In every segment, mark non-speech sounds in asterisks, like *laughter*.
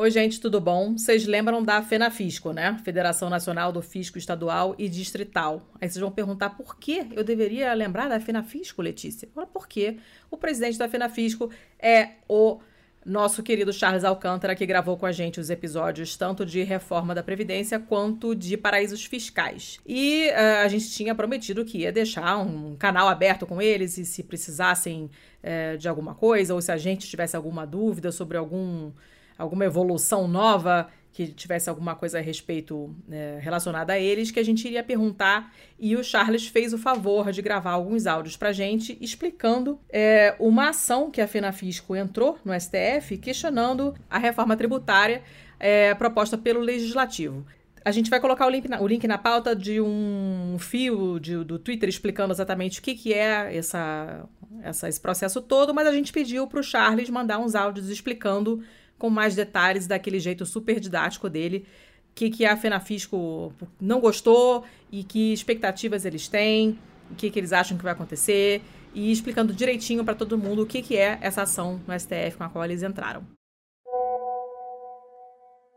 Oi, gente, tudo bom? Vocês lembram da FENAFISCO, né? Federação Nacional do Fisco Estadual e Distrital. Aí vocês vão perguntar por que eu deveria lembrar da FENAFISCO, Letícia? Olha, porque o presidente da FENAFISCO é o nosso querido Charles Alcântara, que gravou com a gente os episódios tanto de reforma da Previdência quanto de paraísos fiscais. E uh, a gente tinha prometido que ia deixar um canal aberto com eles e se precisassem uh, de alguma coisa ou se a gente tivesse alguma dúvida sobre algum alguma evolução nova que tivesse alguma coisa a respeito é, relacionada a eles, que a gente iria perguntar. E o Charles fez o favor de gravar alguns áudios para gente explicando é, uma ação que a FenaFisco entrou no STF questionando a reforma tributária é, proposta pelo Legislativo. A gente vai colocar o link na, o link na pauta de um fio de, do Twitter explicando exatamente o que, que é essa, essa, esse processo todo, mas a gente pediu para o Charles mandar uns áudios explicando com mais detalhes daquele jeito super didático dele, que, que a FenaFisco não gostou e que expectativas eles têm, o que, que eles acham que vai acontecer, e explicando direitinho para todo mundo o que, que é essa ação no STF com a qual eles entraram.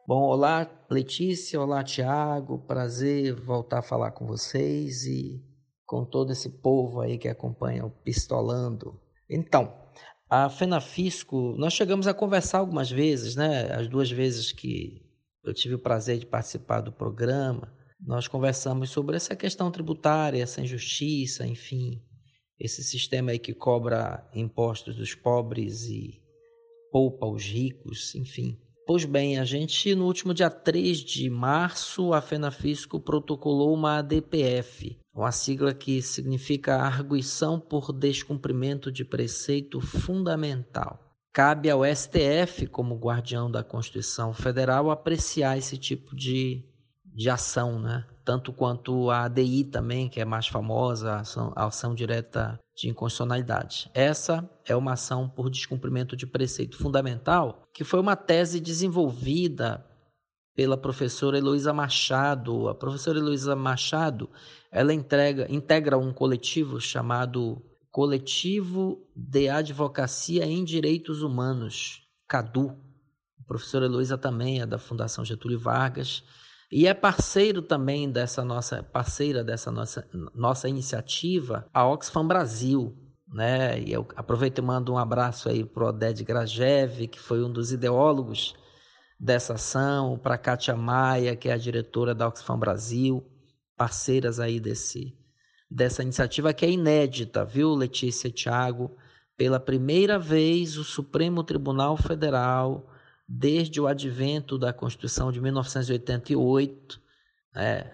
Bom, olá Letícia, olá Tiago, prazer voltar a falar com vocês e com todo esse povo aí que acompanha o Pistolando. Então, a FENAFISCO, nós chegamos a conversar algumas vezes, né? As duas vezes que eu tive o prazer de participar do programa, nós conversamos sobre essa questão tributária, essa injustiça, enfim, esse sistema aí que cobra impostos dos pobres e poupa os ricos, enfim. Pois bem, a gente no último dia 3 de março, a FENAFISCO protocolou uma ADPF, uma sigla que significa arguição por descumprimento de preceito fundamental. Cabe ao STF, como guardião da Constituição Federal, apreciar esse tipo de, de ação, né? tanto quanto a ADI também, que é mais famosa, a ação, a ação direta de inconstitucionalidade. Essa é uma ação por descumprimento de preceito fundamental, que foi uma tese desenvolvida pela professora Heloísa Machado. A professora Heloísa Machado ela entrega, integra um coletivo chamado Coletivo de Advocacia em Direitos Humanos, CADU. A professora Heloísa também é da Fundação Getúlio Vargas e é parceiro também dessa nossa parceira dessa nossa, nossa iniciativa, a Oxfam Brasil. Né? E eu aproveito e mando um abraço aí para o Oded Grajev, que foi um dos ideólogos dessa ação, para a Kátia Maia, que é a diretora da Oxfam Brasil, parceiras aí desse, dessa iniciativa que é inédita, viu, Letícia e Thiago? Pela primeira vez, o Supremo Tribunal Federal, desde o advento da Constituição de 1988, né,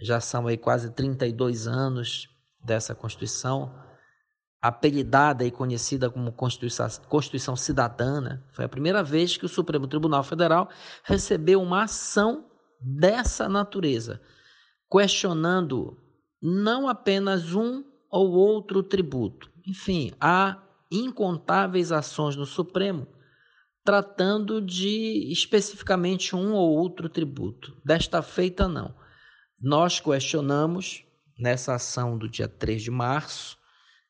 já são aí quase 32 anos dessa Constituição, apelidada e conhecida como Constituição, Constituição Cidadã, né? foi a primeira vez que o Supremo Tribunal Federal recebeu uma ação dessa natureza, questionando não apenas um ou outro tributo. Enfim, há incontáveis ações no Supremo tratando de especificamente um ou outro tributo. Desta feita, não. Nós questionamos, nessa ação do dia 3 de março,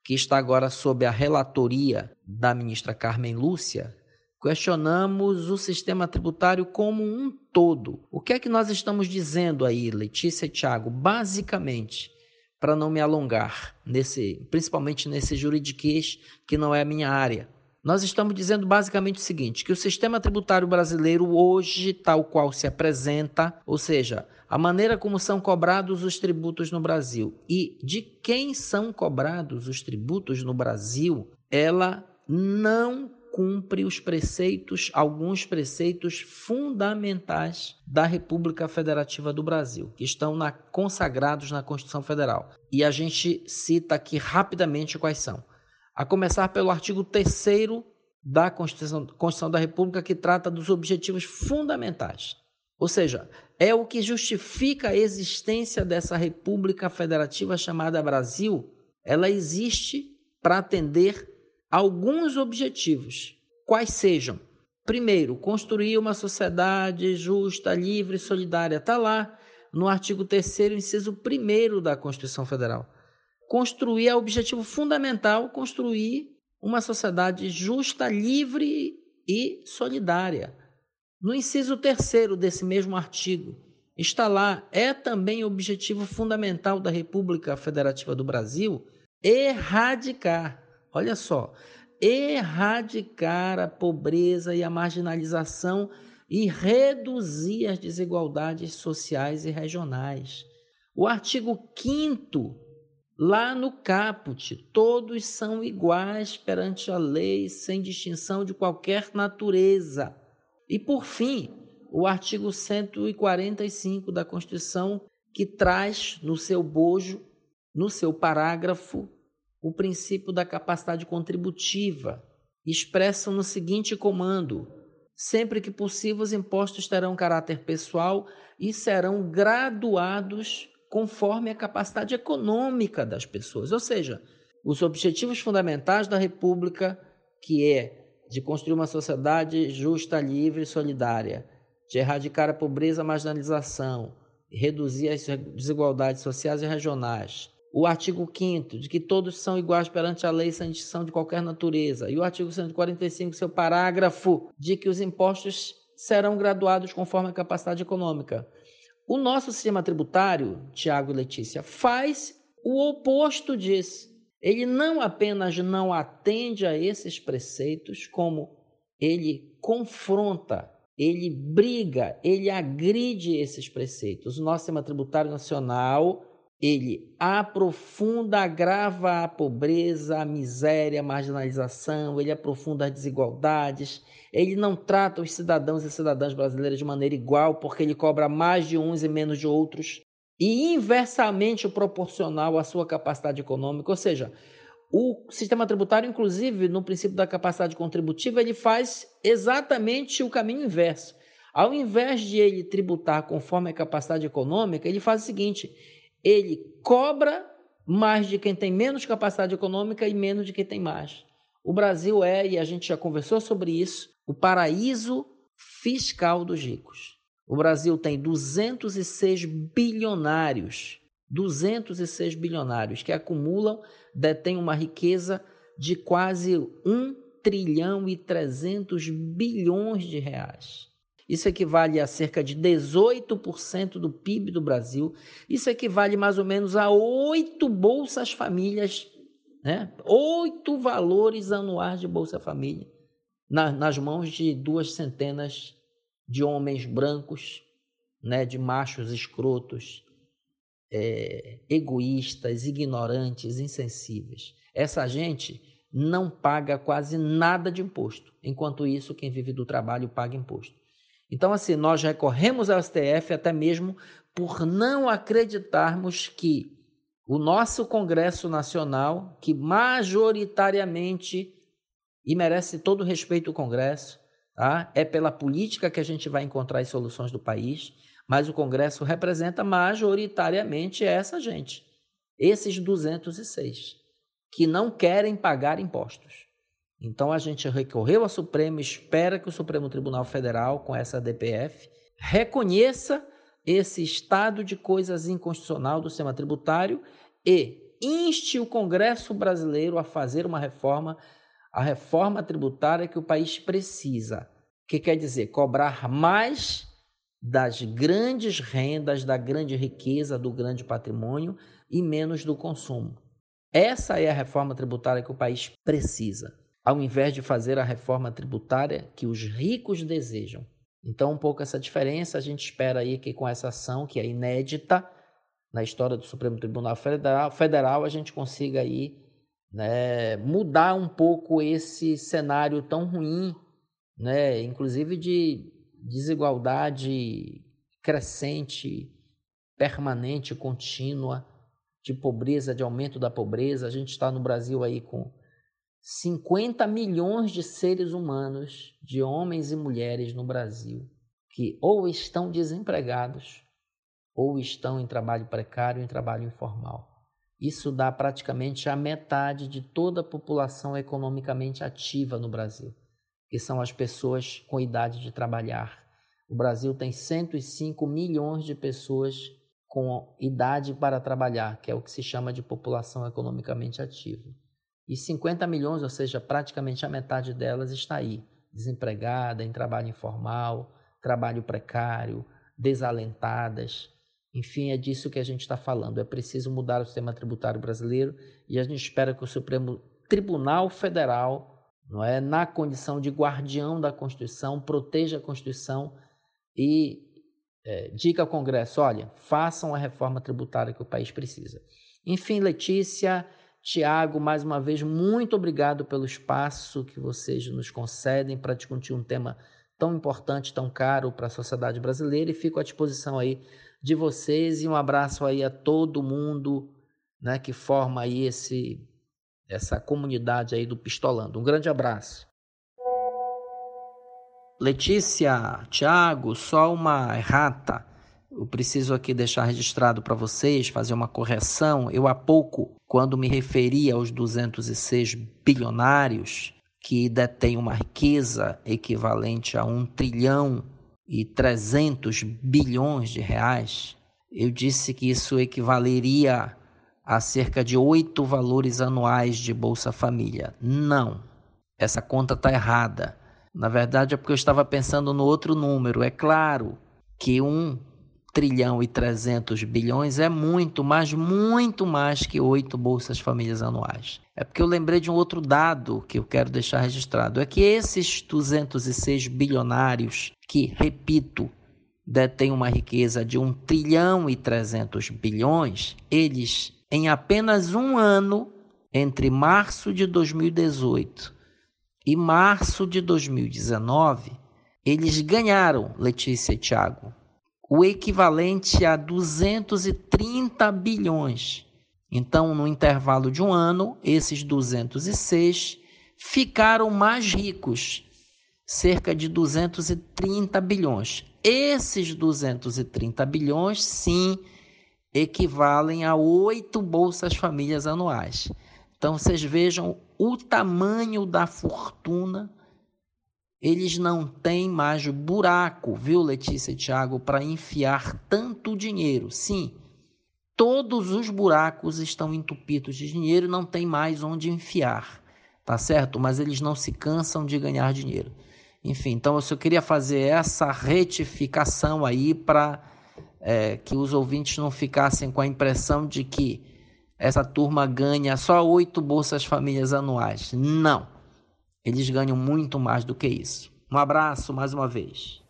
que está agora sob a relatoria da ministra Carmen Lúcia, questionamos o sistema tributário como um todo. O que é que nós estamos dizendo aí, Letícia e Tiago? Basicamente, para não me alongar, nesse, principalmente nesse juridiquês que não é a minha área, nós estamos dizendo basicamente o seguinte: que o sistema tributário brasileiro hoje, tal qual se apresenta, ou seja, a maneira como são cobrados os tributos no Brasil e de quem são cobrados os tributos no Brasil, ela não cumpre os preceitos, alguns preceitos fundamentais da República Federativa do Brasil, que estão na, consagrados na Constituição Federal. E a gente cita aqui rapidamente quais são. A começar pelo artigo 3 da Constituição, Constituição da República, que trata dos objetivos fundamentais. Ou seja, é o que justifica a existência dessa República Federativa chamada Brasil. Ela existe para atender alguns objetivos, quais sejam. Primeiro, construir uma sociedade justa, livre e solidária. Está lá no artigo 3, inciso 1 da Constituição Federal. Construir é o objetivo fundamental construir uma sociedade justa, livre e solidária. No inciso terceiro desse mesmo artigo, está lá, é também objetivo fundamental da República Federativa do Brasil erradicar, olha só, erradicar a pobreza e a marginalização e reduzir as desigualdades sociais e regionais. O artigo 5 lá no caput, todos são iguais perante a lei, sem distinção de qualquer natureza. E por fim, o artigo 145 da Constituição, que traz no seu bojo, no seu parágrafo, o princípio da capacidade contributiva, expressam no seguinte comando: sempre que possível, os impostos terão caráter pessoal e serão graduados conforme a capacidade econômica das pessoas. Ou seja, os objetivos fundamentais da República, que é de construir uma sociedade justa, livre e solidária, de erradicar a pobreza, a marginalização, reduzir as desigualdades sociais e regionais, o artigo 5 de que todos são iguais perante a lei sem distinção de qualquer natureza, e o artigo 145, seu parágrafo, de que os impostos serão graduados conforme a capacidade econômica. O nosso sistema tributário, Tiago e Letícia, faz o oposto disso. Ele não apenas não atende a esses preceitos, como ele confronta, ele briga, ele agride esses preceitos. O nosso sistema tributário nacional ele aprofunda, agrava a pobreza, a miséria, a marginalização, ele aprofunda as desigualdades, ele não trata os cidadãos e cidadãs brasileiras de maneira igual, porque ele cobra mais de uns e menos de outros, e inversamente proporcional à sua capacidade econômica, ou seja, o sistema tributário, inclusive, no princípio da capacidade contributiva, ele faz exatamente o caminho inverso. Ao invés de ele tributar conforme a capacidade econômica, ele faz o seguinte: ele cobra mais de quem tem menos capacidade econômica e menos de quem tem mais. O Brasil é, e a gente já conversou sobre isso, o paraíso fiscal dos ricos. O Brasil tem 206 bilionários, 206 bilionários que acumulam, detêm uma riqueza de quase 1 trilhão e 300 bilhões de reais. Isso equivale a cerca de 18% do PIB do Brasil. Isso equivale mais ou menos a oito bolsas famílias, né? oito valores anuais de Bolsa Família na, nas mãos de duas centenas de homens brancos, né? de machos escrotos, é, egoístas, ignorantes, insensíveis. Essa gente não paga quase nada de imposto. Enquanto isso, quem vive do trabalho paga imposto. Então, assim, nós recorremos ao STF até mesmo por não acreditarmos que o nosso Congresso Nacional, que majoritariamente e merece todo o respeito do Congresso, tá? é pela política que a gente vai encontrar as soluções do país, mas o Congresso representa majoritariamente essa gente, esses 206, que não querem pagar impostos. Então a gente recorreu ao Supremo, espera que o Supremo Tribunal Federal, com essa DPF, reconheça esse estado de coisas inconstitucional do sistema tributário e inste o Congresso brasileiro a fazer uma reforma, a reforma tributária que o país precisa. Que quer dizer cobrar mais das grandes rendas, da grande riqueza, do grande patrimônio e menos do consumo. Essa é a reforma tributária que o país precisa ao invés de fazer a reforma tributária que os ricos desejam. Então, um pouco essa diferença, a gente espera aí que com essa ação, que é inédita na história do Supremo Tribunal Federal, a gente consiga aí né, mudar um pouco esse cenário tão ruim, né, inclusive de desigualdade crescente, permanente, contínua, de pobreza, de aumento da pobreza. A gente está no Brasil aí com 50 milhões de seres humanos, de homens e mulheres no Brasil, que ou estão desempregados ou estão em trabalho precário, em trabalho informal. Isso dá praticamente a metade de toda a população economicamente ativa no Brasil, que são as pessoas com idade de trabalhar. O Brasil tem 105 milhões de pessoas com idade para trabalhar, que é o que se chama de população economicamente ativa. E 50 milhões, ou seja, praticamente a metade delas está aí, desempregada, em trabalho informal, trabalho precário, desalentadas. Enfim, é disso que a gente está falando. É preciso mudar o sistema tributário brasileiro e a gente espera que o Supremo Tribunal Federal, não é, na condição de guardião da Constituição, proteja a Constituição e é, diga ao Congresso: olha, façam a reforma tributária que o país precisa. Enfim, Letícia, Tiago, mais uma vez, muito obrigado pelo espaço que vocês nos concedem para discutir um tema tão importante, tão caro para a sociedade brasileira e fico à disposição aí de vocês e um abraço aí a todo mundo né, que forma aí esse, essa comunidade aí do Pistolando. Um grande abraço. Letícia, Tiago, só uma errata. Eu preciso aqui deixar registrado para vocês, fazer uma correção. Eu há pouco, quando me referi aos 206 bilionários que detêm uma riqueza equivalente a 1 trilhão e 300 bilhões de reais, eu disse que isso equivaleria a cerca de oito valores anuais de Bolsa Família. Não, essa conta está errada. Na verdade, é porque eu estava pensando no outro número. É claro que um trilhão e 300 bilhões é muito, mas muito mais que oito bolsas famílias anuais. É porque eu lembrei de um outro dado que eu quero deixar registrado. É que esses 206 bilionários, que, repito, detêm uma riqueza de 1 trilhão e 300 bilhões, eles, em apenas um ano, entre março de 2018 e março de 2019, eles ganharam, Letícia e Tiago, o equivalente a 230 bilhões. Então, no intervalo de um ano, esses 206 ficaram mais ricos, cerca de 230 bilhões. Esses 230 bilhões, sim, equivalem a oito bolsas famílias anuais. Então, vocês vejam o tamanho da fortuna, eles não têm mais buraco, viu, Letícia e Tiago, para enfiar tanto dinheiro. Sim, todos os buracos estão entupidos de dinheiro e não tem mais onde enfiar, tá certo? Mas eles não se cansam de ganhar dinheiro. Enfim, então eu só queria fazer essa retificação aí para é, que os ouvintes não ficassem com a impressão de que essa turma ganha só oito bolsas famílias anuais. Não. Eles ganham muito mais do que isso. Um abraço mais uma vez.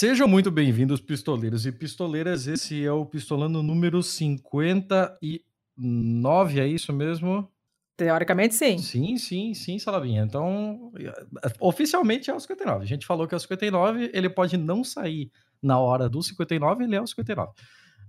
Sejam muito bem-vindos, pistoleiros e pistoleiras. Esse é o Pistolando número 59, é isso mesmo? Teoricamente, sim. Sim, sim, sim, Salavinha. Então, oficialmente é o 59. A gente falou que é o 59, ele pode não sair na hora do 59, ele é o 59.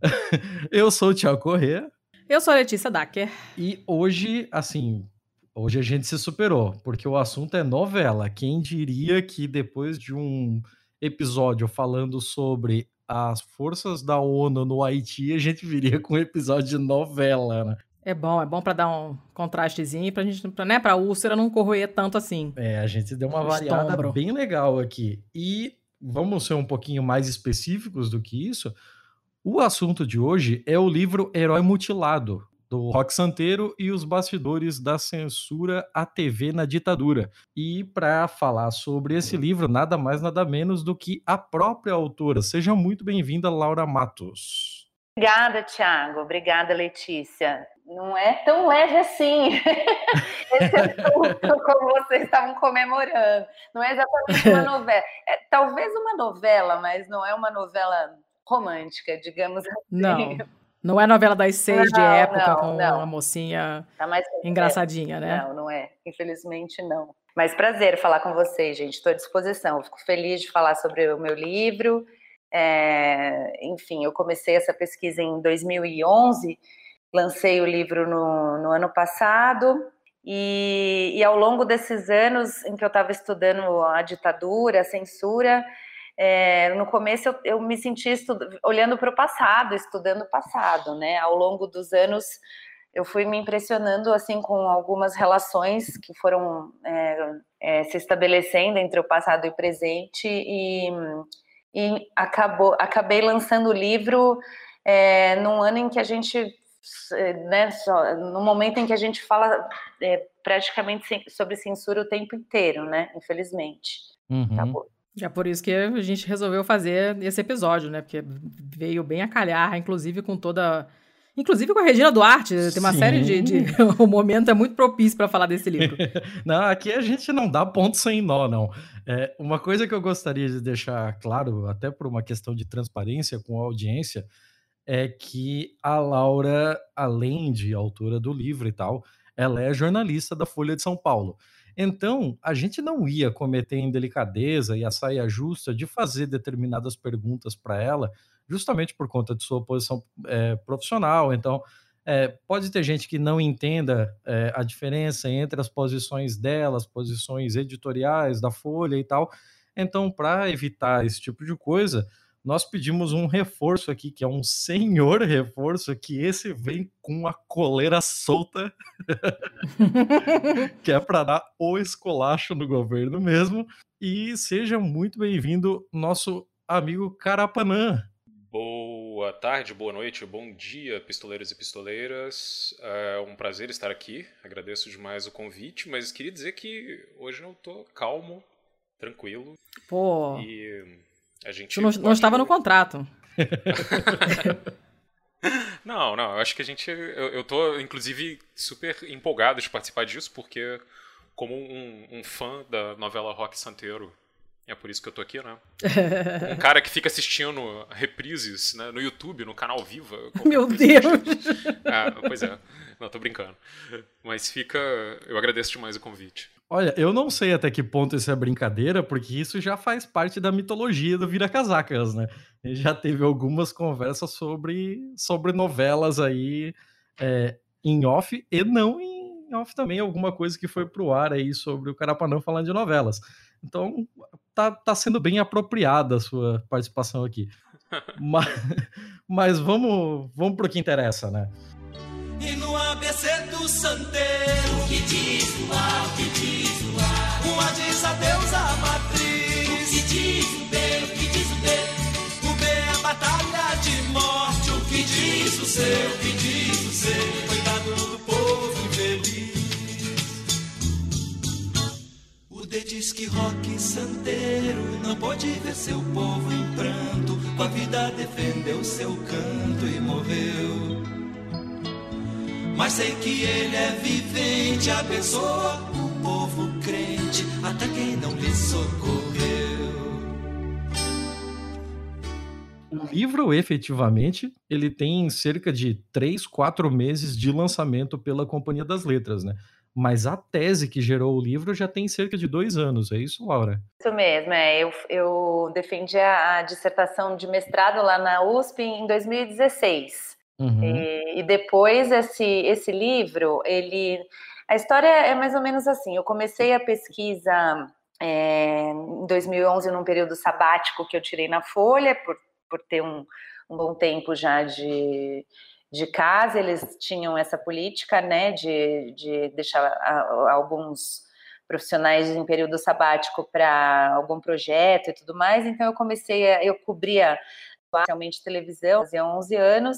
*laughs* Eu sou o Tiago Corrêa. Eu sou a Letícia Dacker. E hoje, assim, hoje a gente se superou, porque o assunto é novela. Quem diria que depois de um episódio falando sobre as forças da ONU no Haiti, a gente viria com um episódio de novela, né? É bom, é bom para dar um contrastezinho, pra gente, pra, né, pra úlcera não corroer tanto assim. É, a gente deu uma variada Estombro. bem legal aqui. E vamos ser um pouquinho mais específicos do que isso. O assunto de hoje é o livro Herói Mutilado, do Rock Santeiro e os bastidores da censura à TV na ditadura. E para falar sobre esse livro, nada mais nada menos do que a própria autora. Seja muito bem-vinda, Laura Matos. Obrigada, Tiago. Obrigada, Letícia. Não é tão leve assim. *laughs* Esse assunto, *laughs* como vocês estavam comemorando. Não é exatamente uma novela. É, talvez uma novela, mas não é uma novela romântica, digamos assim. Não. Não é novela das seis não, de época não, com não. uma mocinha tá engraçadinha, né? Não, não é. Infelizmente, não. Mas prazer falar com vocês, gente. Estou à disposição. Eu fico feliz de falar sobre o meu livro. É... Enfim, eu comecei essa pesquisa em 2011, lancei o livro no, no ano passado E, e, ao longo desses anos em que eu estava estudando a ditadura, a censura, é, no começo eu, eu me senti olhando para o passado, estudando o passado, né? Ao longo dos anos eu fui me impressionando assim com algumas relações que foram é, é, se estabelecendo entre o passado e o presente e, e acabou, acabei lançando o livro é, num ano em que a gente né, só, no momento em que a gente fala é, praticamente sobre censura o tempo inteiro, né? Infelizmente. Uhum. Acabou. É por isso que a gente resolveu fazer esse episódio, né? Porque veio bem a calhar, inclusive com toda. Inclusive com a Regina Duarte. Tem uma Sim. série de, de. *laughs* o momento é muito propício para falar desse livro. *laughs* não, aqui a gente não dá ponto sem nó, não. É, uma coisa que eu gostaria de deixar claro, até por uma questão de transparência com a audiência, é que a Laura, além de autora do livro e tal, ela é jornalista da Folha de São Paulo. Então, a gente não ia cometer indelicadeza e a saia justa de fazer determinadas perguntas para ela, justamente por conta de sua posição é, profissional. Então, é, pode ter gente que não entenda é, a diferença entre as posições dela, as posições editoriais da Folha e tal. Então, para evitar esse tipo de coisa, nós pedimos um reforço aqui, que é um senhor reforço, que esse vem com a coleira solta, *laughs* que é para dar o escolacho no governo mesmo. E seja muito bem-vindo, nosso amigo Carapanã. Boa tarde, boa noite, bom dia, pistoleiros e pistoleiras. É um prazer estar aqui. Agradeço demais o convite, mas queria dizer que hoje eu tô calmo, tranquilo. Pô. E a gente Isso não, não estava no contrato. *laughs* não, não, acho que a gente. Eu, eu tô, inclusive, super empolgado de participar disso, porque, como um, um fã da novela Rock Santeiro, é por isso que eu tô aqui, né? *laughs* Um cara que fica assistindo reprises né, no YouTube, no canal Viva. Meu Deus! Ah, pois é. Não, tô brincando. Mas fica. Eu agradeço demais o convite. Olha, eu não sei até que ponto isso é brincadeira, porque isso já faz parte da mitologia do Vira Casacas, né? Já teve algumas conversas sobre, sobre novelas aí é, em off e não em off também, alguma coisa que foi pro ar aí sobre o Carapanã falando de novelas. Então, tá, tá sendo bem apropriada a sua participação aqui. mas, *laughs* mas vamos, vamos pro que interessa, né? ABC do Santeiro, o que diz o A, o que diz o A? Uma diz adeus à matriz. O que diz o B, o que diz o B? O B é a batalha de morte. O que diz o C, o que diz o C? Coitado do povo infeliz. O D diz que rock santeiro não pode ver seu povo em pranto. Com a vida defendeu seu canto e morreu. Mas sei que ele é vivente, abençoa o povo crente, até quem não lhe socorreu. O livro, efetivamente, ele tem cerca de 3, 4 meses de lançamento pela Companhia das Letras, né? Mas a tese que gerou o livro já tem cerca de dois anos, é isso, Laura? Isso mesmo, é. Eu, eu defendi a, a dissertação de mestrado lá na USP em 2016. Uhum. E, e, depois esse, esse livro, ele. A história é mais ou menos assim. Eu comecei a pesquisa é, em 2011, num período sabático que eu tirei na Folha, por, por ter um, um bom tempo já de, de casa. Eles tinham essa política, né, de, de deixar a, alguns profissionais em período sabático para algum projeto e tudo mais. Então eu comecei a, eu cobria especialmente televisão, fazia 11 anos,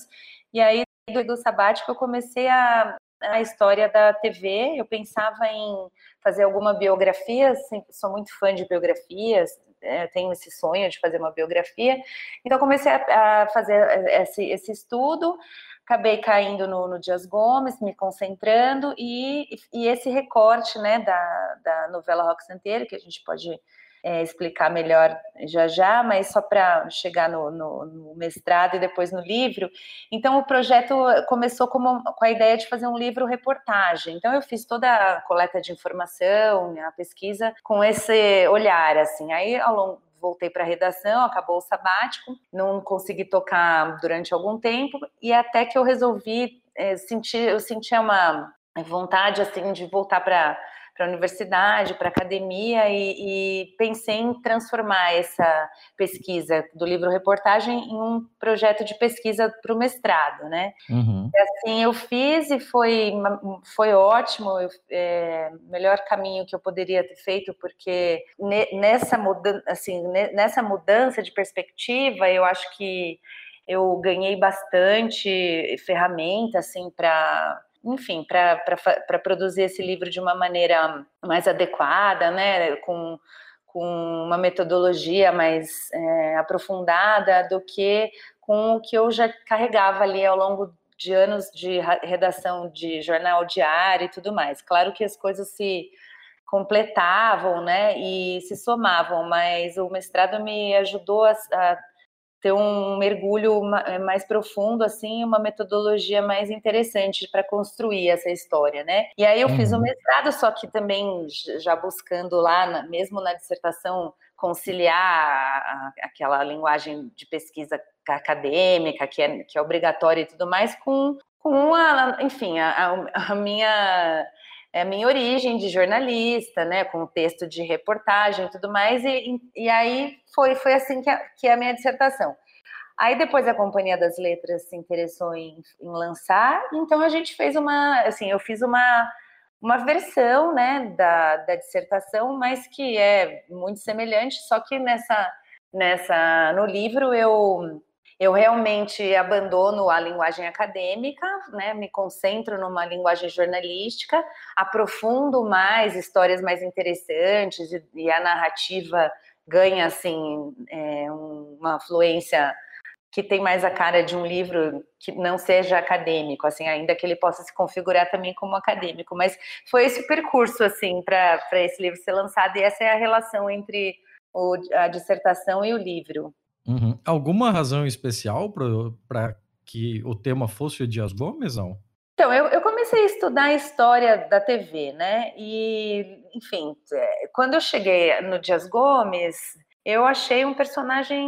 e aí, do sabático, eu comecei a, a história da TV. Eu pensava em fazer alguma biografia, assim, sou muito fã de biografias, é, tenho esse sonho de fazer uma biografia. Então, comecei a, a fazer esse, esse, estudo, acabei caindo no, no, Dias Gomes, me concentrando, e, e esse recorte né, da, da novela Rock Santeiro, que a gente pode é, explicar melhor já já, mas só para chegar no, no, no, mestrado e depois no livro. Então, o projeto começou como, com a ideia de fazer um livro-reportagem. Então, eu fiz toda a coleta de informação, a pesquisa, com esse olhar, assim. Aí, ao longo voltei para a redação, acabou o sabático, não consegui tocar durante algum tempo, e até que eu resolvi é, sentir, eu sentia uma, vontade assim de voltar para para a universidade, para a academia, e, e, pensei em transformar essa pesquisa do livro reportagem em um projeto de pesquisa para o mestrado, né? Uhum. Assim eu fiz e foi, foi ótimo, eu, é, melhor caminho que eu poderia ter feito, porque nessa, muda, assim, nessa mudança de perspectiva, eu acho que eu ganhei bastante ferramenta assim para enfim, para produzir esse livro de uma maneira mais adequada, né, com, com uma metodologia mais é, aprofundada do que com o que eu já carregava ali ao longo de anos de redação de jornal diário e tudo mais. Claro que as coisas se completavam, né, e se somavam, mas o mestrado me ajudou a, a ter um mergulho eh, mais profundo, assim, uma metodologia mais interessante para construir essa história, né? E aí eu uhum. fiz o uhum. mestrado, só que também já buscando lá, mesmo na dissertação, conciliar aquela linguagem de pesquisa acadêmica, que é, que é obrigatória e tudo mais, com, com a, enfim, a, a minha é minha origem de jornalista, né, com texto de reportagem e tudo mais, e, e aí foi, foi assim que, a, que a minha dissertação. Aí depois a Companhia das Letras se interessou em, em lançar, então a gente fez uma, assim, eu fiz uma, uma versão, né, da, da dissertação, mas que é muito semelhante, só que nessa, nessa, no livro eu eu realmente abandono a linguagem acadêmica, né, me concentro numa linguagem jornalística, aprofundo mais histórias mais interessantes e, e a narrativa ganha assim é, uma fluência que tem mais a cara de um livro que não seja acadêmico, assim, ainda que ele possa se configurar também como acadêmico, mas foi esse o percurso assim para esse livro ser lançado e essa é a relação entre o, a dissertação e o livro. Uhum. Alguma razão especial para que o tema fosse o Dias Gomes, não? Então, eu, eu, comecei a estudar a história da TV, né? E, enfim, é, quando eu cheguei no Dias Gomes, eu achei um personagem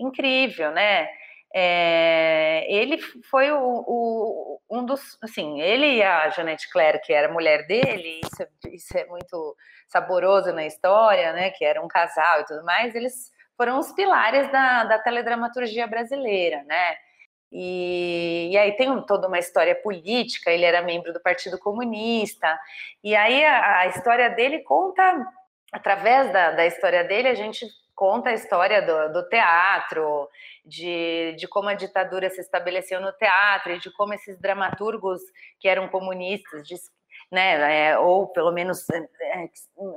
incrível, né? É, ele foi o, o, um dos, assim, ele e a Janete Claire, que era mulher dele, isso, é, isso é muito saboroso na história, né? Que era um casal e tudo mais, eles foram os pilares da, da teledramaturgia brasileira, né? E, e, aí tem toda uma história política, ele era membro do Partido Comunista, e aí a, a história dele conta, através da, da, história dele, a gente conta a história do, do teatro, de, de, como a ditadura se estabeleceu no teatro, e de como esses dramaturgos que eram comunistas, de né, é, ou pelo menos, é, é,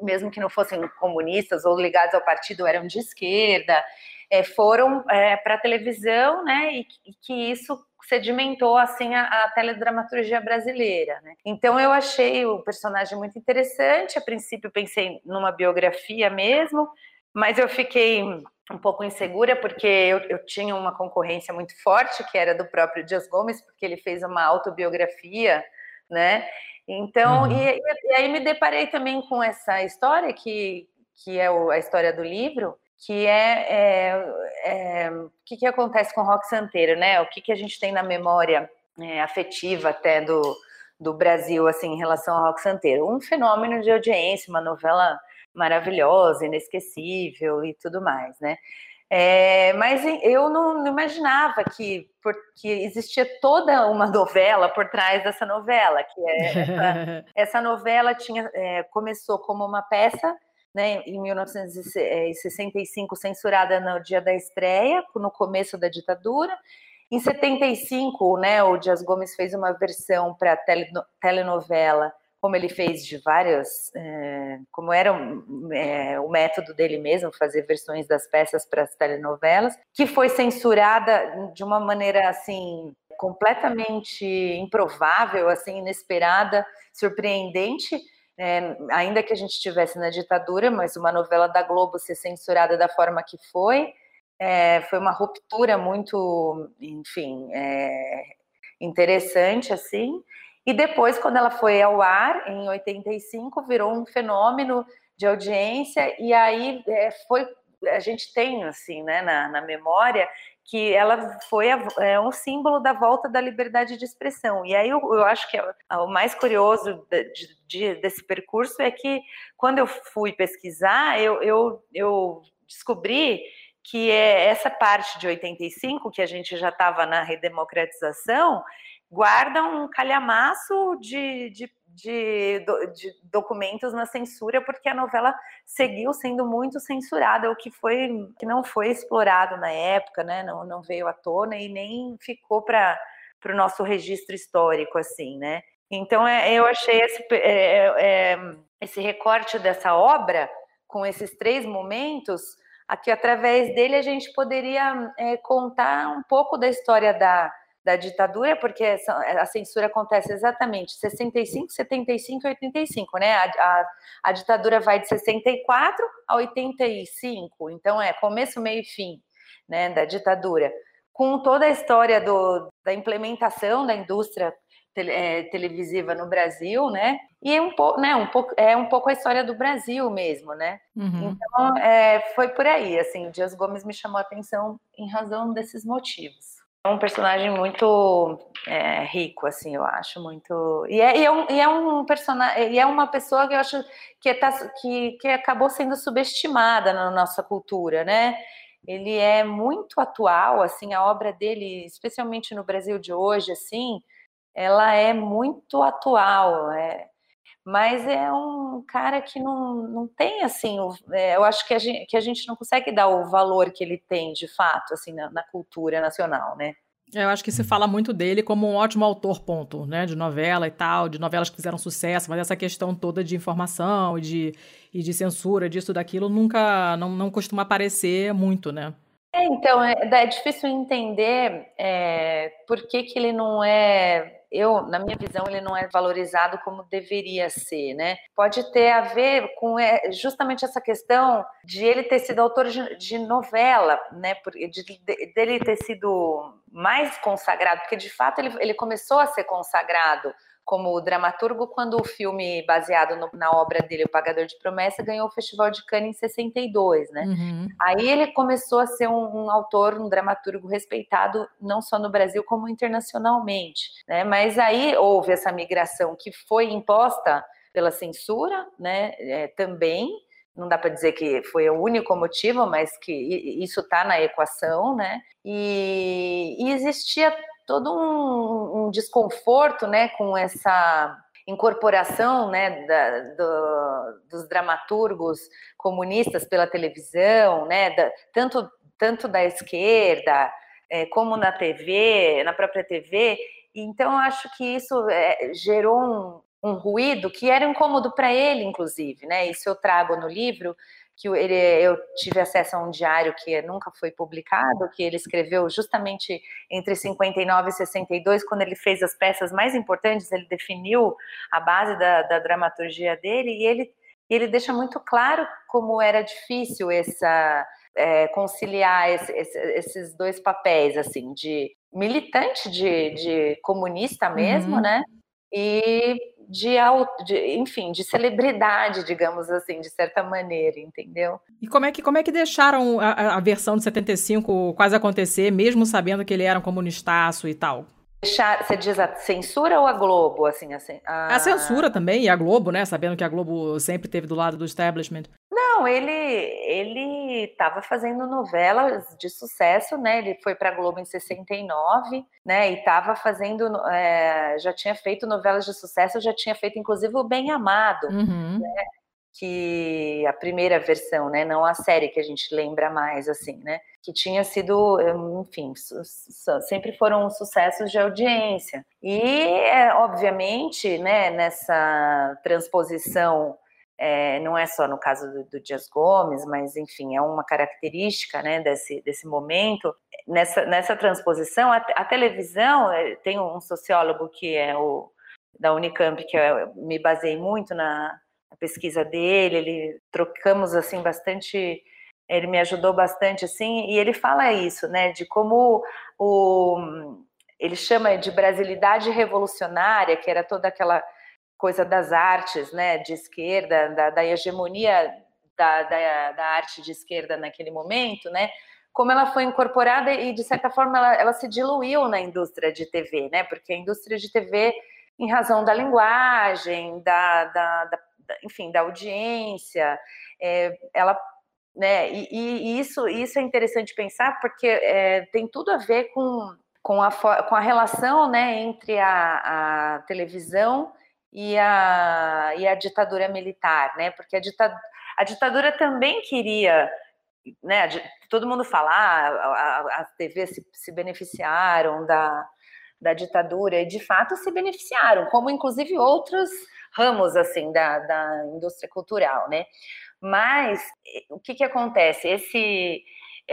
mesmo que não fossem comunistas ou ligados ao partido, eram de esquerda, é, foram é, para a televisão, né, e, e, que isso sedimentou assim a, a teledramaturgia brasileira, né? Então eu achei o personagem muito interessante. A princípio pensei numa biografia mesmo, mas eu fiquei um pouco insegura porque eu, eu, tinha uma concorrência muito forte que era do próprio Dias Gomes, porque ele fez uma autobiografia, né? Então, uhum. e, e, aí me deparei também com essa história, que, que é o, a história do livro, que é, é, é, o que, que acontece com o rock santeiro, né? O que, que a gente tem na memória é, afetiva até do, do Brasil, assim, em relação ao rock santeiro. Um fenômeno de audiência, uma novela maravilhosa, inesquecível e tudo mais, né? É, mas eu não, imaginava que, porque existia toda uma novela por trás dessa novela, que é essa, *laughs* essa novela tinha é, começou como uma peça né, em 1965 censurada no dia da estreia, no começo da ditadura. Em 75, né, o Dias Gomes fez uma versão para telenovela como ele fez de várias, é, como era é, o método dele mesmo, fazer versões das peças para as telenovelas, que foi censurada de uma maneira assim completamente improvável, assim inesperada, surpreendente, é, ainda que a gente estivesse na ditadura, mas uma novela da Globo ser censurada da forma que foi, foi uma ruptura muito, enfim, interessante assim. E depois, quando ela foi ao ar, em 85, virou um fenômeno de audiência, e aí é, foi. A gente tem, assim, né, na, na memória, que ela foi a, é, um símbolo da volta da liberdade de expressão. E aí eu, eu acho que é, o mais curioso de, de, desse percurso é que quando eu fui pesquisar, eu, eu, eu descobri que é essa parte de 85, que a gente já estava na redemocratização, guarda um calhamaço de, de de, de, documentos na censura, porque a novela seguiu sendo muito censurada, o que foi que não foi explorado na época, né? Não, não veio à tona e nem ficou para o no nosso registro histórico, assim, né? Então é, eu achei esse, é, é, esse recorte dessa obra com esses três momentos, aqui através dele a gente poderia é, contar um pouco da história da da ditadura, porque a censura acontece exatamente 65, 75 e 85, né? A, a, a, ditadura vai de 64 a 85, então é começo, meio e fim né, da ditadura. Com toda a história do, da implementação da indústria tele, é, televisiva no Brasil, né? E é um, pouco, né, um pouco, é um pouco a história do Brasil mesmo, né? Uhum. Então, é, foi por aí, assim, o Dias Gomes me chamou a atenção em razão desses motivos. É um personagem muito é, rico, assim, eu acho, muito. E é, e é, um, e é um personagem, e é uma pessoa que eu acho que, é, que, que acabou sendo subestimada na nossa cultura, né? Ele é muito atual, assim, a obra dele, especialmente no Brasil de hoje, assim, ela é muito atual. É, mas é um cara que não, não tem assim, é, eu acho que a, gente, que a gente não consegue dar o valor que ele tem de fato, assim, na, na cultura nacional, né? Eu acho que se fala muito dele como um ótimo autor, ponto, né? De novela e tal, de novelas que fizeram sucesso, mas essa questão toda de informação e de, e de censura, disso, daquilo, nunca, não, não costuma aparecer muito, né? É, então, é, é difícil entender é, por que, que ele não é eu, na minha visão, ele não é valorizado como deveria ser, né? Pode ter a ver com é, justamente essa questão de ele ter sido autor de, de novela, né? De, de, dele ter sido mais consagrado, porque de fato ele, ele começou a ser consagrado como dramaturgo quando o filme baseado no, na obra dele, O Pagador de Promessa, ganhou o Festival de Cannes em 62, né? Uhum. Aí ele começou a ser um, um, autor, um dramaturgo respeitado não só no Brasil como internacionalmente, né? Mas aí houve essa migração que foi imposta pela censura, né? É, também não dá para dizer que foi o único motivo, mas que isso está na equação, né? E, e existia todo um, um desconforto, né, com essa incorporação né, da, do, dos dramaturgos comunistas pela televisão, né, da, tanto, tanto da esquerda é, como na TV, na própria TV. Então, acho que isso é, gerou um, um ruído que era incômodo para ele, inclusive. Né? Isso eu trago no livro, que ele, eu tive acesso a um diário que nunca foi publicado, que ele escreveu justamente entre 59 e 62, quando ele fez as peças mais importantes, ele definiu a base da, da dramaturgia dele, e ele, ele deixa muito claro como era difícil essa é, conciliar esse, esse, esses dois papéis, assim, de militante, de, de comunista mesmo, uhum. né? E de, de, enfim, de celebridade, digamos assim, de certa maneira, entendeu? E como é que, como é que deixaram a, a versão de 75 quase acontecer, mesmo sabendo que ele era um comunistaço e tal? Deixar, você diz a censura ou a Globo? Assim, assim a... a censura também, e a Globo, né? Sabendo que a Globo sempre teve do lado do establishment. Não, ele ele estava fazendo novelas de sucesso, né? Ele foi para a Globo em 69, né? E estava fazendo, é, já tinha feito novelas de sucesso, já tinha feito inclusive o Bem Amado, uhum. né? Que a primeira versão, né? Não a série que a gente lembra mais, assim, né? Que tinha sido, enfim, sempre foram sucessos de audiência. E, é, obviamente, né? Nessa transposição é, não é só no caso do, do, Dias Gomes, mas enfim, é uma característica né, desse, desse momento. Nessa, nessa transposição, a, a televisão, é, tem um sociólogo que é o da Unicamp, que eu me baseei muito na, na pesquisa dele, ele trocamos assim bastante ele me ajudou bastante assim e ele fala isso né de como o ele chama de brasilidade revolucionária que era toda aquela coisa das artes, né, de esquerda, da, da hegemonia da, da, da, arte de esquerda naquele momento, né, como ela foi incorporada e, de certa forma, ela, ela se diluiu na indústria de TV, né? Porque a indústria de TV, em razão da linguagem, da, da, da enfim, da audiência, é, ela né? E, e, isso, isso é interessante pensar porque é, tem tudo a ver com, com, a, com a relação né, entre a, a televisão e a, e a ditadura militar, né? Porque a ditadura, a ditadura também queria, né? Todo mundo fala, ah, as TVs se, se beneficiaram da, da ditadura e de fato se beneficiaram, como inclusive outros ramos assim da, da indústria cultural, né? Mas o que, que acontece? Esse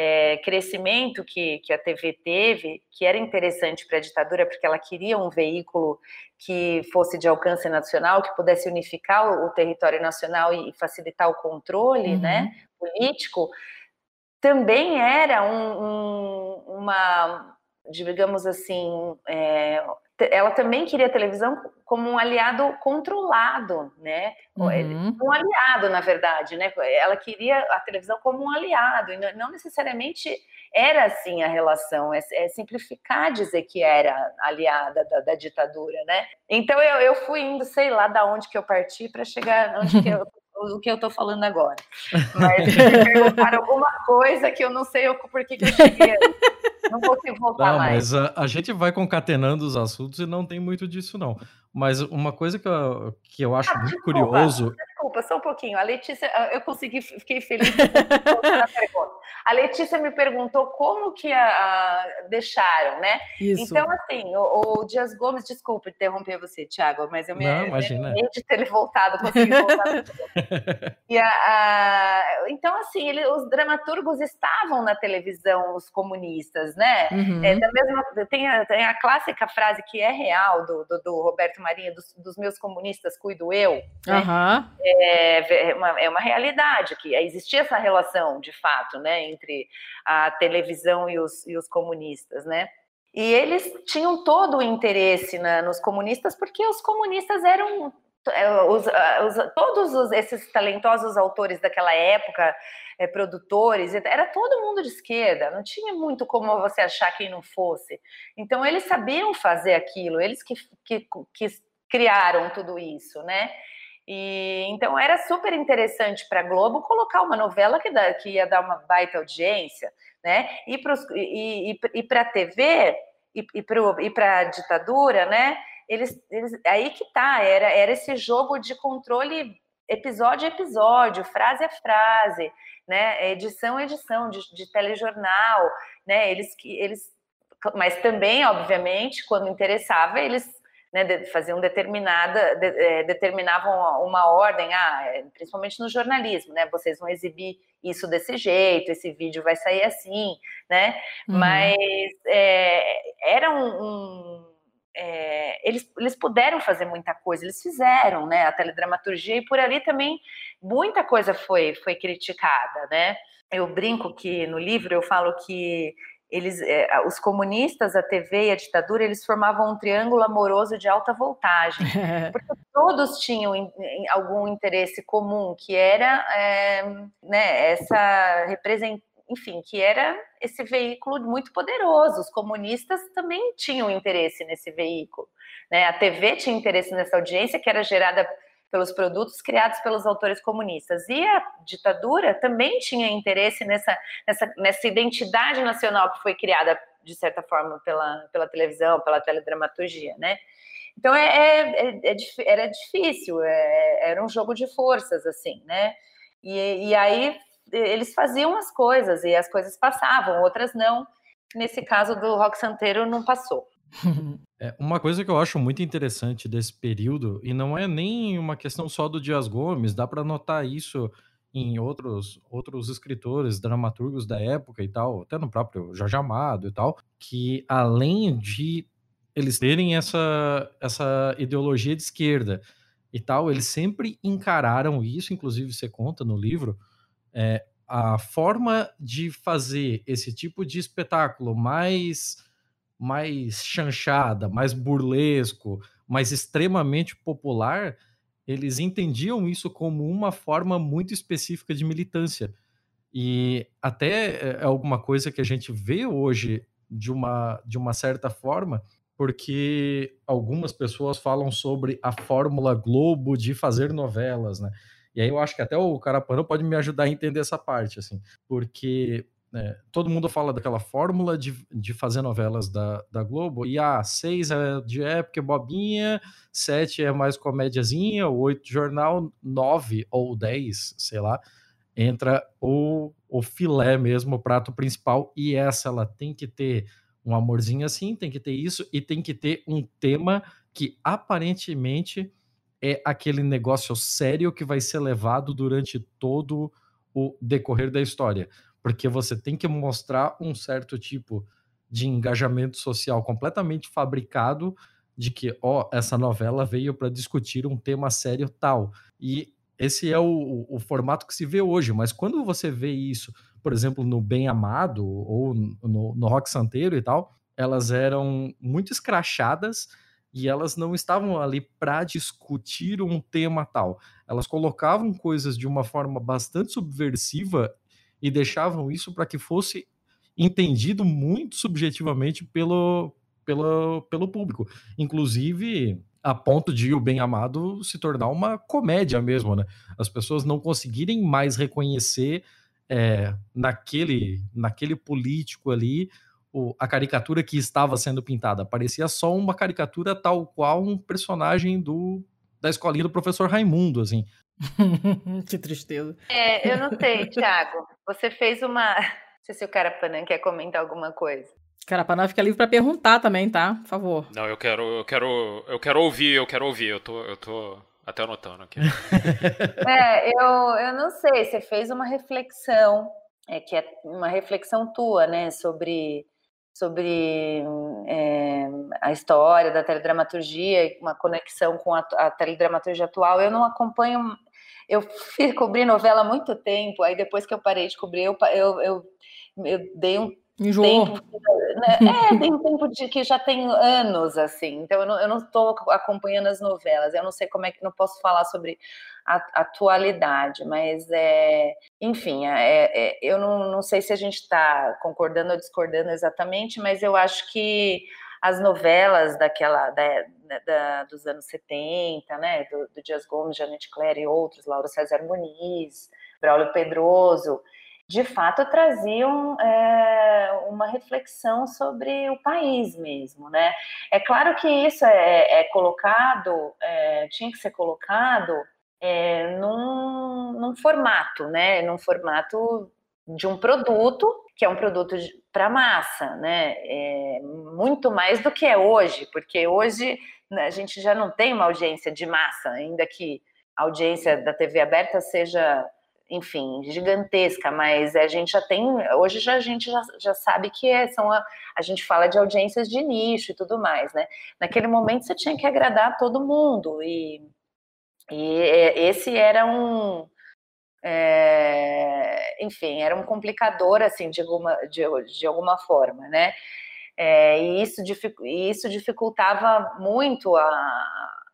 é, crescimento que, que a TV teve, que era interessante para a ditadura, porque ela queria um veículo que fosse de alcance nacional, que pudesse unificar o, o território nacional e facilitar o controle uhum. né, político, também era um, um, uma, digamos assim, é, ela também queria a televisão como um aliado controlado, né? Uhum. Um aliado, na verdade, né? Ela queria a televisão como um aliado, e não necessariamente era assim a relação, é, é simplificar dizer que era aliada da, da, ditadura, né? Então eu, eu fui indo, sei lá da onde que eu parti para chegar onde que eu o que eu estou falando agora. Mas me perguntaram alguma coisa que eu não sei por que, que eu cheguei. *laughs* Não vou voltar não, mais. Mas a, a, gente vai concatenando os assuntos e não tem muito disso, não. Mas uma coisa que eu, que eu acho ah, muito desculpa, curioso. Desculpa, só um pouquinho. A Letícia, ah, eu consegui, fiquei feliz A Letícia me perguntou como que a, a deixaram, né? Isso. Então, assim, o, o, Dias Gomes, desculpa interromper você, Thiago, mas eu me não, imagina. de ter voltado, consegui voltar. *laughs* e a, então, assim, ele, os dramaturgos estavam na televisão, os comunistas, né? Uhum. É, da mesma, tem, a, tem a clássica frase que é real do, do, do Roberto Marinho, dos, dos, meus comunistas cuido eu. Né? Uhum. É, é, uma, é uma realidade que existia essa relação, de fato, né, entre a televisão e os, e os comunistas, né? E eles tinham todo o interesse na, nos comunistas, porque os comunistas eram é, os, os, todos os, esses talentosos autores daquela época, é, produtores, era todo mundo de esquerda, não tinha muito como você achar quem não fosse. Então, eles sabiam fazer aquilo, eles que, que, que criaram tudo isso, né? E, então, era super interessante para a Globo colocar uma novela que, dá, que ia dar uma baita audiência, né? E para e, e, a TV e, e para a ditadura, né? Eles, eles, aí que tá, era, era esse jogo de controle episódio a episódio, frase a frase, né? Edição a edição de, de telejornal, né? Eles que eles, mas também, obviamente, quando interessava, eles né, faziam determinada, de, é, determinavam uma ordem, ah, é, principalmente no jornalismo, né? Vocês vão exibir isso desse jeito, esse vídeo vai sair assim, né? Uhum. Mas é, era um, um é, eles, eles puderam fazer muita coisa, eles fizeram, né, a teledramaturgia, e por ali também muita coisa foi, foi criticada, né, eu brinco que no livro eu falo que eles, é, os comunistas, a TV e a ditadura, eles formavam um triângulo amoroso de alta voltagem, *laughs* porque todos tinham in, in, algum interesse comum, que era é, né, essa representação enfim, que era esse veículo muito poderoso. Os comunistas também tinham interesse nesse veículo. Né? A TV tinha interesse nessa audiência que era gerada pelos produtos criados pelos autores comunistas. E a ditadura também tinha interesse nessa, nessa, nessa identidade nacional que foi criada, de certa forma, pela, pela televisão, pela teledramaturgia, né? Então, é, é, é, é era difícil, é, era um jogo de forças, assim, né? E, e aí eles faziam as coisas e as coisas passavam, outras não. Nesse caso do Rock Santeiro não passou. *laughs* É, uma coisa que eu acho muito interessante desse período, e não é nem uma questão só do Dias Gomes, dá para notar isso em outros, outros escritores, dramaturgos da época e tal, até no próprio Jorge Amado e tal, que além de eles terem essa, essa ideologia de esquerda e tal, eles sempre encararam isso, inclusive você conta no livro, é, a forma de fazer esse tipo de espetáculo mais mais chanchada, mais burlesco, mais extremamente popular, eles entendiam isso como uma forma muito específica de militância. E até é alguma coisa que a gente vê hoje de uma, de uma certa forma, porque algumas pessoas falam sobre a fórmula Globo de fazer novelas, né? E aí eu acho que até o Carapanã pode me ajudar a entender essa parte, assim, porque né, todo mundo fala daquela fórmula de, de fazer novelas da, da Globo, e a ah, seis é de época, bobinha, sete é mais comédiazinha, oito jornal, nove ou dez, sei lá, entra o, o filé mesmo, o prato principal, e essa ela tem que ter um amorzinho assim, tem que ter isso, e tem que ter um tema que aparentemente é aquele negócio sério que vai ser levado durante todo o decorrer da história. Porque você tem que mostrar um certo tipo de engajamento social completamente fabricado de que, ó, essa novela veio para discutir um tema sério tal. E esse é o, o, formato que se vê hoje, mas quando você vê isso, por exemplo, no Bem Amado ou no, no Rock Santeiro e tal, elas eram muito escrachadas e elas não estavam ali para discutir um tema tal. Elas colocavam coisas de uma forma bastante subversiva e deixavam isso para que fosse entendido muito subjetivamente pelo, pelo, pelo público. Inclusive, a ponto de O Bem Amado se tornar uma comédia mesmo, né? As pessoas não conseguirem mais reconhecer é, naquele, naquele político ali o, a caricatura que estava sendo pintada. Parecia só uma caricatura tal qual um personagem do, da escolinha do professor Raimundo, assim. *laughs* que tristeza. É, eu não sei, Thiago. Você fez uma. *laughs* Não sei se o Carapanã quer comentar alguma coisa. Carapanã fica livre para perguntar também, tá? Por favor. Não, eu quero, eu quero, eu quero ouvir, eu quero ouvir. Eu tô, eu tô até anotando aqui. *laughs* é, eu, eu não sei. Você fez uma reflexão, é que é uma reflexão tua, né, sobre sobre é, a história da teledramaturgia, uma conexão com a, a teledramaturgia atual. Eu não acompanho eu fui cobrir novela há muito tempo, aí depois que eu parei de cobrir, eu, eu, eu, eu dei um Enjoou. Né? *laughs* É, tem um tempo de que já tem anos, assim. Então eu não estou acompanhando as novelas. Eu não sei como é que não posso falar sobre a atualidade, mas é, enfim, é, é, eu não, não sei se a gente está concordando ou discordando exatamente, mas eu acho que as novelas daquela da, da, dos anos 70, né, do, do Dias Gomes, Janete Claire e outros, Laura César Muniz, Braulio Pedroso, de fato traziam é, uma reflexão sobre o país mesmo, né? É claro que isso é, é colocado, é, tinha que ser colocado é, num, num formato, né? Num formato de um produto que é um produto para massa, né? É muito mais do que é hoje, porque hoje né, a gente já não tem uma audiência de massa, ainda que a audiência da TV aberta seja enfim, gigantesca, mas a gente já tem, hoje já, a gente já, já sabe que é, são a, a gente fala de audiências de nicho e tudo mais, né? Naquele momento você tinha que agradar todo mundo e, e esse era um, é, enfim, era um complicador, assim, de alguma, de, de alguma forma, né? É, e isso, isso dificultava muito a,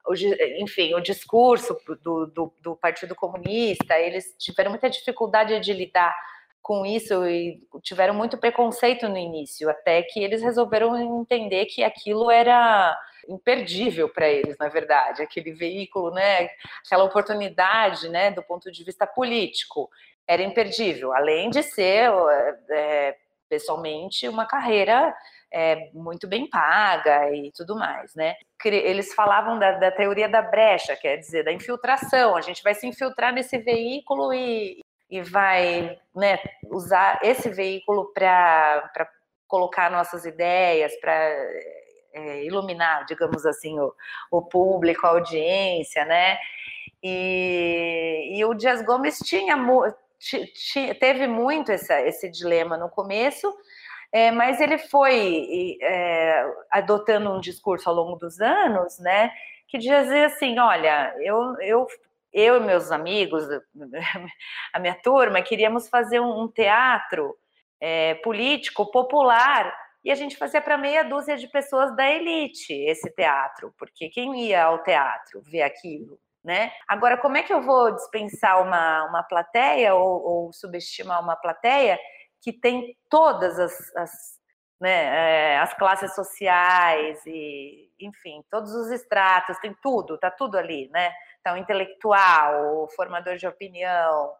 o, enfim, o discurso do, do, do, Partido Comunista, eles tiveram muita dificuldade de lidar com isso e tiveram muito preconceito no início, até que eles resolveram entender que aquilo era imperdível para eles, na verdade, aquele veículo, né, aquela oportunidade, né, do ponto de vista político, era imperdível, além de ser é, pessoalmente uma carreira é, muito bem paga e tudo mais, né? Eles falavam da, da, teoria da brecha, quer dizer, da infiltração. A gente vai se infiltrar nesse veículo e, e vai né, usar esse veículo para colocar nossas ideias, para é, iluminar, digamos assim, o, o público, a audiência, né? E, e o Dias Gomes tinha, teve muito essa, esse dilema no começo, é, mas ele foi é, adotando um discurso ao longo dos anos, né, que dizia assim, olha, eu, eu, eu e meus amigos, *laughs* a minha turma, queríamos fazer um, teatro é, político popular e a gente fazia para meia dúzia de pessoas da elite esse teatro, porque quem ia ao teatro ver aquilo? né? Agora, como é que eu vou dispensar uma, uma plateia ou, ou subestimar uma plateia que tem todas as, as, né, é, as classes sociais e, enfim, todos os estratos, tem tudo, tá tudo ali, né? Então, o intelectual, o formador de opinião,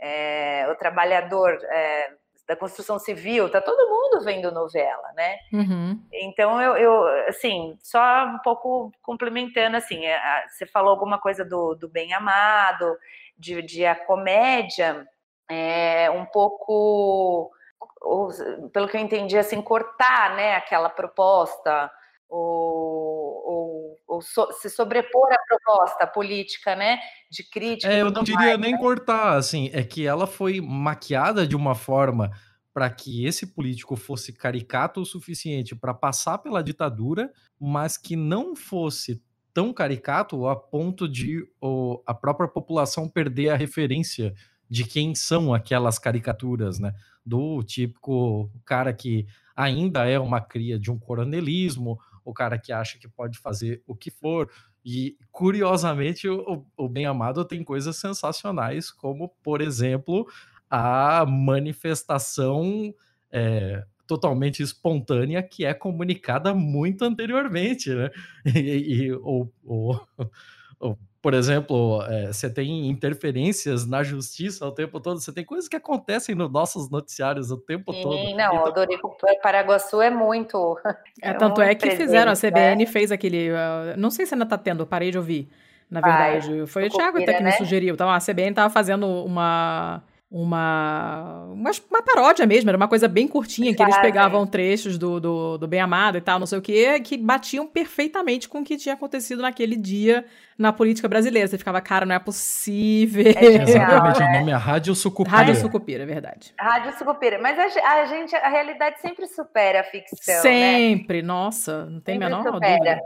é, o trabalhador é, da construção civil, tá todo mundo vendo novela, né? Uhum. Então eu, eu, assim, só um pouco complementando, assim, você falou alguma coisa do, do bem amado, de, de a comédia, é um pouco, pelo que eu entendi, assim, cortar, né, aquela proposta ou, ou, ou so, se sobrepor à proposta política, né, de crítica. É, eu não diria mais, nem né? cortar, assim, é que ela foi maquiada de uma forma para que esse político fosse caricato o suficiente para passar pela ditadura, mas que não fosse tão caricato a ponto de oh, a própria população perder a referência de quem são aquelas caricaturas, né? Do típico cara que ainda é uma cria de um coronelismo, o cara que acha que pode fazer o que for. E, curiosamente, o, o Bem Amado tem coisas sensacionais, como, por exemplo, a manifestação é, totalmente espontânea que é comunicada muito anteriormente, né? *laughs* E, e ou, por exemplo, é, você tem interferências na justiça o tempo todo, você tem coisas que acontecem nos nossos noticiários o tempo Sim, todo. Não, então... o Dorico Paraguaçu é muito. É, é tanto muito é que presente, fizeram, a CBN né? fez aquele. Uh, não sei se ainda tá tendo, parei de ouvir. Na verdade, foi o Thiago até que né? me sugeriu. Então, a CBN tava fazendo uma uma, uma, uma, paródia mesmo, era uma coisa bem curtinha, que eles pegavam trechos do, do, do, Bem Amado e tal, não sei o quê, que batiam perfeitamente com o que tinha acontecido naquele dia na política brasileira. Você ficava, cara, não é possível. É genial, Exatamente, né? o nome é Rádio Sucupira. Rádio Sucupira, é verdade. Rádio Sucupira, mas a, a, gente, a realidade sempre supera a ficção, né? Sempre, né? nossa, não tem sempre menor supera. dúvida.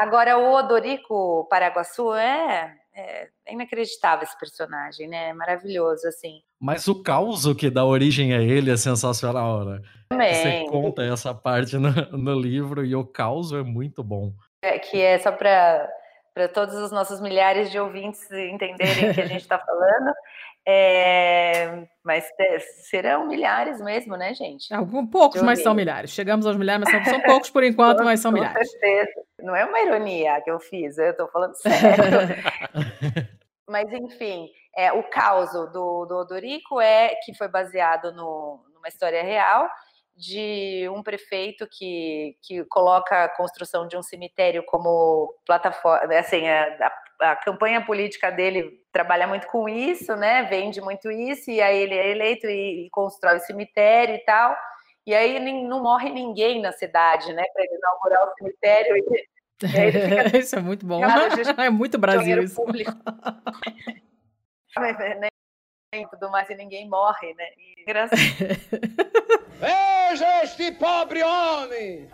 Agora, o Odorico Paraguaçu é é, é, inacreditável esse personagem, né? É maravilhoso, assim. Mas o caos que dá origem a ele é sensacional, né? Também. Você conta essa parte no, no livro e o caos é muito bom. É, que é só para para todos os nossos milhares de ouvintes entenderem o que a gente está falando. *laughs* É, mas é, serão milhares mesmo, né, gente? Algum, poucos, mas são milhares. Chegamos aos milhares, mas são, são poucos por enquanto, mas são *laughs* milhares. Com certeza. Não é uma ironia que eu fiz, eu estou falando sério. *laughs* mas, enfim, é, o caos do, do Odorico é que foi baseado no, numa história real de um prefeito que, que coloca a construção de um cemitério como plataforma, assim, a, a, a, campanha política dele trabalha muito com isso, né? Vende muito isso, e aí ele é eleito e, e constrói o cemitério e tal. E aí não morre ninguém na cidade, né? Para inaugurar o cemitério. E, e *laughs* isso é muito bom. *laughs* é muito Brasil isso. *laughs* Né, e tudo mais, e ninguém morre, né? E, Veja este pobre homem,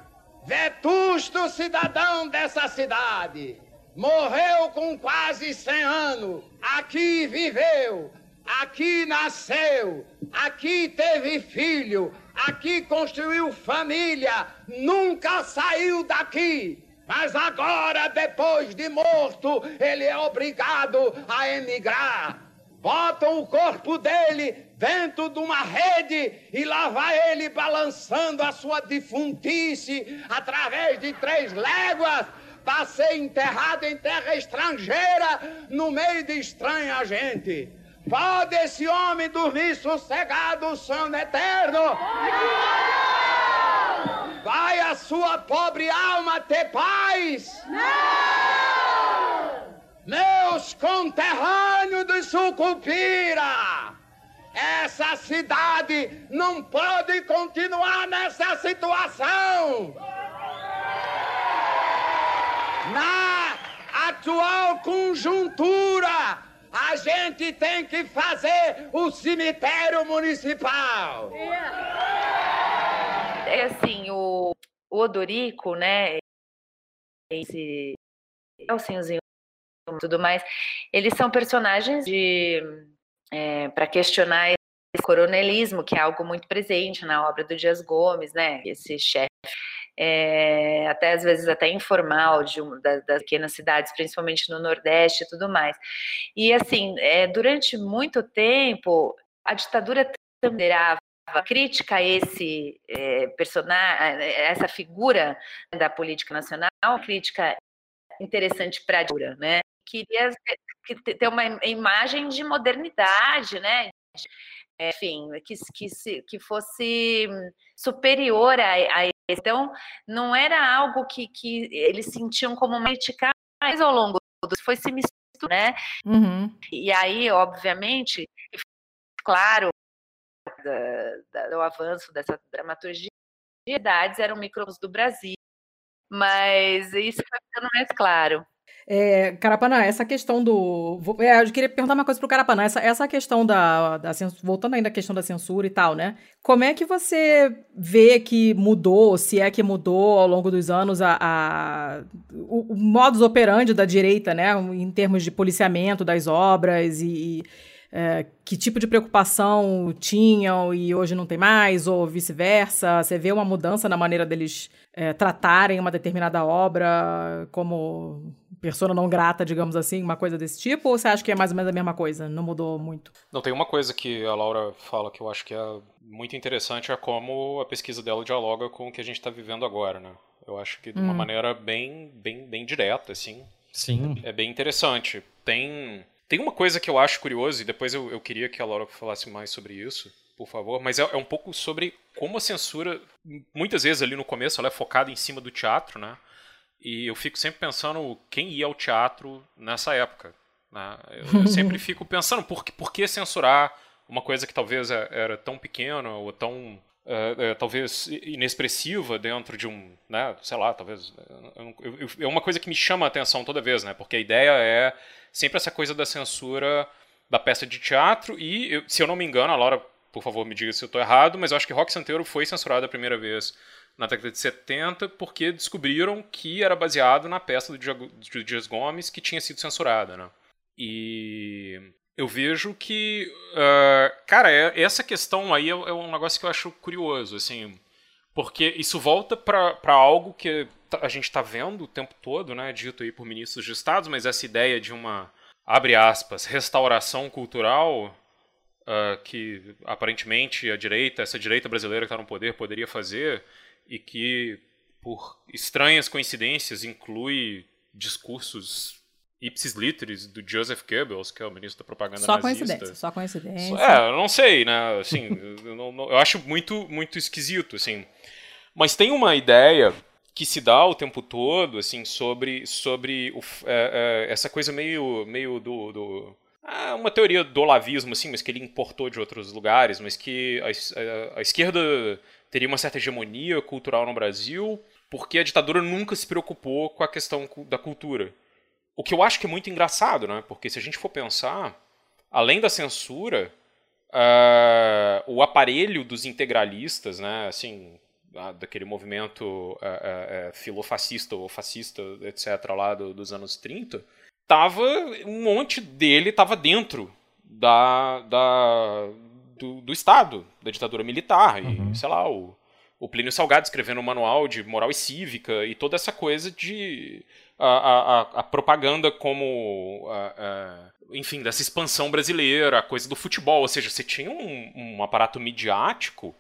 vetusto cidadão dessa cidade. Morreu com quase 100 anos. Aqui viveu, aqui nasceu, aqui teve filho, aqui construiu família, nunca saiu daqui. Mas agora, depois de morto, ele é obrigado a emigrar botam o corpo dele dentro de uma rede e lá vai ele balançando a sua defuntice através de três léguas para ser enterrado em terra estrangeira no meio de estranha gente. Pode esse homem dormir sossegado sono eterno? Vai a sua pobre alma ter paz? Não! meus conterrâneos de Sucupira, essa cidade não pode continuar nessa situação. Na atual conjuntura, a gente tem que fazer o cemitério municipal. É assim, o, o Odorico, né? Esse é o senhorzinho tudo mais, eles são personagens de é, para questionar esse coronelismo, que é algo muito presente na obra do Dias Gomes, né? Esse chefe é, até às vezes até informal de das, das, pequenas cidades, principalmente no Nordeste e tudo mais. E assim, é, durante muito tempo, a ditadura também crítica a esse é, personagem, essa figura da política nacional, crítica interessante para a ditadura, né? Queria ter uma imagem de modernidade, né? enfim, que, que, que fosse superior a, a então, não era algo que, que eles sentiam como uma crítica, mas ao longo do foi se misturando, né? Uhum. E aí, obviamente, claro, da, do avanço dessa dramaturgia, idades eram micros do Brasil, mas isso foi ficando mais claro. É, Carapanã, essa questão do. É, eu queria perguntar uma coisa pro Carapanã. Essa, essa questão da, da. Voltando ainda à questão da censura e tal, né? Como é que você vê que mudou, se é que mudou ao longo dos anos, a, a o, o modus operandi da direita, né? Em termos de policiamento das obras e. É, que tipo de preocupação tinham e hoje não tem mais, ou vice-versa? Você vê uma mudança na maneira deles é, tratarem uma determinada obra como persona não grata, digamos assim, uma coisa desse tipo? Ou você acha que é mais ou menos a mesma coisa? Não mudou muito? Não, tem uma coisa que a Laura fala que eu acho que é muito interessante, é como a pesquisa dela dialoga com o que a gente está vivendo agora, né? Eu acho que de uma hum. maneira bem, bem, bem direta, assim. Sim. É bem interessante. Tem, tem uma coisa que eu acho curiosa, e depois eu, eu queria que a Laura falasse mais sobre isso, por favor, mas é, é um pouco sobre como a censura, muitas vezes ali no começo, ela é focada em cima do teatro, né? E eu fico sempre pensando quem ia ao teatro nessa época. Né? Eu, eu *laughs* sempre fico pensando por que, por que censurar uma coisa que talvez é, era tão pequena ou tão é, é, talvez inexpressiva dentro de um, né, sei lá, talvez é uma coisa que me chama a atenção toda vez, né, porque a ideia é sempre essa coisa da censura da peça de teatro e, eu, se eu não me engano, a Laura, por favor, me diga se eu estou errado, mas eu acho que Rock Santeiro foi censurado a primeira vez na década de 70 porque descobriram que era baseado na peça do Dias Gomes que tinha sido censurada, né? E eu vejo que, uh, cara, é, essa questão aí é, é, um negócio que eu acho curioso, assim, porque isso volta para algo que a gente está vendo o tempo todo, né, dito aí por ministros de Estado, mas essa ideia de uma, abre aspas, restauração cultural uh, que aparentemente a direita, essa direita brasileira que está no poder, poderia fazer, e que, por estranhas coincidências, inclui discursos ipsis literis do Joseph Goebbels, que é o ministro da propaganda só nazista. Coincidência, só coincidência. É, eu não sei, né? Assim, *laughs* eu, não, eu acho muito, muito esquisito, assim. Mas tem uma ideia que se dá o tempo todo, assim, sobre, sobre o, é, é, essa coisa meio, meio do, do ah, uma teoria do olavismo, assim, mas que ele importou de outros lugares, mas que a, a, a esquerda teria uma certa hegemonia cultural no Brasil, porque a ditadura nunca se preocupou com a questão da cultura. O que eu acho que é muito engraçado, né? Porque se a gente for pensar, além da censura, uh, o aparelho dos integralistas, né? Assim, daquele movimento uh, uh, filofascista ou fascista, etc., lá do, dos anos 30, tava, um monte dele estava dentro da, da, do, do Estado, da ditadura militar. Uhum. E, sei lá, o, o Plínio Salgado escrevendo um manual de moral e cívica e toda essa coisa de. A, a, a propaganda como. A, enfim, dessa expansão brasileira, a coisa do futebol. Ou seja, você tinha um, um aparato midiático.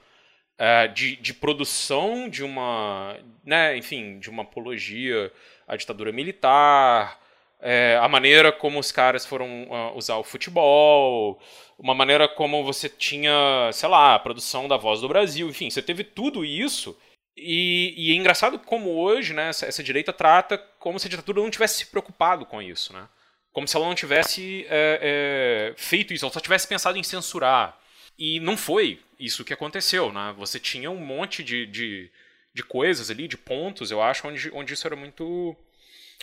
Uh, de, de, produção de uma, né, enfim, de uma apologia à ditadura militar, é, a maneira como os caras foram uh, usar o futebol, uma maneira como você tinha, sei lá, a produção da Voz do Brasil, enfim, você teve tudo isso. E, e é engraçado como hoje, né, essa, essa, direita trata como se a ditadura não tivesse se preocupado com isso, né? Como se ela não tivesse é, é, feito isso, ela só tivesse pensado em censurar. E não foi isso que aconteceu, né? Você tinha um monte de, de, de coisas ali, de pontos, eu acho, onde, onde isso era muito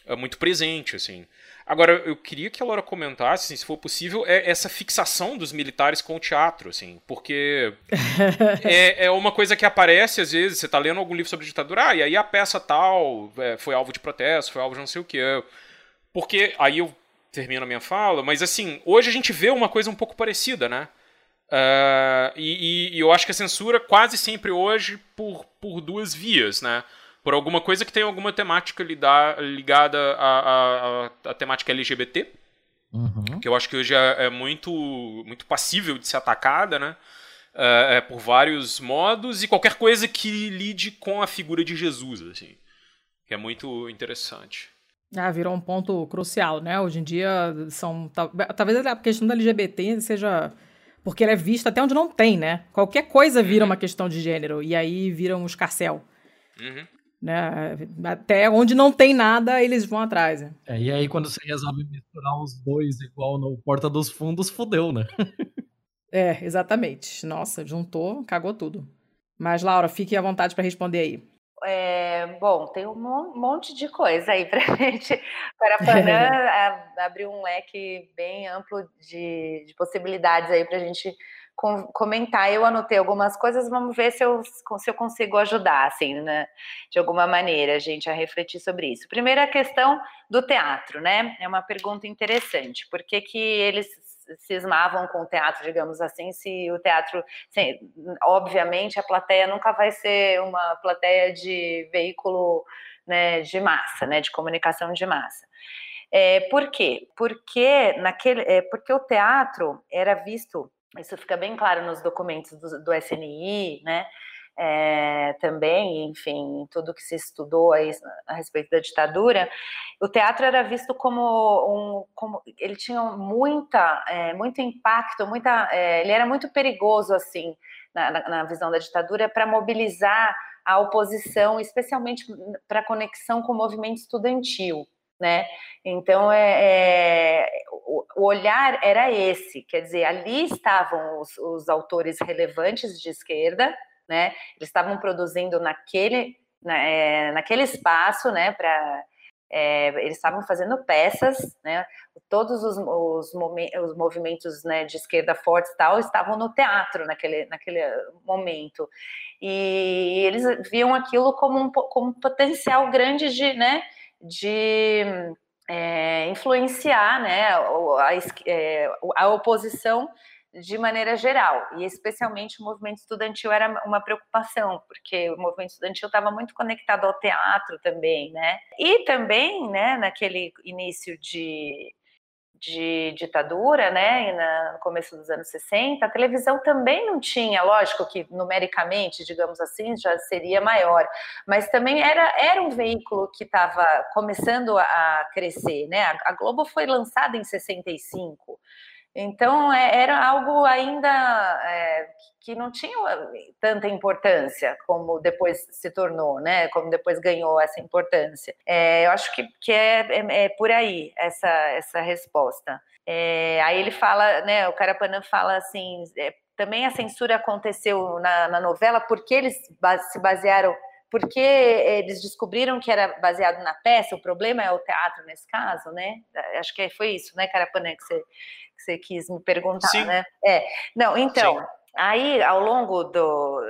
é muito presente, assim. Agora, eu queria que a Laura comentasse, assim, se for possível, é essa fixação dos militares com o teatro, assim, porque *laughs* é, é uma coisa que aparece às vezes, você está lendo algum livro sobre ditadura, ah, e aí a peça tal é, foi alvo de protesto, foi alvo de não sei o que. Porque, aí eu termino a minha fala, mas assim, hoje a gente vê uma coisa um pouco parecida, né? Uh, e, e, e, eu acho que a censura quase sempre hoje por, por duas vias, né? Por alguma coisa que tem alguma temática ligada à, à, à temática LGBT. Uhum. Que eu acho que hoje é, é, muito, muito passível de ser atacada, né? É, é, por vários modos, e qualquer coisa que lide com a figura de Jesus, assim. Que é muito interessante. Ah, virou um ponto crucial, né? Hoje em dia são. Talvez a questão da LGBT seja. Porque ela é vista até onde não tem, né? Qualquer coisa vira uhum. uma questão de gênero. E aí vira um escarcel. Uhum. Né? Até onde não tem nada, eles vão atrás. Né? É, e aí, quando você resolve misturar os dois igual no Porta dos Fundos, fudeu, né? é, exatamente. Nossa, juntou, cagou tudo. Mas, Laura, fique à vontade para responder aí. É, bom, tem um monte de coisa aí para *laughs* gente. Parapanã *laughs* abriu um leque bem amplo de, de possibilidades aí para a gente com, comentar. Eu anotei algumas coisas, vamos ver se eu, se eu consigo ajudar, assim, né, de alguma maneira, a gente a refletir sobre isso. Primeira questão do teatro, né? É uma pergunta interessante. Por que, que eles cismavam com o teatro, digamos assim, se o teatro, obviamente, a plateia nunca vai ser uma plateia de veículo né, de massa, né, de comunicação de massa. É, por quê? Porque, naquele, é, porque o teatro era visto, isso fica bem claro nos documentos do, do SNI, né, é, também, enfim, tudo que se estudou aí a respeito da ditadura, o teatro era visto como um, como ele tinha muita, é, muito impacto, muita, é, ele era muito perigoso assim na, na, visão da ditadura para mobilizar a oposição, especialmente para conexão com o movimento estudantil. Né? Então, é, é, o, olhar era esse, quer dizer, ali estavam os, os autores relevantes de esquerda, né? Eles estavam produzindo naquele, na, é, naquele espaço, né? Para é, eles estavam fazendo peças, né? Todos os, os, os movimentos né, de esquerda fortes tal estavam no teatro naquele, naquele momento e eles viam aquilo como um, como um potencial grande de, né, de é, influenciar, né, a, é, a oposição de maneira geral, e especialmente o movimento estudantil era uma preocupação, porque o movimento estudantil estava muito conectado ao teatro também, né? E também, né, naquele início de, de ditadura, né, no começo dos anos 60, a televisão também não tinha, lógico que numericamente, digamos assim, já seria maior, mas também era, era um veículo que estava começando a crescer, né? A Globo foi lançada em 65, então, é, era algo ainda é, que não tinha tanta importância como depois se tornou, né? Como depois ganhou essa importância. É, eu acho que, que é, é, é, por aí essa, essa resposta. É, aí ele fala, né? O Carapanã fala assim: também a censura aconteceu na, na novela porque eles se basearam porque eles descobriram que era baseado na peça, o problema é o teatro nesse caso, né? Acho que foi isso, né, Carapanã, que você, que você quis me perguntar, Sim. né? É, não, então, Sim. aí ao longo do,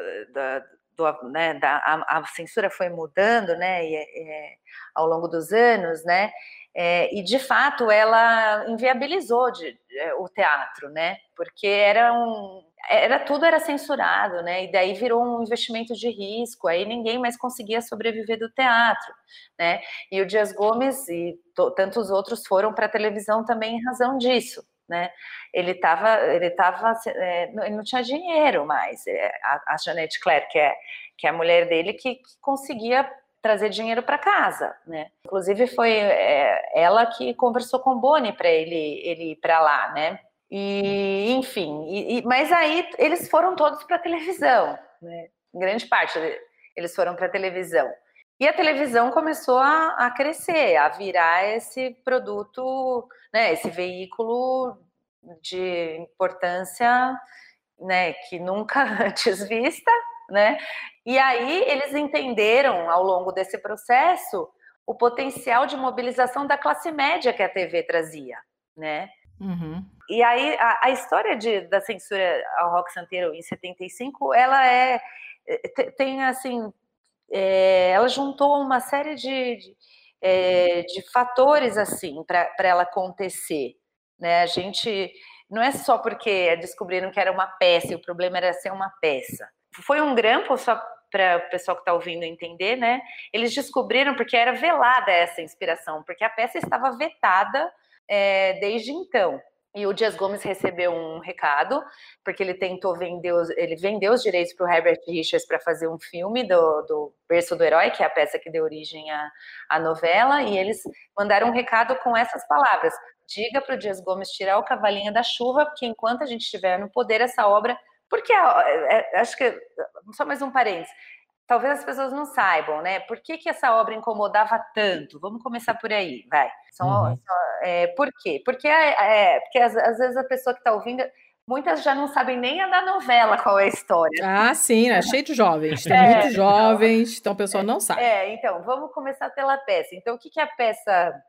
do, do né, da, a, a, censura foi mudando, né, e, ao longo dos anos, né, é, e de fato ela inviabilizou de, é, o teatro, né, porque era um, era tudo era censurado, né? E daí virou um investimento de risco. Aí ninguém mais conseguia sobreviver do teatro, né? E o Dias Gomes e tantos outros foram para a televisão também em razão disso, né? Ele estava, ele tava, é, ele não tinha dinheiro mais. É, a, a Janete Claire, que é, que é a mulher dele, que, que conseguia trazer dinheiro para casa, né? Inclusive foi é, ela que conversou com o Boni para ele, ele ir para lá, né? E enfim, e, e, mas aí eles foram todos para televisão, né? Grande parte eles foram para televisão. E a televisão começou a, a, crescer, a virar esse produto, né, esse veículo de importância né, que nunca *laughs* antes vista, né? E aí eles entenderam ao longo desse processo o potencial de mobilização da classe média que a TV trazia, né? Uhum. E aí a, a, história de, da censura ao rock santeiro em 75, ela é tem assim, é, ela juntou uma série de, de, é, de fatores assim para ela acontecer, né? A gente não é só porque descobriram que era uma peça e o problema era ser uma peça. Foi um grampo, só para o pessoal que está ouvindo entender, né? Eles descobriram porque era velada essa inspiração, porque a peça estava vetada é, desde então. E o Dias Gomes recebeu um recado, porque ele tentou vender, os, ele vendeu os direitos para o Herbert Richards para fazer um filme do, do Berço do Herói, que é a peça que deu origem à, à novela, e eles mandaram um recado com essas palavras: diga para o Dias Gomes tirar o cavalinho da chuva, porque enquanto a gente estiver no poder, essa obra. Porque é, é, acho que. Só mais um parênteses talvez as pessoas não saibam, né? Por que, que essa obra incomodava tanto? Vamos começar por aí, vai. São, uhum. é, por quê? Porque, é, é porque às, às, vezes a pessoa que está ouvindo, muitas já não sabem nem a da novela qual é a história. Ah, sim, é cheio de jovens, tem é, muitos jovens, então, então a pessoa não sabe. É, então, vamos começar pela peça. Então, o que, que é a peça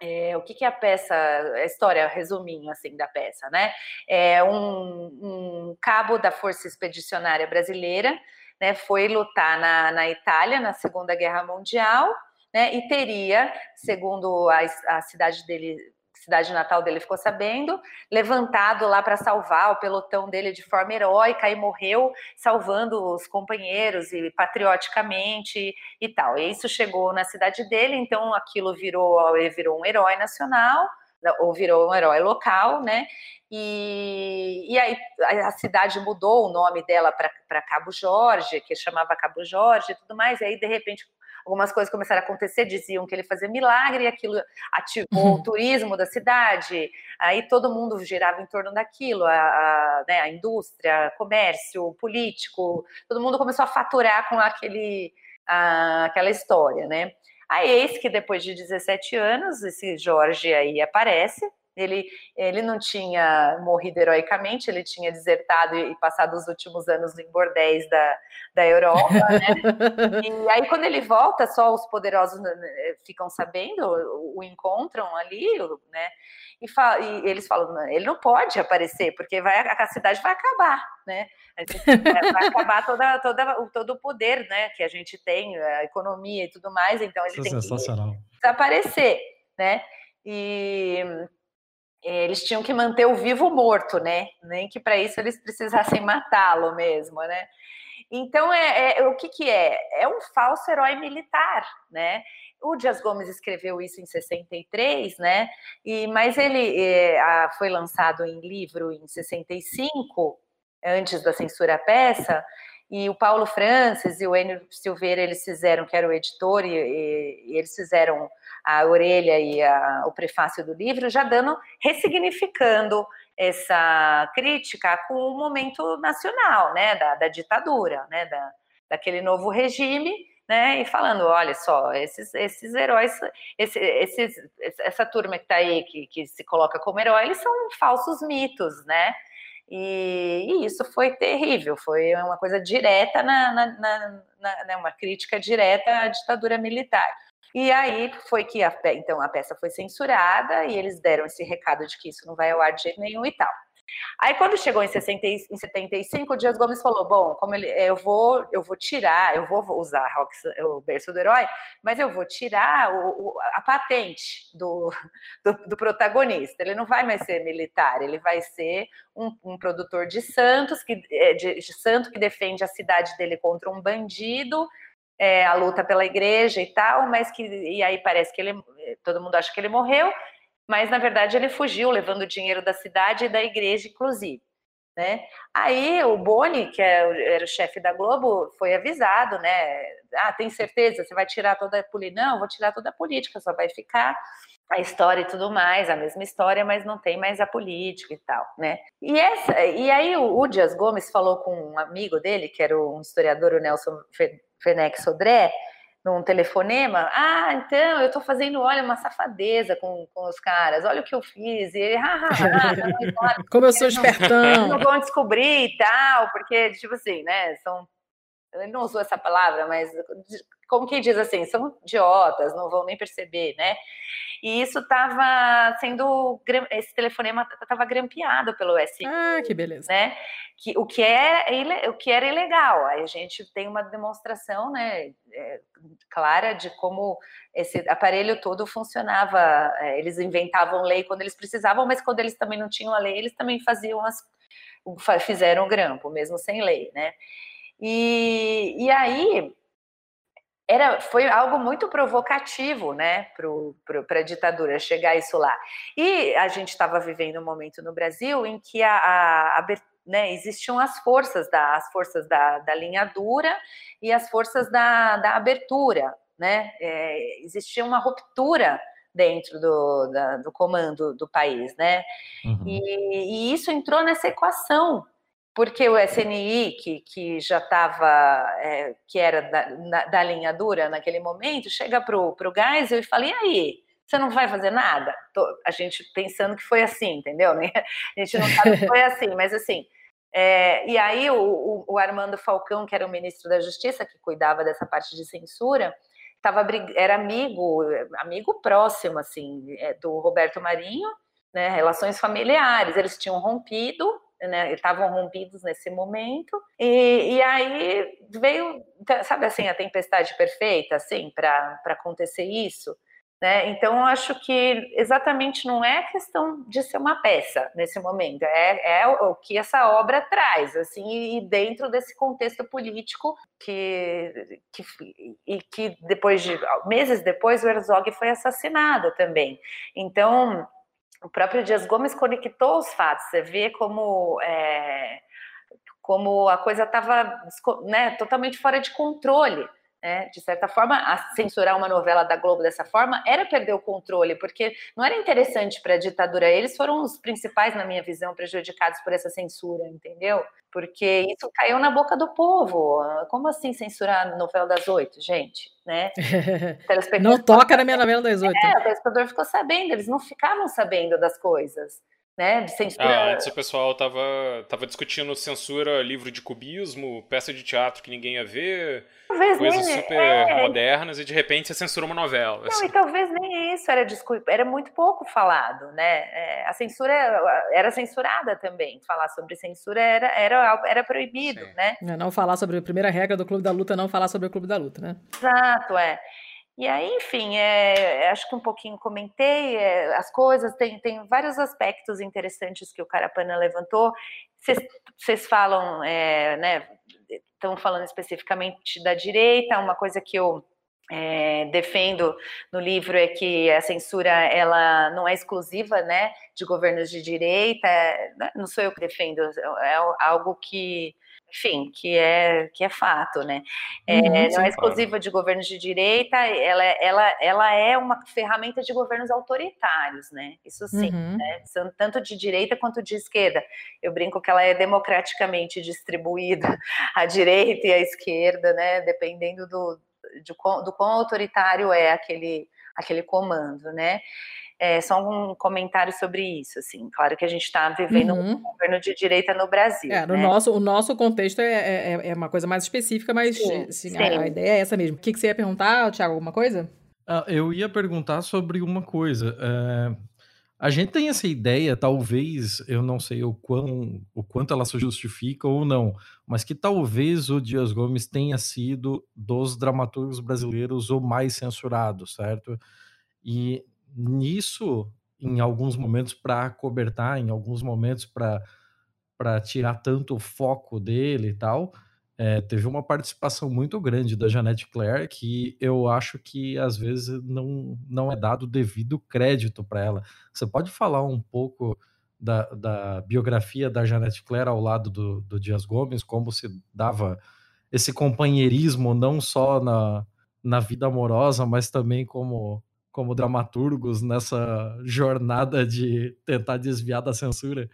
é, o que, que, é a peça, a história, resuminho assim da peça, né? É um, um, cabo da Força Expedicionária Brasileira né, foi lutar na, na Itália na Segunda Guerra Mundial, né, e teria, segundo a, a cidade dele, cidade natal dele ficou sabendo, levantado lá para salvar o pelotão dele de forma heróica e morreu salvando os companheiros e patrioticamente e tal. E isso chegou na cidade dele, então aquilo virou, virou um herói nacional ou virou um herói local, né? E, e aí a cidade mudou o nome dela para Cabo Jorge, que chamava Cabo Jorge e tudo mais, e aí de repente algumas coisas começaram a acontecer, diziam que ele fazia milagre e aquilo ativou uhum. o turismo da cidade, aí todo mundo girava em torno daquilo, a, a, né, a indústria, comércio, político, todo mundo começou a faturar com aquele, a, aquela história, né? Aí eis que depois de 17 anos, esse Jorge aí aparece, ele, ele não tinha morrido heroicamente, ele tinha desertado e passado os últimos anos em bordéis da, da Europa, né? e aí, quando ele volta, só os poderosos né, né, ficam sabendo, o, encontram ali, né? E, fala, e, eles falam, ele não pode aparecer, porque vai, a cidade vai acabar, né? Vai acabar toda, toda, todo o poder né, que a gente tem, a economia e tudo mais, então ele Isso tem que desaparecer, né? E eles tinham que manter o vivo morto, né? Nem que para isso eles precisassem matá-lo mesmo, né? Então, é, é, o que, que é? É um falso herói militar, né? O Dias Gomes escreveu isso em 63, né? E, mas ele é, a, foi lançado em livro em 65, antes da censura à peça, e o Paulo Francis e o Enio Silveira, eles fizeram, que era o editor, e, e, e eles fizeram a orelha e a, o prefácio do livro, já dando, ressignificando essa crítica com o momento nacional, né, da, da ditadura, né, da, daquele novo regime, né, e falando, olha só, esses, esses heróis, esse, esses, essa turma que está aí, que, que se coloca como herói, eles são falsos mitos, né, e, e, isso foi terrível, foi uma coisa direta, na, na, na, na, né, uma crítica direta à ditadura militar. E aí foi que a, então a peça foi censurada e eles deram esse recado de que isso não vai ao ar de jeito nenhum e tal. Aí quando chegou em, 60, em 75, o Dias Gomes falou: bom, como ele, eu vou, eu vou tirar, eu vou usar o berço do herói, mas eu vou tirar o, o, a patente do, do, do, protagonista. Ele não vai mais ser militar, ele vai ser um, um produtor de santos, que, é, de, de santo que defende a cidade dele contra um bandido é, a luta pela igreja e tal, mas que e aí parece que ele, todo mundo acha que ele morreu, mas na verdade ele fugiu, levando o dinheiro da cidade e da igreja, inclusive. Né? Aí o Boni, que é era o chefe da Globo, foi avisado, né? Ah, tem certeza? Você vai tirar toda a política? Não, vou tirar toda a política, só vai ficar a história e tudo mais, a mesma história, mas não tem mais a política e tal, né? E, essa, e aí o, o Dias Gomes falou com um amigo dele, que era um historiador, o Nelson Fenech Sodré, num telefonema, ah, então, eu tô fazendo, olha, uma safadeza com, com os caras, olha o que eu fiz, e ele, ah, ah, ah, como eu sou espertão. Não, não vão descobrir e tal, porque, tipo assim, né, são, ele não usou essa palavra, mas como quem diz assim, são idiotas, não vão nem perceber, né, e isso estava sendo, esse telefonema estava grampeado pelo SI. Ah, que beleza. Né? Que, o, que é, o que era ilegal. Aí a gente tem uma demonstração né, é, clara de como esse aparelho todo funcionava. É, eles inventavam lei quando eles precisavam, mas quando eles também não tinham a lei, eles também faziam as, fizeram o grampo, mesmo sem lei, né? E, e aí era, foi algo muito provocativo, né, para a ditadura chegar isso lá. E a gente estava vivendo um momento no Brasil em que a, a, a né, existiam as forças da, as forças da, da linha dura e as forças da, da abertura, né? É, existia uma ruptura dentro do, da, do comando do país, né? Uhum. E, e, isso entrou nessa equação, porque o SNI, que, que já estava, é, que era da, na, da, linha dura naquele momento, chega para o Geisel e fala, e aí, você não vai fazer nada? Tô, a gente pensando que foi assim, entendeu? *laughs* A gente não sabe que foi *laughs* assim, mas assim... É, e aí o, o, o Armando Falcão, que era o ministro da Justiça, que cuidava dessa parte de censura, tava, era amigo, amigo próximo, assim, é, do Roberto Marinho, né, relações familiares, eles tinham rompido, né, estavam rompidos nesse momento, e, e, aí veio, sabe assim, a tempestade perfeita, assim, para acontecer isso, né? Então, eu acho que exatamente não é questão de ser uma peça nesse momento, é, é o que essa obra traz, assim, e dentro desse contexto político que, que, e que depois de meses depois o Herzog foi assassinado também. Então, o próprio Dias Gomes conectou os fatos, você vê como. É, como a coisa estava né, totalmente fora de controle né? De certa forma, censurar uma novela da Globo dessa forma era perder o controle, porque não era interessante para a ditadura. Eles foram os principais, na minha visão, prejudicados por essa censura, entendeu? Porque isso caiu na boca do povo. Como assim censurar a novela das oito, gente? Né? *laughs* não toca na minha novela das oito. É, o telespectador ficou sabendo, eles não ficavam sabendo das coisas né, de censura. Ah, antes o pessoal tava, tava discutindo censura, livro de cubismo, peça de teatro que ninguém ia ver, talvez coisas nem, super é... modernas, e de repente você censura uma novela. Não, assim. e talvez nem isso era era muito pouco falado, né? É, a censura era censurada também. Falar sobre censura era, era, era proibido, Sim. né? Não falar sobre a primeira regra do Clube da Luta, não falar sobre o Clube da Luta, né? Exato, é. E aí, enfim, é, acho que um pouquinho comentei é, as coisas, tem, tem vários aspectos interessantes que o Carapana levantou. Vocês falam, é, né, estão falando especificamente da direita, uma coisa que eu é, defendo no livro é que a censura ela não é exclusiva né, de governos de direita, não sou eu que defendo, é algo que enfim, que é, que é fato, né? É, uhum, não é exclusiva de governos de direita, ela, ela, ela é uma ferramenta de governos autoritários, né? Isso sim, uhum. né? tanto de direita quanto de esquerda. Eu brinco que ela é democraticamente distribuída, *laughs* a direita e a esquerda, né? Dependendo do, de, do quão autoritário é aquele, aquele comando, né? É, só um comentário sobre isso, assim. Claro que a gente está vivendo uhum. um governo de direita no Brasil. É, no né? nosso, o nosso contexto é, é, é, uma coisa mais específica, mas sim, assim, sim. A, a, ideia é essa mesmo. O que, que você ia perguntar, Tiago? Alguma coisa? Ah, eu ia perguntar sobre uma coisa. É, a gente tem essa ideia, talvez, eu não sei o, quão, o quanto ela se justifica ou não, mas que talvez o Dias Gomes tenha sido dos dramaturgos brasileiros o mais censurado, certo? E nisso, em alguns momentos, para cobertar, em alguns momentos, para tirar tanto o foco dele e tal, é, teve uma participação muito grande da Janete Claire que eu acho que às vezes não, não é dado devido crédito para ela. Você pode falar um pouco da, da biografia da Janete Claire ao lado do, do Dias Gomes, como se dava esse companheirismo não só na, na vida amorosa, mas também como como dramaturgos nessa jornada de tentar desviar da censura.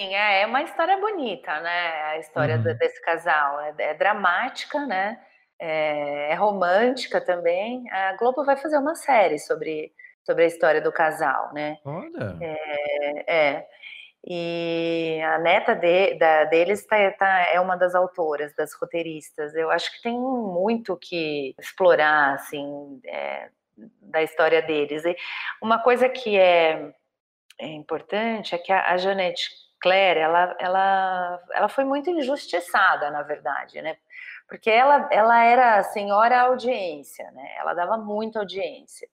Sim, é, é uma história bonita, né? A história uhum. desse casal. É, é, dramática, né? É, é, romântica também. A Globo vai fazer uma série sobre, sobre a história do casal, né? Olha! É, é. E a neta de, da, deles tá, tá, é uma das autoras, das roteiristas. Eu acho que tem muito que explorar, assim, é, da história deles. E uma coisa que é, é importante é que a, a Janete Claire, ela, ela, ela foi muito injustiçada, na verdade, né? Porque ela, ela era a senhora audiência, né? Ela dava muita audiência.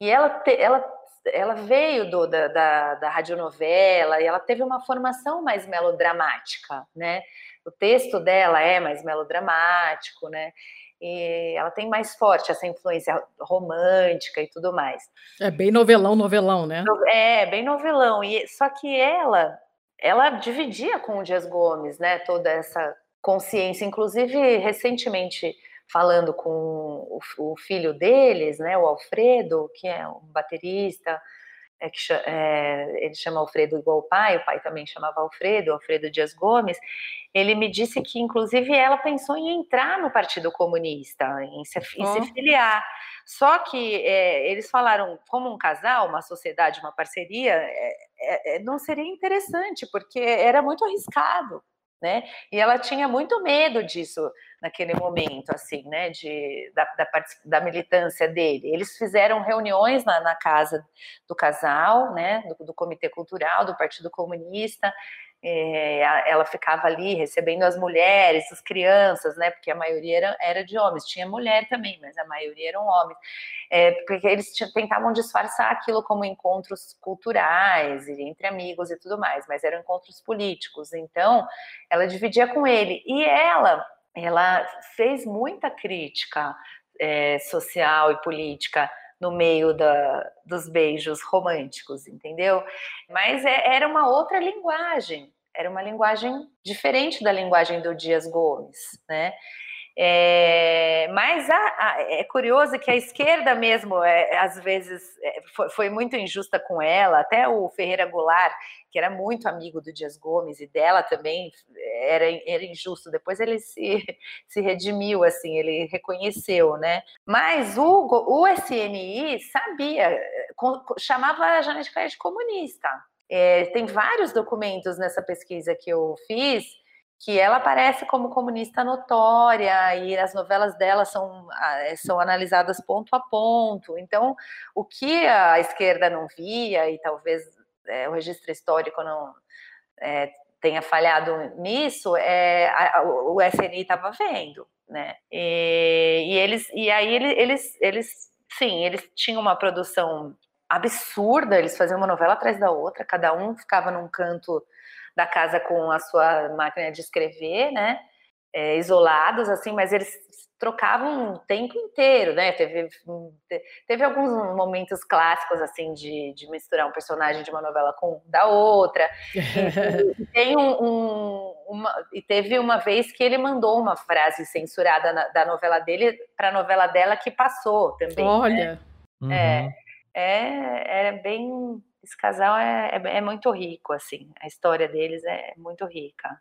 E ela, te, ela ela veio do, da, da, da radionovela e ela teve uma formação mais melodramática, né? O texto dela é mais melodramático, né? E ela tem mais forte essa influência romântica e tudo mais. É bem novelão, novelão, né? É, bem novelão. E só que ela, ela dividia com o Dias Gomes, né? Toda essa consciência, inclusive recentemente falando com o, o, filho deles, né, o Alfredo, que é um baterista, é, que, é, ele chama Alfredo igual o pai, o pai também chamava Alfredo, Alfredo Dias Gomes, ele me disse que, inclusive, ela pensou em entrar no Partido Comunista, em se, em se filiar. Só que é, eles falaram, como um casal, uma sociedade, uma parceria, é, é, é não seria interessante, porque era muito arriscado né? E ela tinha muito medo disso naquele momento, assim, né? De, da, da, da militância dele. Eles fizeram reuniões na, na casa do casal, né? Do, do Comitê Cultural, do Partido Comunista, é, ela ficava ali recebendo as mulheres, as crianças, né? Porque a maioria era, era de homens, tinha mulher também, mas a maioria eram homens. É, porque eles tentavam disfarçar aquilo como encontros culturais, entre amigos e tudo mais, mas eram encontros políticos. Então, ela dividia com ele. E ela, ela fez muita crítica é, social e política no meio da, dos beijos românticos, entendeu? Mas é, era uma outra linguagem, era uma linguagem diferente da linguagem do Dias Gomes, né? É, mas a, a, é curioso que a esquerda mesmo, é, às vezes, é, foi, foi, muito injusta com ela. Até o Ferreira Goulart, que era muito amigo do Dias Gomes e dela também, era, era injusto. Depois ele se, *laughs* se redimiu, assim, ele reconheceu, né? Mas o, o SNI sabia, chamava a Janete de comunista. É, tem vários documentos nessa pesquisa que eu fiz que ela aparece como comunista notória e as novelas dela são, são analisadas ponto a ponto. Então, o que a esquerda não via, e talvez é, o registro histórico não é, tenha falhado nisso, é, a, o SNI estava vendo. Né? E, e, eles, e aí eles, eles, eles, sim, eles tinham uma produção absurda, eles faziam uma novela atrás da outra, cada um ficava num canto da casa com a sua máquina de escrever, né? É, isolados, assim, mas eles trocavam o tempo inteiro, né? Teve, teve alguns momentos clássicos, assim, de, de misturar um personagem de uma novela com da outra. *laughs* E, tem um, um, uma, e teve uma vez que ele mandou uma frase censurada na, da novela dele para a novela dela que passou também. Né? Olha! Né? Uhum. É, é, é bem esse casal é, é, é, muito rico, assim. A história deles é muito rica.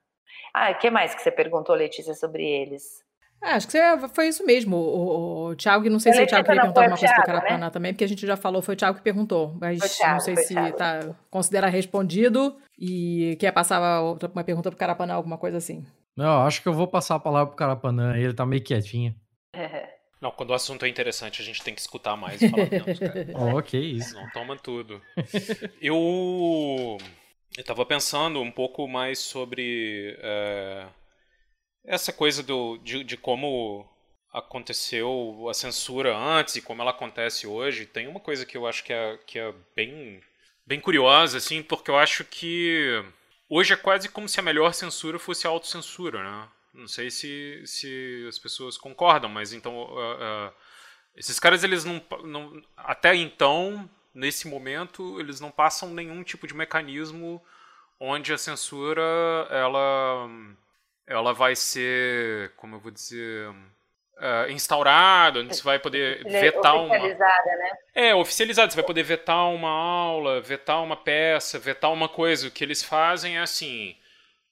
Ah, o que mais que você perguntou, Letícia, sobre eles? Ah, acho que foi isso mesmo. O, o Thiago, não sei eu se o Thiago queria perguntar alguma coisa para o Carapanã né? também, porque a gente já falou, foi o Thiago que perguntou. Mas Thiago, não sei se tá, considera respondido e quer passar uma pergunta para o Carapanã, alguma coisa assim. Não, acho que eu vou passar a palavra para o Carapanã, ele tá meio quietinho. *laughs* Não, quando o assunto é interessante, a gente tem que escutar mais e falar menos, cara. *laughs* oh, ok, isso. Não toma tudo. Eu. Eu tava pensando um pouco mais sobre é, essa coisa do, de, de como aconteceu a censura antes e como ela acontece hoje. Tem uma coisa que eu acho que é, que é bem, bem curiosa, assim, porque eu acho que hoje é quase como se a melhor censura fosse a autocensura, né? Não sei se, se as pessoas concordam, mas então uh, uh, esses caras eles não, não, até então nesse momento eles não passam nenhum tipo de mecanismo onde a censura ela ela vai ser como eu vou dizer uh, instaurada, onde você vai poder vetar uma né? é oficializada, você vai poder vetar uma aula, vetar uma peça, vetar uma coisa. O que eles fazem é assim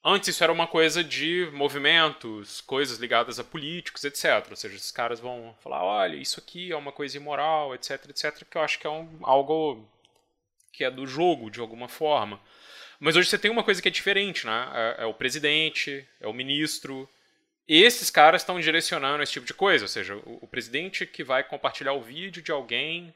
Antes isso era uma coisa de movimentos, coisas ligadas a políticos, etc. Ou seja, os caras vão falar, olha, isso aqui é uma coisa imoral, etc, etc, que eu acho que é um, algo que é do jogo, de alguma forma. Mas hoje você tem uma coisa que é diferente, né? É, é o presidente, é o ministro. Esses caras estão direcionando esse tipo de coisa. Ou seja, o, o presidente que vai compartilhar o vídeo de alguém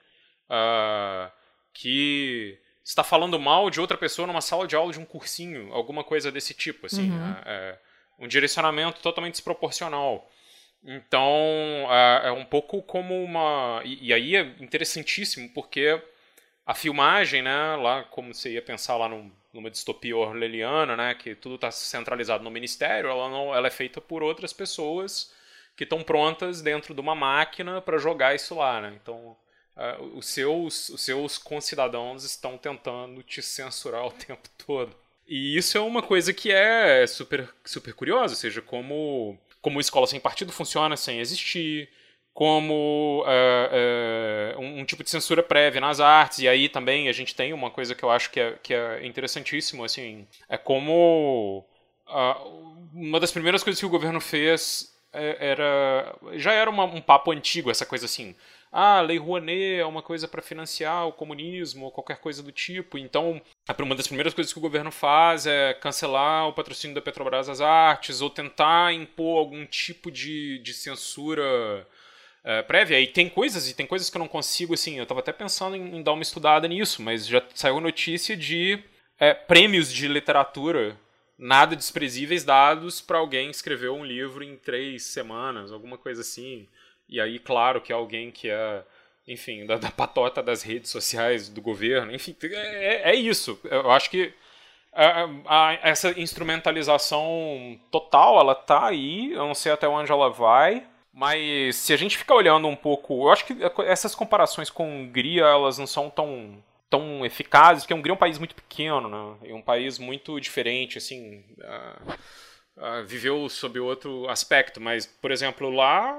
uh, que está falando mal de outra pessoa numa sala de aula de um cursinho, alguma coisa desse tipo, assim. Uhum. É, é, um direcionamento totalmente desproporcional. Então, é, é um pouco como uma. E, e, aí é interessantíssimo, porque a filmagem, né, lá como você ia pensar lá num, numa distopia orwelliana, né, que tudo está centralizado no ministério, ela não, ela é feita por outras pessoas que estão prontas dentro de uma máquina para jogar isso lá, né? Então, uh, os seus os seus concidadãos estão tentando te censurar o *laughs* tempo todo. E isso é uma coisa que é super super curiosa, ou seja, como como escola sem partido funciona sem existir, como uh, uh, um, um, tipo de censura prévia nas artes, e aí também a gente tem uma coisa que eu acho que é, que é interessantíssimo, assim, é como uh, uma das primeiras coisas que o governo fez é, era já era uma, um papo antigo, essa coisa assim, ah, Lei Rouanet é uma coisa para financiar o comunismo ou qualquer coisa do tipo. Então, uma das primeiras coisas que o governo faz é cancelar o patrocínio da Petrobras às artes ou tentar impor algum tipo de, de censura uh, prévia. E tem coisas, e tem coisas que eu não consigo, assim, eu estava até pensando em, em, dar uma estudada nisso, mas já saiu notícia de é, prêmios de literatura nada desprezíveis dados para alguém escrever um livro em três semanas, alguma coisa assim. E aí, claro, que é alguém que é, enfim, da, da patota das redes sociais do governo, enfim, é, é isso. Eu acho que a, a, essa instrumentalização total, ela tá aí, eu não sei até onde ela vai, mas se a gente ficar olhando um pouco, eu acho que essas comparações com a Hungria, elas não são tão tão eficazes, porque a Hungria é um país muito pequeno, né? É um país muito diferente, assim, uh, uh, viveu sob outro aspecto, mas, por exemplo, lá,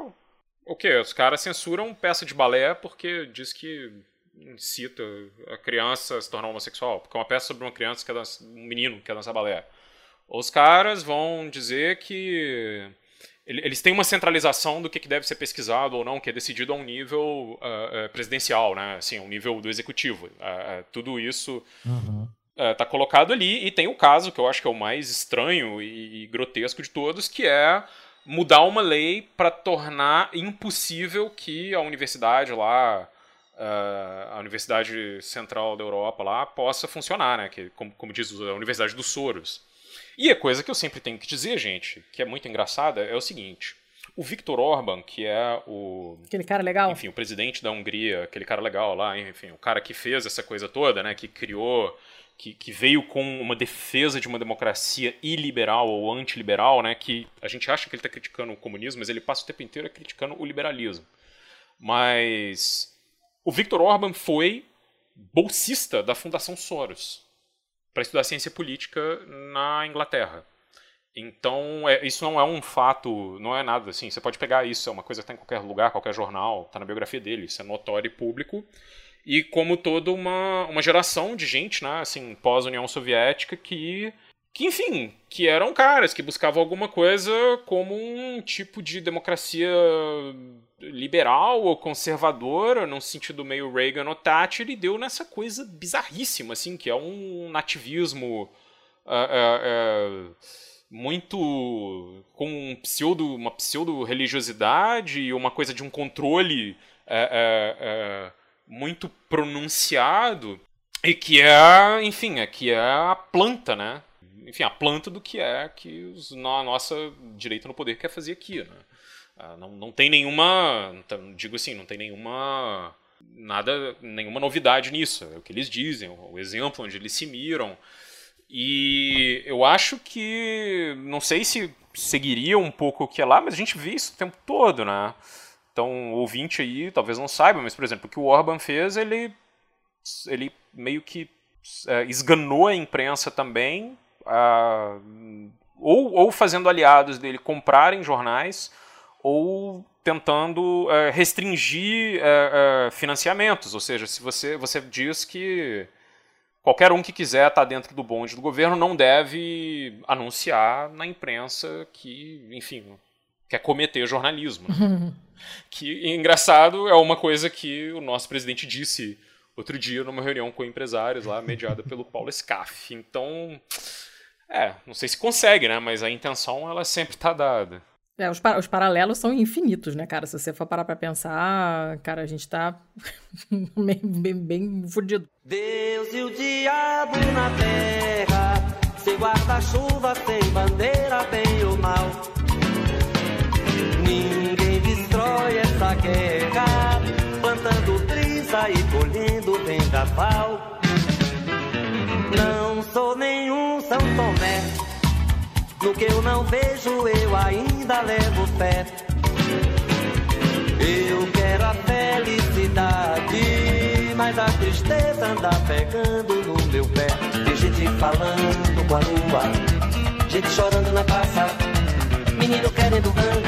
o que? Os caras censuram peça de balé porque diz que incita a criança a se tornar homossexual, porque é uma peça sobre uma criança que é dança, um menino que quer dançar balé. Os caras vão dizer que eles têm uma centralização do que deve ser pesquisado ou não, que é decidido a um nível uh, presidencial, né? Assim, um nível do executivo. Uh, tudo isso uhum. tá colocado ali e tem o caso que eu acho que é o mais estranho e, e grotesco de todos, que é mudar uma lei para tornar impossível que a universidade lá a Universidade Central da Europa lá possa funcionar, né? Que, como, como diz a Universidade dos Soros. E a coisa que eu sempre tenho que dizer, gente, que é muito engraçada, é o seguinte. O Viktor Orban, que é o. Aquele cara legal? Enfim, o presidente da Hungria, aquele cara legal lá, enfim, o cara que fez essa coisa toda, né? Que criou. Que, que veio com uma defesa de uma democracia iliberal ou antiliberal, né? Que a gente acha que ele está criticando o comunismo, mas ele passa o tempo inteiro criticando o liberalismo. Mas. O Viktor Orban foi bolsista da Fundação Soros para estudar ciência política na Inglaterra. Então, é, isso não é um fato, não é nada assim. Você pode pegar isso, é uma coisa que está em qualquer lugar, qualquer jornal, está na biografia dele, isso é notório e público. E como toda uma, uma geração de gente, né, assim, pós-União Soviética, que que, enfim, que eram caras que buscavam alguma coisa como um tipo de democracia liberal ou conservadora, num sentido meio Reagan ou Thatcher, e deu nessa coisa bizarríssima, assim, que é um nativismo uh, uh, uh, muito com um pseudo, uma pseudo-religiosidade e uma coisa de um controle muito pronunciado, e que é, enfim, é que é a planta, né? enfim, a planta do que é que os, a nossa direita no poder quer fazer aqui, né? Ah, não, não tem nenhuma, digo assim, não tem nenhuma nada, nenhuma novidade nisso. É o que eles dizem, o exemplo onde eles se miram. E eu acho que, não sei se seguiria um pouco o que é lá, mas a gente vê isso o tempo todo, né? Então, ouvinte aí talvez não saiba, mas, por exemplo, o que o Orban fez, ele, ele meio que é, esganou a imprensa também uh, ou, ou fazendo aliados dele comprarem jornais ou tentando uh, restringir uh, financiamentos. Ou seja, se você, você diz que qualquer um que quiser estar dentro do bonde do governo não deve anunciar na imprensa que, enfim, quer cometer jornalismo. Né? que, engraçado, é uma coisa que o nosso presidente disse outro dia numa reunião com empresários lá, mediada pelo Paulo Scaff. Então, é, não sei se consegue, né? Mas a intenção, ela sempre está dada. É, os, os, paralelos são infinitos, né, cara? Se você for parar pra pensar, cara, a gente tá *laughs* bem, bem, bem fudido. Deus e o diabo na terra, sem guarda-chuva, sem bandeira, bem ou mal. Guerra, plantando brisa e colhendo vendaval. Não sou nenhum São Tomé, no que eu não vejo eu ainda levo fé. Eu quero a felicidade, mas a tristeza anda pegando no meu pé. Tem gente falando com a lua, gente chorando na praça, menino querendo rango,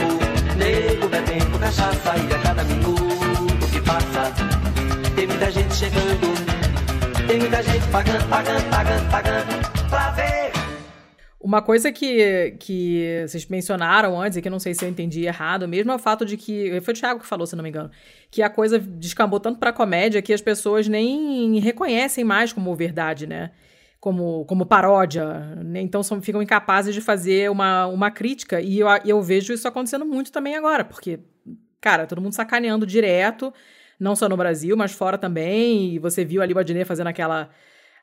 nego bebendo cachaça e a cada minuto que passa tem muita gente chegando, tem muita gente pagando, pagando, pagando, pagando pra ver. Uma coisa que, que vocês mencionaram antes, e que eu não sei se eu entendi errado, mesmo é o fato de que. Foi o Thiago que falou, se não me engano. Que a coisa descambou tanto pra comédia que as pessoas nem reconhecem mais como verdade, né? Como, como paródia. Né? Então são, ficam incapazes de fazer uma, uma crítica. E eu, eu vejo isso acontecendo muito também agora, porque, cara, todo mundo sacaneando direto, não só no Brasil, mas fora também. E você viu ali o Adnet fazendo aquela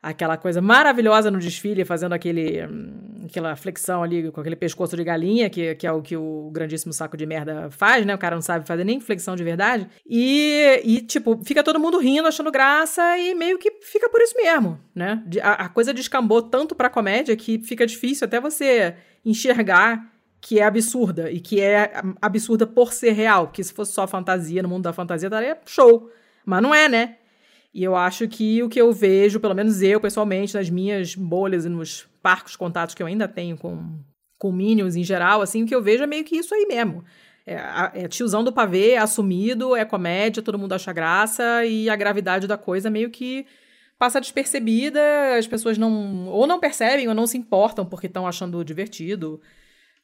aquela coisa maravilhosa no desfile, fazendo aquele, hum, aquela flexão ali com aquele pescoço de galinha, que, que é o que o grandíssimo saco de merda faz, né? O cara não sabe fazer nem flexão de verdade. E, e tipo, fica todo mundo rindo, achando graça e meio que fica por isso mesmo, né? A, a coisa descambou tanto pra comédia que fica difícil até você enxergar que é absurda e que é absurda por ser real, que se fosse só fantasia no mundo da fantasia estaria show. Mas não é, né? E eu acho que o que eu vejo, pelo menos eu pessoalmente, nas minhas bolhas e nos parcos contatos que eu ainda tenho com, com Minions em geral, assim, o que eu vejo é meio que isso aí mesmo. É, é tiozão do pavê, é assumido, é comédia, todo mundo acha graça e a gravidade da coisa meio que passa despercebida, as pessoas não ou não percebem ou não se importam porque estão achando divertido.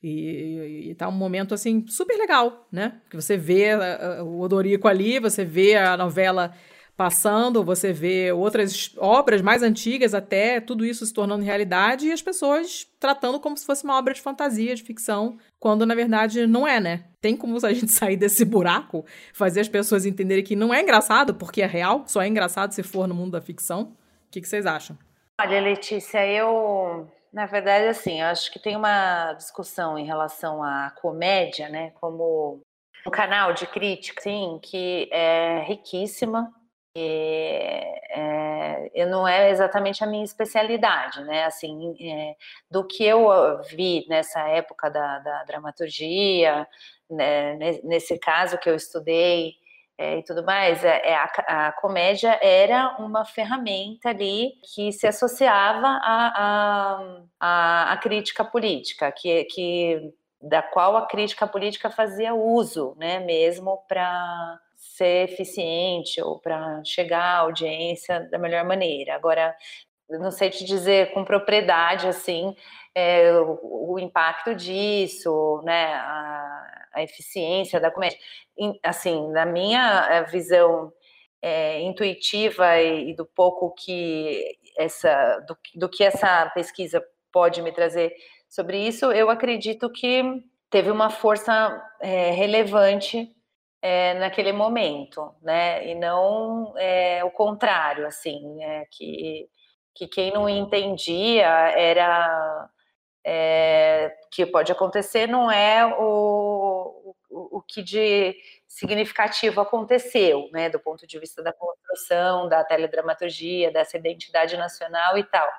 E, e, tá um momento assim super legal, né? Que você vê uh, o Odorico ali, você vê a novela passando, você vê outras obras mais antigas até, tudo isso se tornando realidade e as pessoas tratando como se fosse uma obra de fantasia, de ficção, quando na verdade não é, né? Tem como a gente *laughs* sair desse buraco, fazer as pessoas entenderem que não é engraçado porque é real, só é engraçado se for no mundo da ficção. O que, que vocês acham? Olha, Letícia, eu na verdade, assim, eu acho que tem uma discussão em relação à comédia, né, como um canal de crítica, sim, que é riquíssima, é, é, não é exatamente a minha especialidade, né? Assim, é, do que eu vi nessa época da, da dramaturgia, né, nesse caso que eu estudei é, e tudo mais, é, é, a, a, comédia era uma ferramenta ali que se associava à a, a, a, crítica política, que, que da qual a crítica política fazia uso, né? Mesmo para ser eficiente ou para chegar à audiência da melhor maneira. Agora, não sei te dizer com propriedade assim é, o, o, impacto disso, né, a, a, eficiência da comédia. Assim, na minha eh, visão é, intuitiva e, e, do pouco que essa do, do que essa pesquisa pode me trazer sobre isso, eu acredito que teve uma força é, relevante é, naquele momento, né? E não é, o contrário, assim, é, que, que quem não entendia era é, que pode acontecer não é o, o, o, que de significativo aconteceu, né? Do ponto de vista da construção, da teledramaturgia, dessa identidade nacional e tal.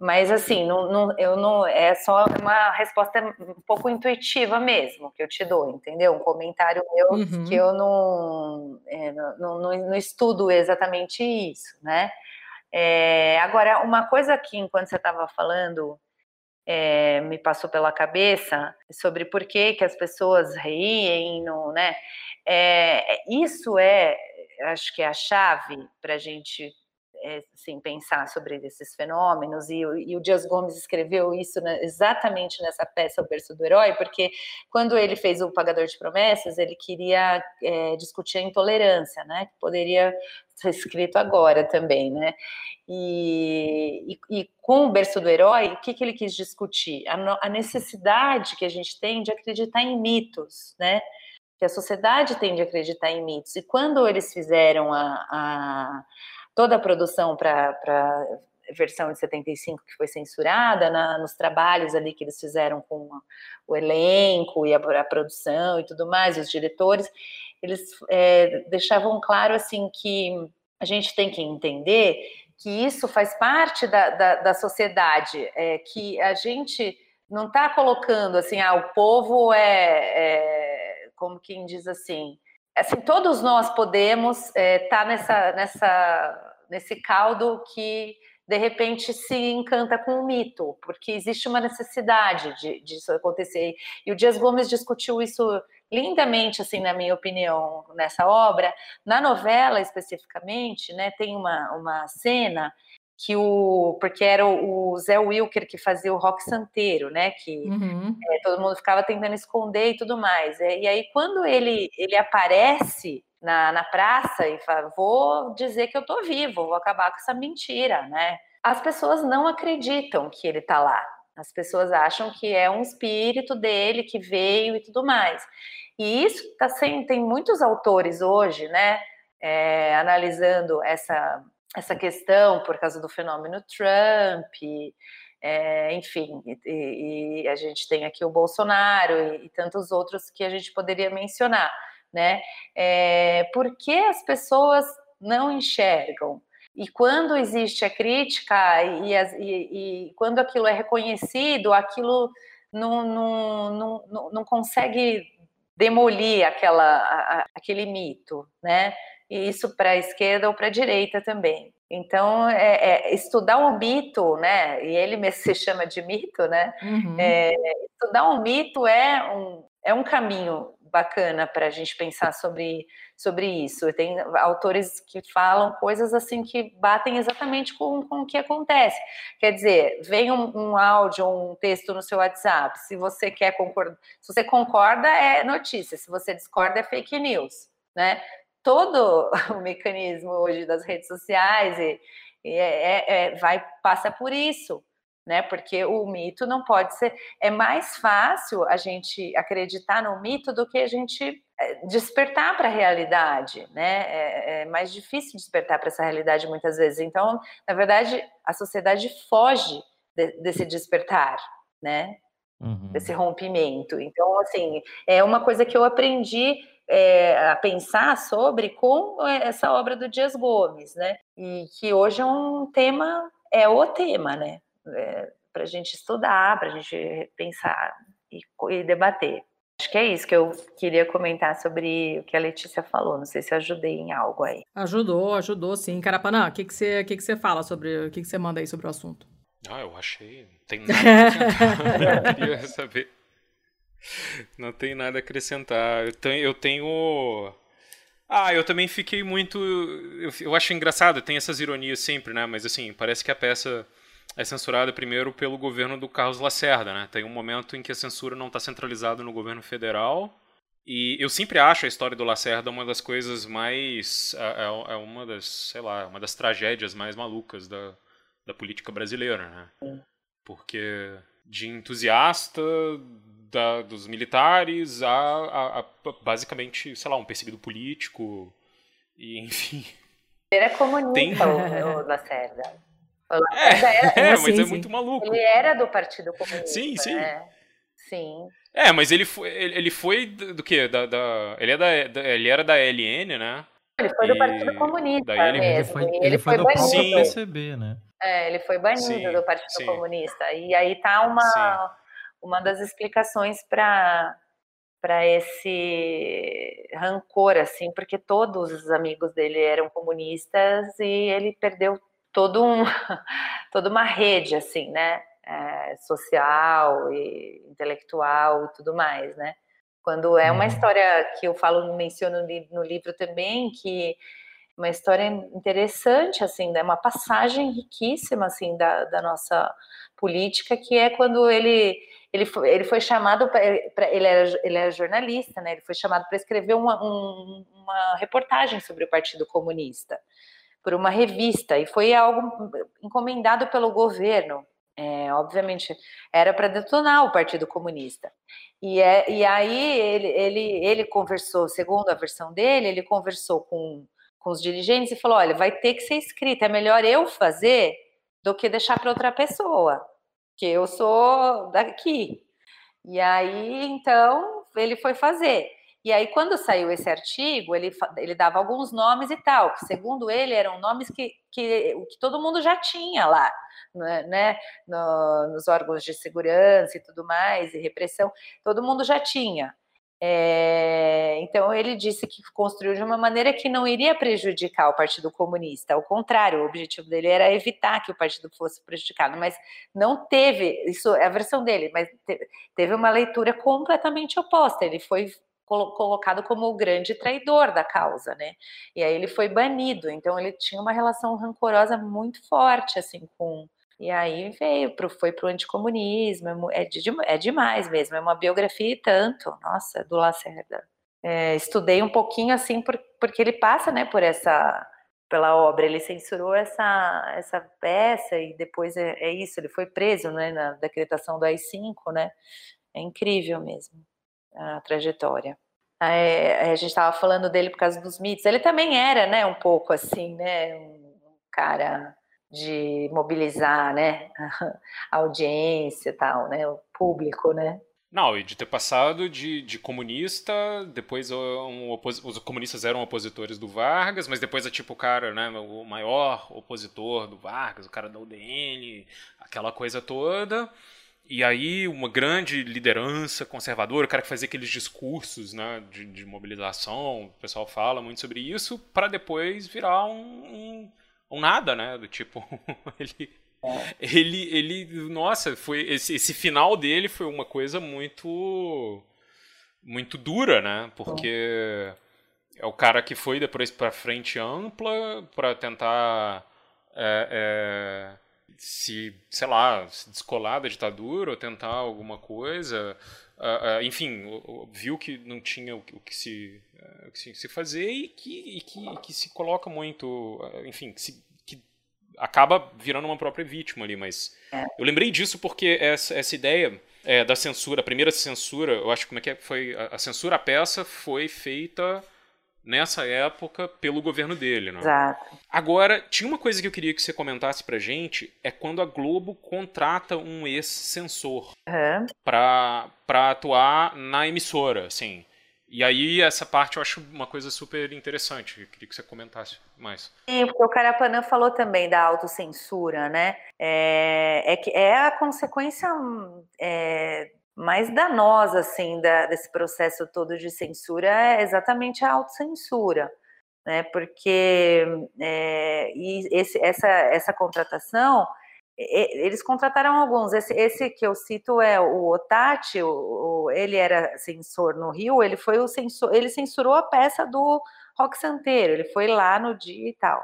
Mas assim, não, não, eu não é só uma resposta um pouco intuitiva mesmo que eu te dou, entendeu? Um comentário meu uhum. que eu não, é, não, não, não, estudo exatamente isso, né? É, agora, uma coisa que enquanto você estava falando é, me passou pela cabeça sobre por que, que as pessoas riem, no, né? É, isso é, acho que é a chave para a gente é, assim, pensar sobre esses fenômenos, e, e o Dias Gomes escreveu isso né, exatamente nessa peça, O Berço do Herói, porque quando ele fez o Pagador de Promessas, ele queria é, discutir a intolerância, né, que poderia ser escrito agora também, né, e, e, e, com o berço do herói, o que, que ele quis discutir? A, a, necessidade que a gente tem de acreditar em mitos, né? Que a sociedade tem de acreditar em mitos. E quando eles fizeram a, a, toda a produção para a versão de 75 que foi censurada, na, nos trabalhos ali que eles fizeram com o elenco e a, a produção e tudo mais, os diretores, eles é, deixavam claro assim que a gente tem que entender que isso faz parte da, da, da sociedade, é, que a gente não está colocando assim, ah, o povo é, é, como quem diz assim, assim todos nós podemos estar é, tá nessa, nessa, nesse caldo que de repente se encanta com o mito, porque existe uma necessidade de, disso acontecer. E o Dias Gomes discutiu isso lindamente, assim, na minha opinião, nessa obra. Na novela, especificamente, né, tem uma, uma cena que o porque era o, Zé Wilker que fazia o rock santeiro, né? Que uhum. é, todo mundo ficava tentando esconder e tudo mais. É, e aí quando ele ele aparece na, na praça e fala, vou dizer que eu tô vivo, vou acabar com essa mentira, né? As pessoas não acreditam que ele tá lá. As pessoas acham que é um espírito dele que veio e tudo mais. E isso tá sendo, tem muitos autores hoje, né? É, analisando essa essa questão por causa do fenômeno Trump, é, enfim, e, e, a gente tem aqui o Bolsonaro e, e, tantos outros que a gente poderia mencionar, né? É, por que as pessoas não enxergam? E quando existe a crítica e, e quando aquilo é reconhecido, aquilo não, não, não, não consegue demolir aquela, a, aquele mito, né? E isso para a esquerda ou para a direita também. Então, é, é, estudar um mito, né? E ele mesmo se chama de mito, né? Uhum. É, estudar um mito é um, é um caminho bacana para a gente pensar sobre, sobre isso. Tem autores que falam coisas assim que batem exatamente com, com o que acontece. Quer dizer, vem um, um áudio, um texto no seu WhatsApp. Se você quer concordar, se você concorda, é notícia. Se você discorda, é fake news. Né? Todo *laughs* o mecanismo hoje das redes sociais e, e é, é, é, vai passa por isso, né? Porque o mito não pode ser. É mais fácil a gente acreditar no mito do que a gente é, despertar para a realidade, né? É, é, mais difícil despertar para essa realidade muitas vezes. Então, na verdade, a sociedade foge de, desse despertar, né? Uhum. Desse rompimento. Então, assim, é uma coisa que eu aprendi é, a pensar sobre com é, essa obra do Dias Gomes, né? E que hoje é um tema, é o tema, né? É, para a gente estudar, para a gente pensar e, e, debater. Acho que é isso que eu queria comentar sobre o que a Letícia falou. Não sei se ajudei em algo aí. Ajudou, ajudou sim. Carapanã, o que, que, você, que, que você fala sobre. O que, que você manda aí sobre o assunto? Ah, eu achei. Não tem nada. *laughs* eu queria saber. Não tem nada a acrescentar. Eu tenho, eu tenho. Ah, eu também fiquei muito. Eu, acho engraçado, tem essas ironias sempre, né? Mas assim, parece que a peça é censurada primeiro pelo governo do Carlos Lacerda, né? Tem um momento em que a censura não está centralizada no governo federal. E eu sempre acho a história do Lacerda uma das coisas mais. É, é, é uma das, sei lá, uma das tragédias mais malucas da, da política brasileira, né? Porque de entusiasta da, dos militares a, a, a, basicamente, sei lá, um perseguido político e enfim. Ele era comunista, Tem... o, o Lacerda. O Lacerda é, era, é, mas sim, é sim. muito maluco. Ele era do Partido Comunista. Sim, sim. Né? Sim. É, mas ele foi, ele foi do, quê? Da, da, ele, é da, da, ele era da LN, né? Ele foi do Partido Comunista mesmo. Ele foi, ele, ele foi, foi do banido. PCB, né? É, ele foi banido sim, do Partido sim. Comunista. E aí tá uma, uma das explicações para para esse rancor, assim, porque todos os amigos dele eram comunistas e ele perdeu todo um, *laughs* toda uma rede, assim, né, é, social e intelectual e tudo mais, né. Quando é uma uhum. história que eu falo, menciono no livro também, que uma história interessante, assim, né, uma passagem riquíssima, assim, da, da nossa política, que é quando ele ele foi, ele foi chamado para ele era ele era jornalista, né? Ele foi chamado para escrever uma, um, uma reportagem sobre o Partido Comunista por uma revista e foi algo encomendado pelo governo. É, obviamente era para detonar o Partido Comunista. E, é, e aí ele, ele, ele conversou, segundo a versão dele, ele conversou com, com os dirigentes e falou: olha, vai ter que ser escrito, é melhor eu fazer do que deixar para outra pessoa que eu sou daqui. E aí, então, ele foi fazer. E aí, quando saiu esse artigo, ele, ele dava alguns nomes e tal, que segundo ele eram nomes que, que, que todo mundo já tinha lá, né, né no, nos órgãos de segurança e tudo mais, e repressão, todo mundo já tinha. É, então ele disse que construiu de uma maneira que não iria prejudicar o Partido Comunista. Ao contrário, o objetivo dele era evitar que o partido fosse prejudicado, mas não teve, isso é a versão dele, mas teve uma leitura completamente oposta. Ele foi colocado como o grande traidor da causa, né? E aí ele foi banido. Então ele tinha uma relação rancorosa muito forte assim com e aí veio, pro, foi para o anticomunismo, é, de, é demais mesmo, é uma biografia e tanto, nossa, do Lacerda. É, estudei um pouquinho assim, por, porque ele passa, né, por essa, pela obra, ele censurou essa, essa peça e depois é, é isso, ele foi preso, né, na decretação do AI-5, né, é incrível mesmo a trajetória. É, a gente estava falando dele por causa dos mitos, ele também era, né, um pouco assim, né, um cara de mobilizar, né, *laughs* a audiência e tal, né, o público, né. Não, e de ter passado de, de comunista, depois um, os comunistas eram opositores do Vargas, mas depois é tipo o cara, né, o maior opositor do Vargas, o cara da UDN, aquela coisa toda. E aí uma grande liderança conservadora, o cara que fazia aqueles discursos né, de, de mobilização, o pessoal fala muito sobre isso, para depois virar um, um um nada, né? Do tipo, *laughs* ele, ele, ele, nossa, foi esse, esse final dele foi uma coisa muito, muito dura, né? Porque é o cara que foi depois para frente ampla para tentar é, é, se, sei lá, se descolar da ditadura ou tentar alguma coisa. Uh, uh, enfim, viu que não tinha o, o que, se, uh, o que se, fazer e que, e que, que, se coloca muito, enfim, que, se, que, acaba virando uma própria vítima ali. Mas é. eu lembrei disso porque essa, essa ideia é, da censura, a primeira censura, eu acho como é que é, foi a, a censura à peça foi feita nessa época pelo governo dele, né? Exato. Agora, tinha uma coisa que eu queria que você comentasse pra gente, é quando a Globo contrata um ex-censor uhum. pra, pra atuar na emissora, assim. E aí, essa parte eu acho uma coisa super interessante. Eu queria que você comentasse mais. Sim, porque o Carapanã falou também da autocensura, né? É, é, que é a consequência é, mais danosa assim da, desse processo todo de censura é exatamente a autocensura, né? Porque é, e esse, essa, essa contratação eles contrataram alguns. Esse, esse, que eu cito é o Otati, o, o, ele era censor no Rio, ele foi o censor, ele censurou a peça do Rock Santeiro, ele foi lá no dia e tal.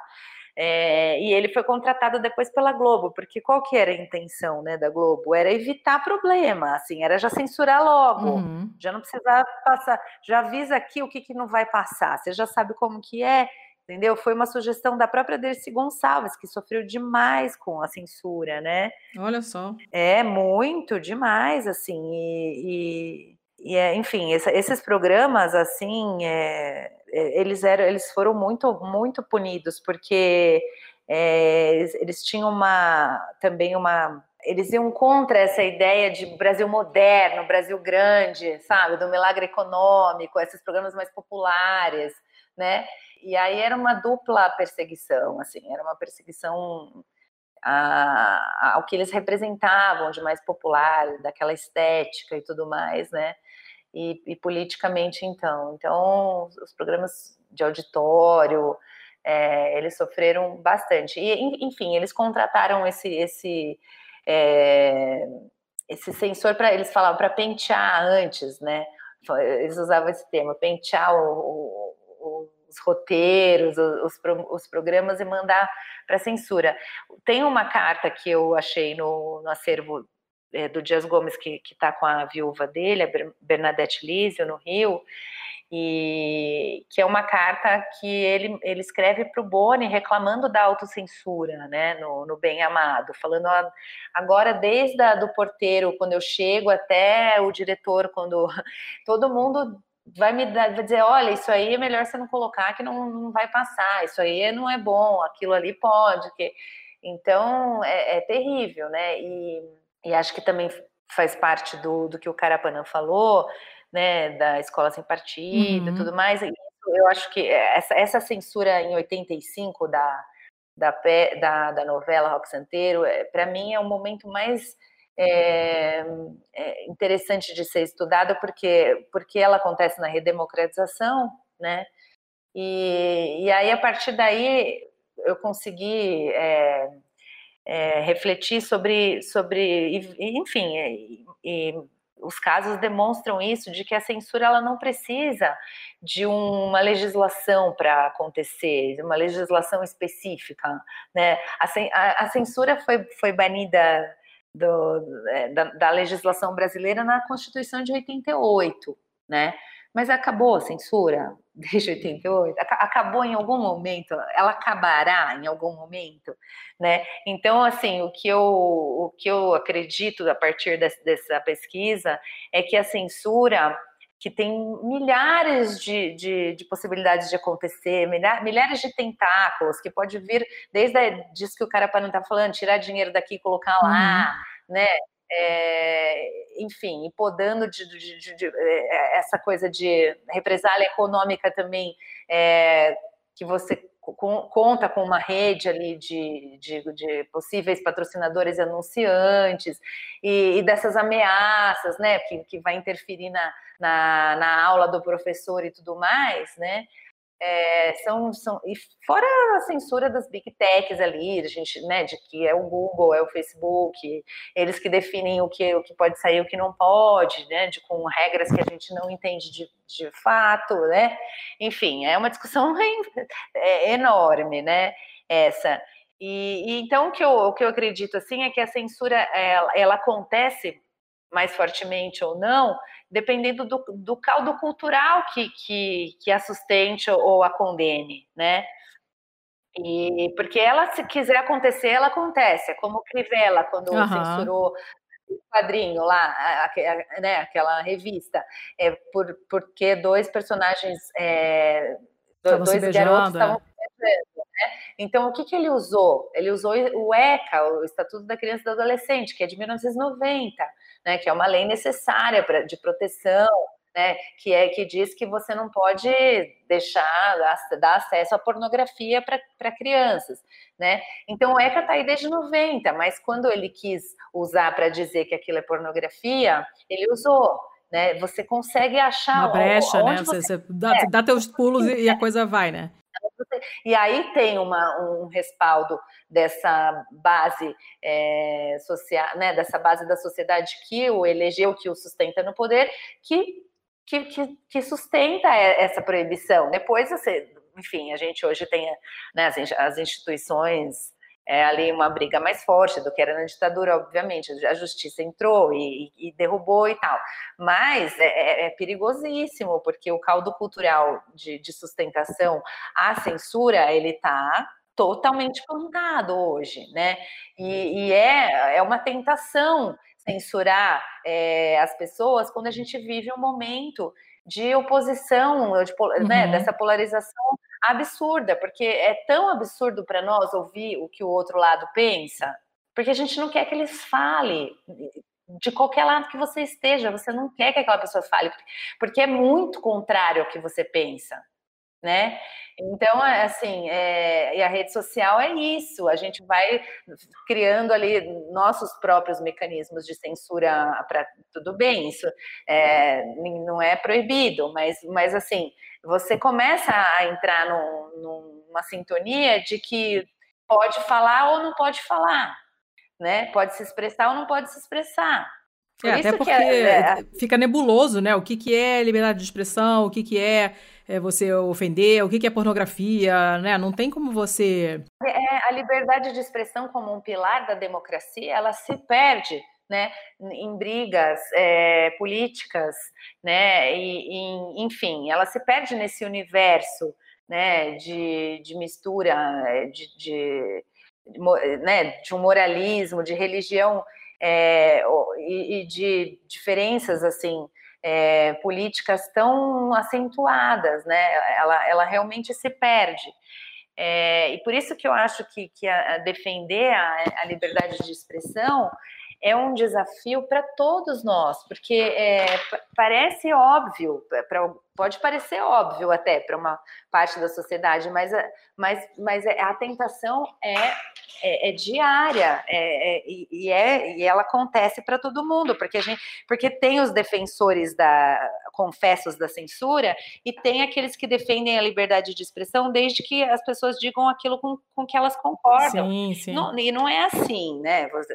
É, e ele foi contratado depois pela Globo, porque qual que era a intenção né, da Globo? Era evitar problema, assim, era já censurar logo, uhum. já não precisava passar, já avisa aqui o que, que não vai passar, você já sabe como que é, entendeu? Foi uma sugestão da própria Dercy Gonçalves, que sofreu demais com a censura, né? Olha só. É, muito, demais, assim, e, e e é, enfim, esses programas assim, é, é, eles eram, eles foram muito, muito punidos porque é, eles, eles, tinham uma também uma eles iam contra essa ideia de Brasil moderno, Brasil grande, sabe, do milagre econômico, esses programas mais populares, né? E aí era uma dupla perseguição, assim, era uma perseguição a, ao que eles representavam de mais popular, daquela estética e tudo mais, né? E, e politicamente então. Então, os programas de auditório, é, eles sofreram bastante. E, enfim, eles contrataram esse esse é, esse sensor para eles falavam para pentear antes, né? Eles usavam esse termo, pentear o, o, os roteiros, os, os, programas e mandar para censura. Tem uma carta que eu achei no, no acervo é, do Dias Gomes, que está com a viúva dele, a Bernadette Lísio, no Rio, e que é uma carta que ele, ele escreve para o Boni reclamando da autocensura, né, no, no Bem Amado, falando agora desde a, do porteiro, quando eu chego, até o diretor, quando *laughs* todo mundo vai me dar, vai dizer, olha, isso aí é melhor você não colocar que não, não vai passar, isso aí não é bom, aquilo ali pode, que... então é, é terrível, né, e e acho que também faz parte do, do que o Carapanã falou, né, da escola sem partido e uhum. tudo mais. Eu acho que essa, essa censura em 85 da, da, da, da novela Rock Santeiro, é, para mim é o momento mais é, é interessante de ser estudada, porque, porque ela acontece na redemocratização, né? E, e aí, a partir daí, eu consegui é, é, refletir sobre, sobre enfim, e, e os casos demonstram isso, de que a censura ela não precisa de uma legislação para acontecer, de uma legislação específica. Né? A, a, a censura foi, foi banida do, é, da, da, legislação brasileira na Constituição de 88, né? Mas acabou a censura *laughs* desde 88? Acabou em algum momento? Ela acabará em algum momento? Né? Então, assim, o que eu, o que eu acredito a partir dessa pesquisa é que a censura que tem milhares de, de, de, possibilidades de acontecer, milhares de tentáculos, que pode vir desde a, disso que o cara para não tá falando, tirar dinheiro daqui e colocar lá, uhum. né? É, enfim, podando de, de, de, de, é, essa coisa de represália econômica também, é, que você conta com uma rede ali de, de, possíveis patrocinadores e anunciantes, e, e, dessas ameaças, né, que, que vai interferir na, na, na aula do professor e tudo mais, né, é, são, são, e fora a censura das big techs ali, a gente, né, de que é o Google, é o Facebook, eles que definem o que, o que pode sair, o que não pode, né, de, com regras que a gente não entende de, de fato, né, enfim, é uma discussão *laughs* é, enorme, né, essa. E, e, então o que, eu, o que eu acredito assim é que a censura ela, ela acontece mais fortemente ou não, dependendo do, do caldo cultural que, que, que a sustente ou a condene, né? E porque ela, se quiser acontecer, ela acontece. É como Crivella, quando uhum. censurou o quadrinho lá, a, a, né, aquela revista, é por, porque dois personagens, é, dois garotos estavam é. Né? Então, o que, que ele usou? Ele usou o ECA, o Estatuto da Criança e do Adolescente, que é de 1990 né, que é uma lei necessária pra, de proteção, né, que é que diz que você não pode deixar dar acesso à pornografia para crianças, né? Então o ECA está aí desde 90, mas quando ele quis usar para dizer que aquilo é pornografia, ele usou. Né? Você consegue achar uma brecha, né? Você, você dá, é. dá teus pulos e a coisa vai, né? E aí tem uma, um respaldo dessa base é, social, né, dessa base da sociedade que o elegeu, que o sustenta no poder, que, que, que, que sustenta essa proibição. Depois, você, enfim, a gente hoje tem né, as instituições é ali uma briga mais forte do que era na ditadura, obviamente. A justiça entrou e, e derrubou e tal. Mas é, é, é, perigosíssimo, porque o caldo cultural de, de sustentação à censura, ele está totalmente plantado hoje, né? E, e, é, é uma tentação censurar é, as pessoas quando a gente vive um momento de oposição, de, né, uhum. né, dessa polarização absurda, porque é tão absurdo para nós ouvir o que o outro lado pensa, porque a gente não quer que eles falem de qualquer lado que você esteja, você não quer que aquela pessoa fale, porque é muito contrário ao que você pensa, né? Então, é, assim, é, e a rede social é isso, a gente vai criando ali nossos próprios mecanismos de censura para tudo bem, isso é, não é proibido, mas, mas assim, você começa a entrar num, numa sintonia de que pode falar ou não pode falar, né? Pode se expressar ou não pode se expressar. Por é, até porque é, é, fica nebuloso, né? O que, que é liberdade de expressão, o que, que é, é você ofender, o que, que é pornografia, né? Não tem como você. É, a liberdade de expressão como um pilar da democracia, ela se perde né, em brigas é, políticas, né, e, e, enfim, ela se perde nesse universo, né, de, de mistura, é, de, de, de, né, de um moralismo, de religião é, e, e, de diferenças, assim, é, políticas tão acentuadas, né, ela, ela realmente se perde. É, e por isso que eu acho que, que a, a defender a, a liberdade de expressão é um desafio para todos nós, porque é, parece óbvio, pra, pode parecer óbvio até para uma parte da sociedade, mas, mas, mas é, a tentação é, é, é diária é, é e, é, e ela acontece para todo mundo, porque, a gente, porque tem os defensores da confessos da censura e tem aqueles que defendem a liberdade de expressão desde que as pessoas digam aquilo com, com que elas concordam. Sim, sim. Não, e não é assim, né? Você,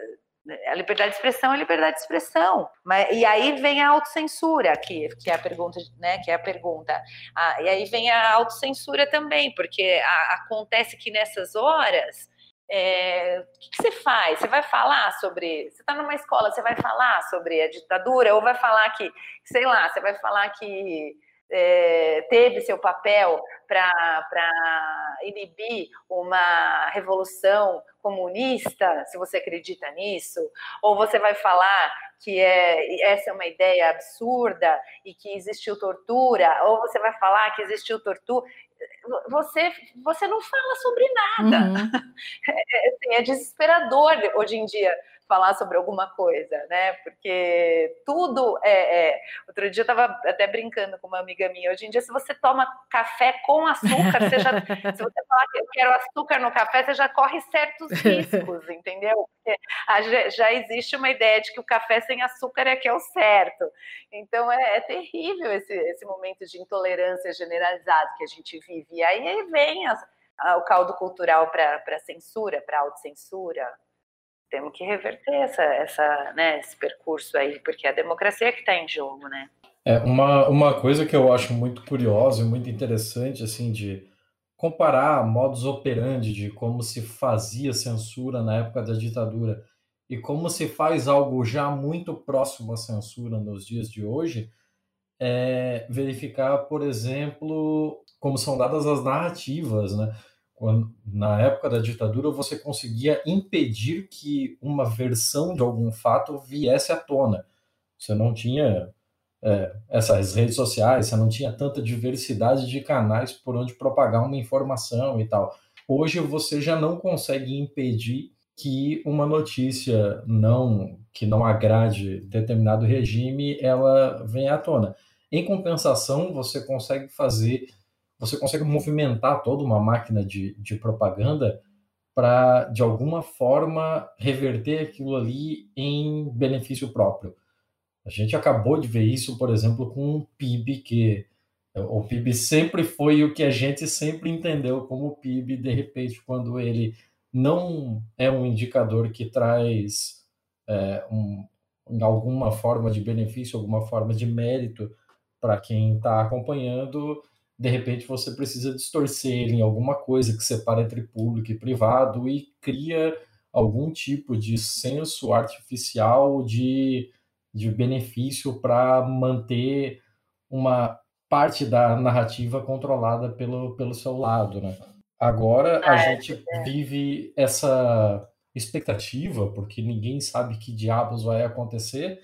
a liberdade de expressão é liberdade de expressão. Mas, e aí vem a autocensura, que, que é a pergunta, né? Que é a pergunta. Ah, e aí vem a autocensura também, porque a, acontece que nessas horas. É, o que, que, você faz? Você vai falar sobre. Você está numa escola, você vai falar sobre a ditadura, ou vai falar que, sei lá, você vai falar que é, teve seu papel para inibir uma revolução comunista, se você acredita nisso, ou você vai falar que é, essa é uma ideia absurda e que existiu tortura, ou você vai falar que existiu tortura. Você, você não fala sobre nada. Uhum. *laughs* É, assim, é desesperador hoje em dia falar sobre alguma coisa, né? Porque tudo é. é... Outro dia eu estava até brincando com uma amiga minha. Hoje em dia, se você toma café com açúcar, você já, *laughs* se você falar que eu quero açúcar no café, você já corre certos riscos, *laughs* entendeu? Porque já existe uma ideia de que o café sem açúcar é que é o certo. Então é, é terrível esse, esse momento de intolerância generalizado que a gente vive. E aí vem as, o caldo cultural para censura, para autocensura temos que reverter essa, essa, né, esse percurso aí, porque é a democracia que está em jogo, né? É, uma, uma coisa que eu acho muito curiosa e muito interessante, assim, de comparar modos operandi de como se fazia censura na época da ditadura e como se faz algo já muito próximo à censura nos dias de hoje, é verificar, por exemplo, como são dadas as narrativas, né? Quando, na época da ditadura, você conseguia impedir que uma versão de algum fato viesse à tona. Você não tinha é, essas redes sociais, você não tinha tanta diversidade de canais por onde propagar uma informação e tal. Hoje você já não consegue impedir que uma notícia não que não agrade determinado regime ela venha à tona. Em compensação, você consegue fazer você consegue movimentar toda uma máquina de, de propaganda para, de alguma forma, reverter aquilo ali em benefício próprio. A gente acabou de ver isso, por exemplo, com o PIB, que o PIB sempre foi o que a gente sempre entendeu como PIB, de repente, quando ele não é um indicador que traz é, um, alguma forma de benefício, alguma forma de mérito para quem está acompanhando, de repente você precisa distorcer ele em alguma coisa que separa entre público e privado e cria algum tipo de senso artificial de, de benefício para manter uma parte da narrativa controlada pelo, pelo seu lado, né? Agora a é, gente é. vive essa expectativa, porque ninguém sabe que diabos vai acontecer,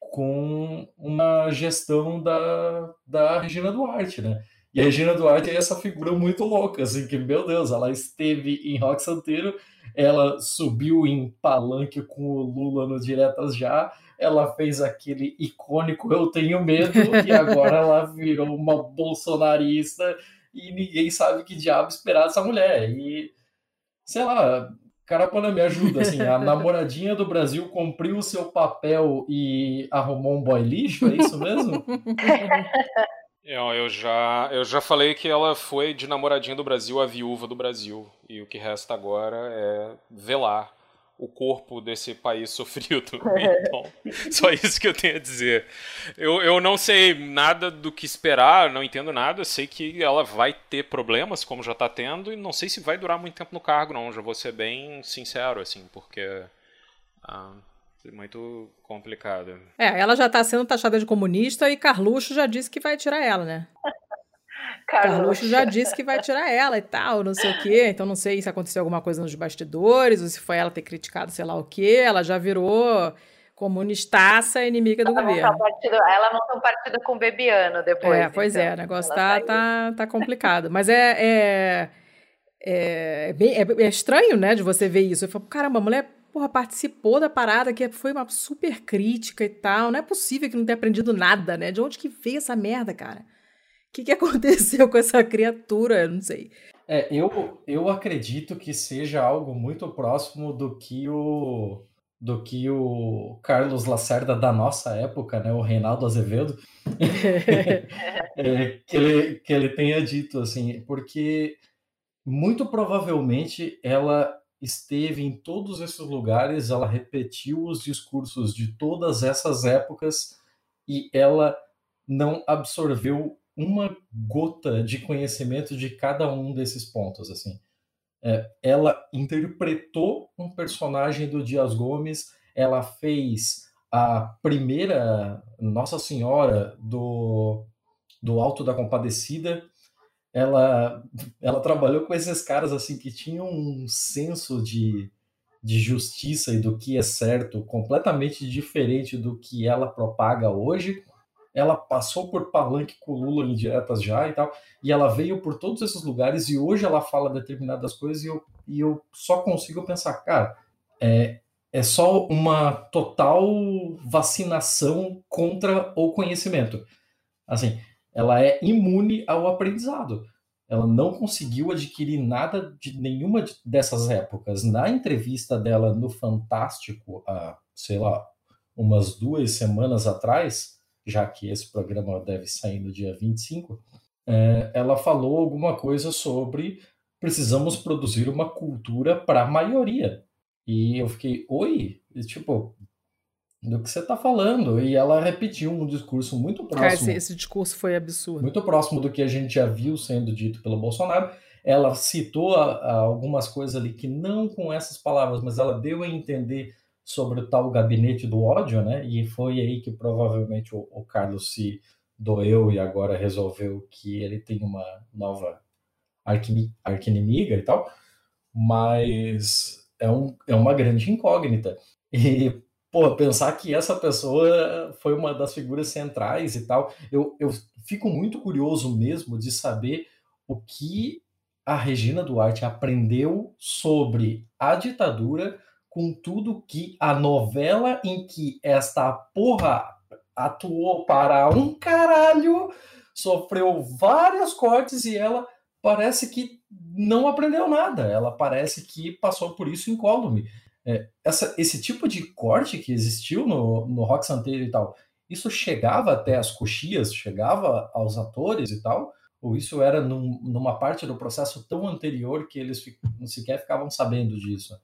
com uma gestão da, da Regina Duarte, né? E a Regina Duarte é essa figura muito louca, assim, que, meu Deus, ela esteve em Rock Santeiro, ela subiu em palanque com o Lula no Diretas Já, ela fez aquele icônico Eu Tenho Medo, e agora ela virou uma bolsonarista e ninguém sabe que diabo esperar dessa mulher. E, sei lá, Carapana me ajuda, assim, a namoradinha do Brasil cumpriu o seu papel e arrumou um boy lixo, é isso mesmo? *laughs* Eu, eu, já, eu já falei que ela foi de namoradinha do Brasil a viúva do Brasil. E o que resta agora é velar o corpo desse país *laughs* sofrido. Então, só isso que eu tenho a dizer. Eu, eu não sei nada do que esperar, não entendo nada. Sei que ela vai ter problemas, como já está tendo, e não sei se vai durar muito tempo no cargo, não. Já vou ser bem sincero, assim, porque. Ah, muito complicado. É, ela já está sendo taxada de comunista e Carluxo já disse que vai tirar ela, né? *laughs* Carluxo já disse que vai tirar ela e tal, não sei o quê. Então não sei se aconteceu alguma coisa nos bastidores, ou se foi ela ter criticado sei lá o quê. Ela já virou comunistaça inimiga do ela governo. Partido, ela montou um partido com o Bebiano depois. É, pois então, é, o negócio tá, tá, tá complicado. Mas é, é, é, é, é, estranho, né, de você ver isso. Eu falo, caramba, a mulher porra, participou da parada, que foi uma super crítica e tal. Não é possível que não tenha aprendido nada, né? De onde que veio essa merda, cara? O que, que *laughs* aconteceu com essa criatura? Eu não sei. É, eu, eu acredito que seja algo muito próximo do que o do que o Carlos Lacerda da nossa época, né, o Reinaldo Azevedo, *laughs* é, que, ele, que ele tenha dito assim, porque muito provavelmente ela esteve em todos esses lugares, ela repetiu os discursos de todas essas épocas e ela não absorveu uma gota de conhecimento de cada um desses pontos, assim. É, ela interpretou um personagem do Dias Gomes, ela fez a primeira Nossa Senhora do, do Alto da Compadecida, ela, ela trabalhou com esses caras assim que tinham um senso de, de justiça e do que é certo completamente diferente do que ela propaga hoje. Ela passou por palanque com Lula em diretas já e tal, e ela veio por todos esses lugares e hoje ela fala determinadas coisas e eu, e eu só consigo pensar, cara, é, é só uma total vacinação contra o conhecimento. Assim, ela é imune ao aprendizado. Ela não conseguiu adquirir nada de nenhuma dessas épocas. Na entrevista dela no Fantástico, há, sei lá, umas duas semanas atrás, já que esse programa deve sair no dia 25, é, ela falou alguma coisa sobre precisamos produzir uma cultura para a maioria. E eu fiquei, oi? E, tipo, do que você está falando. E ela repetiu um discurso muito próximo. Cara, esse, esse, discurso foi absurdo. Muito próximo do que a gente já viu sendo dito pelo Bolsonaro. Ela citou a, a algumas coisas ali que não com essas palavras, mas ela deu a entender sobre o tal gabinete do ódio, né? E foi aí que provavelmente o, o Carlos se doeu e agora resolveu que ele tem uma nova arquinimiga e tal. Mas é, um, é uma grande incógnita. E pô, pensar que essa pessoa foi uma das figuras centrais e tal. Eu, eu fico muito curioso mesmo de saber o que a Regina Duarte aprendeu sobre a ditadura com tudo que a novela em que esta porra atuou para um caralho sofreu vários cortes e ela parece que não aprendeu nada. Ela parece que passou por isso incólume é, essa, esse tipo de corte que existiu no, no rock santeiro e tal, isso chegava até as coxias, chegava aos atores e tal? Ou isso era num, numa parte do processo tão anterior que eles fic, sequer ficavam sabendo disso?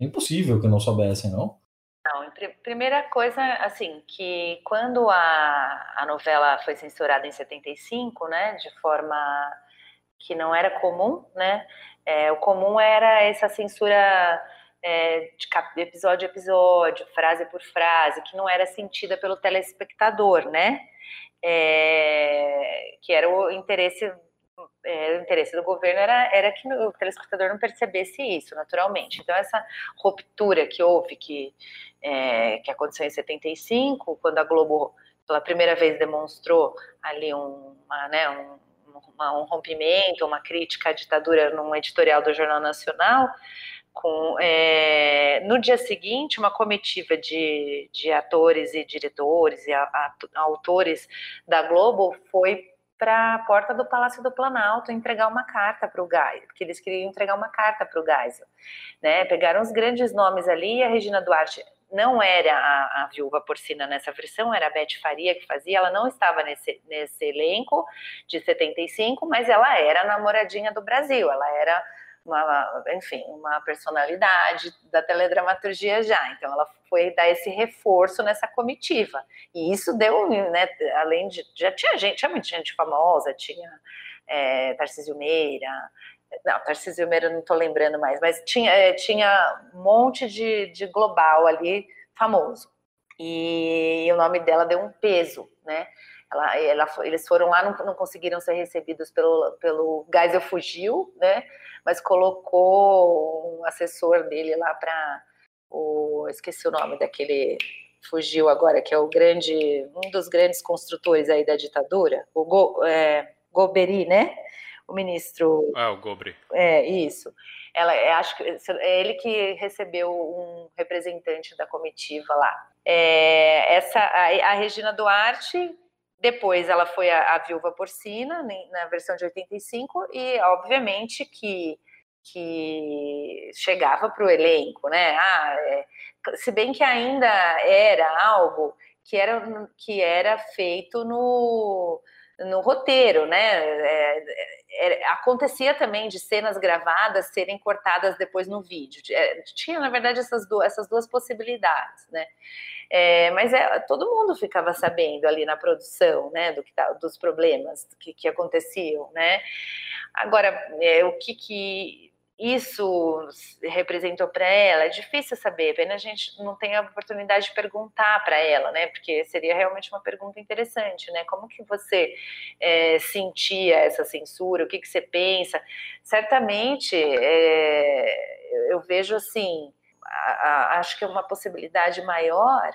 É impossível que não soubessem, não? Não, primeira coisa, assim, que quando a, a novela foi censurada em 75, né, de forma que não era comum, né, é, o comum era essa censura é, de episódio a episódio, frase por frase, que não era sentida pelo telespectador, né? É, que era o interesse, é, o interesse do governo era, era que o telespectador não percebesse isso naturalmente. Então essa ruptura que houve, que, é, que aconteceu em 75, quando a Globo pela primeira vez demonstrou ali um, uma, né, um, um rompimento, uma crítica à ditadura num editorial do Jornal Nacional, com, é, no dia seguinte, uma comitiva de, de atores e diretores e a, a, autores da Globo foi para a porta do Palácio do Planalto entregar uma carta para o Geisel, porque eles queriam entregar uma carta para o Geisel. Né? Pegaram os grandes nomes ali e a Regina Duarte não era a, a, viúva porcina nessa versão, era a Beth Faria que fazia, ela não estava nesse, nesse elenco de 75, mas ela era a namoradinha do Brasil, ela era uma, enfim, uma personalidade da teledramaturgia já. Então, ela foi dar esse reforço nessa comitiva. E isso deu, né, além de. Já tinha gente, tinha muita gente famosa, tinha é, Tarcísio Meira. Não, Tarcísio Meira não estou lembrando mais, mas tinha, é, tinha um monte de, de global ali famoso. E, e o nome dela deu um peso, né? Ela, ela, eles foram lá, não, não conseguiram ser recebidos pelo, pelo Geisel fugiu, né? Mas colocou um assessor dele lá para o esqueci o nome daquele fugiu agora que é o grande um dos grandes construtores aí da ditadura, o Go, é, Goberi, né? o ministro. Ah, o Gobre. É, isso. Ela, acho que é ele que recebeu um representante da comitiva lá. É, essa, a, a, Regina Duarte, depois ela foi a, a viúva porcina, na versão de 85, e obviamente que que chegava para o elenco, né? Ah, é, se bem que ainda era algo que era, que era feito no, no roteiro, né? É, é, acontecia também de cenas gravadas serem cortadas depois no vídeo. É, tinha, na verdade, essas duas, essas duas possibilidades, né? É, mas é, todo mundo ficava sabendo ali na produção, né, do que tá, dos problemas que, que aconteciam, né? Agora, é, o que, que isso representou para ela, é difícil saber, pena a gente não tem a oportunidade de perguntar para ela, né? Porque seria realmente uma pergunta interessante, né? Como que você é, sentia essa censura? O que, que você pensa? Certamente, é, eu vejo assim, a, a, acho que é uma possibilidade maior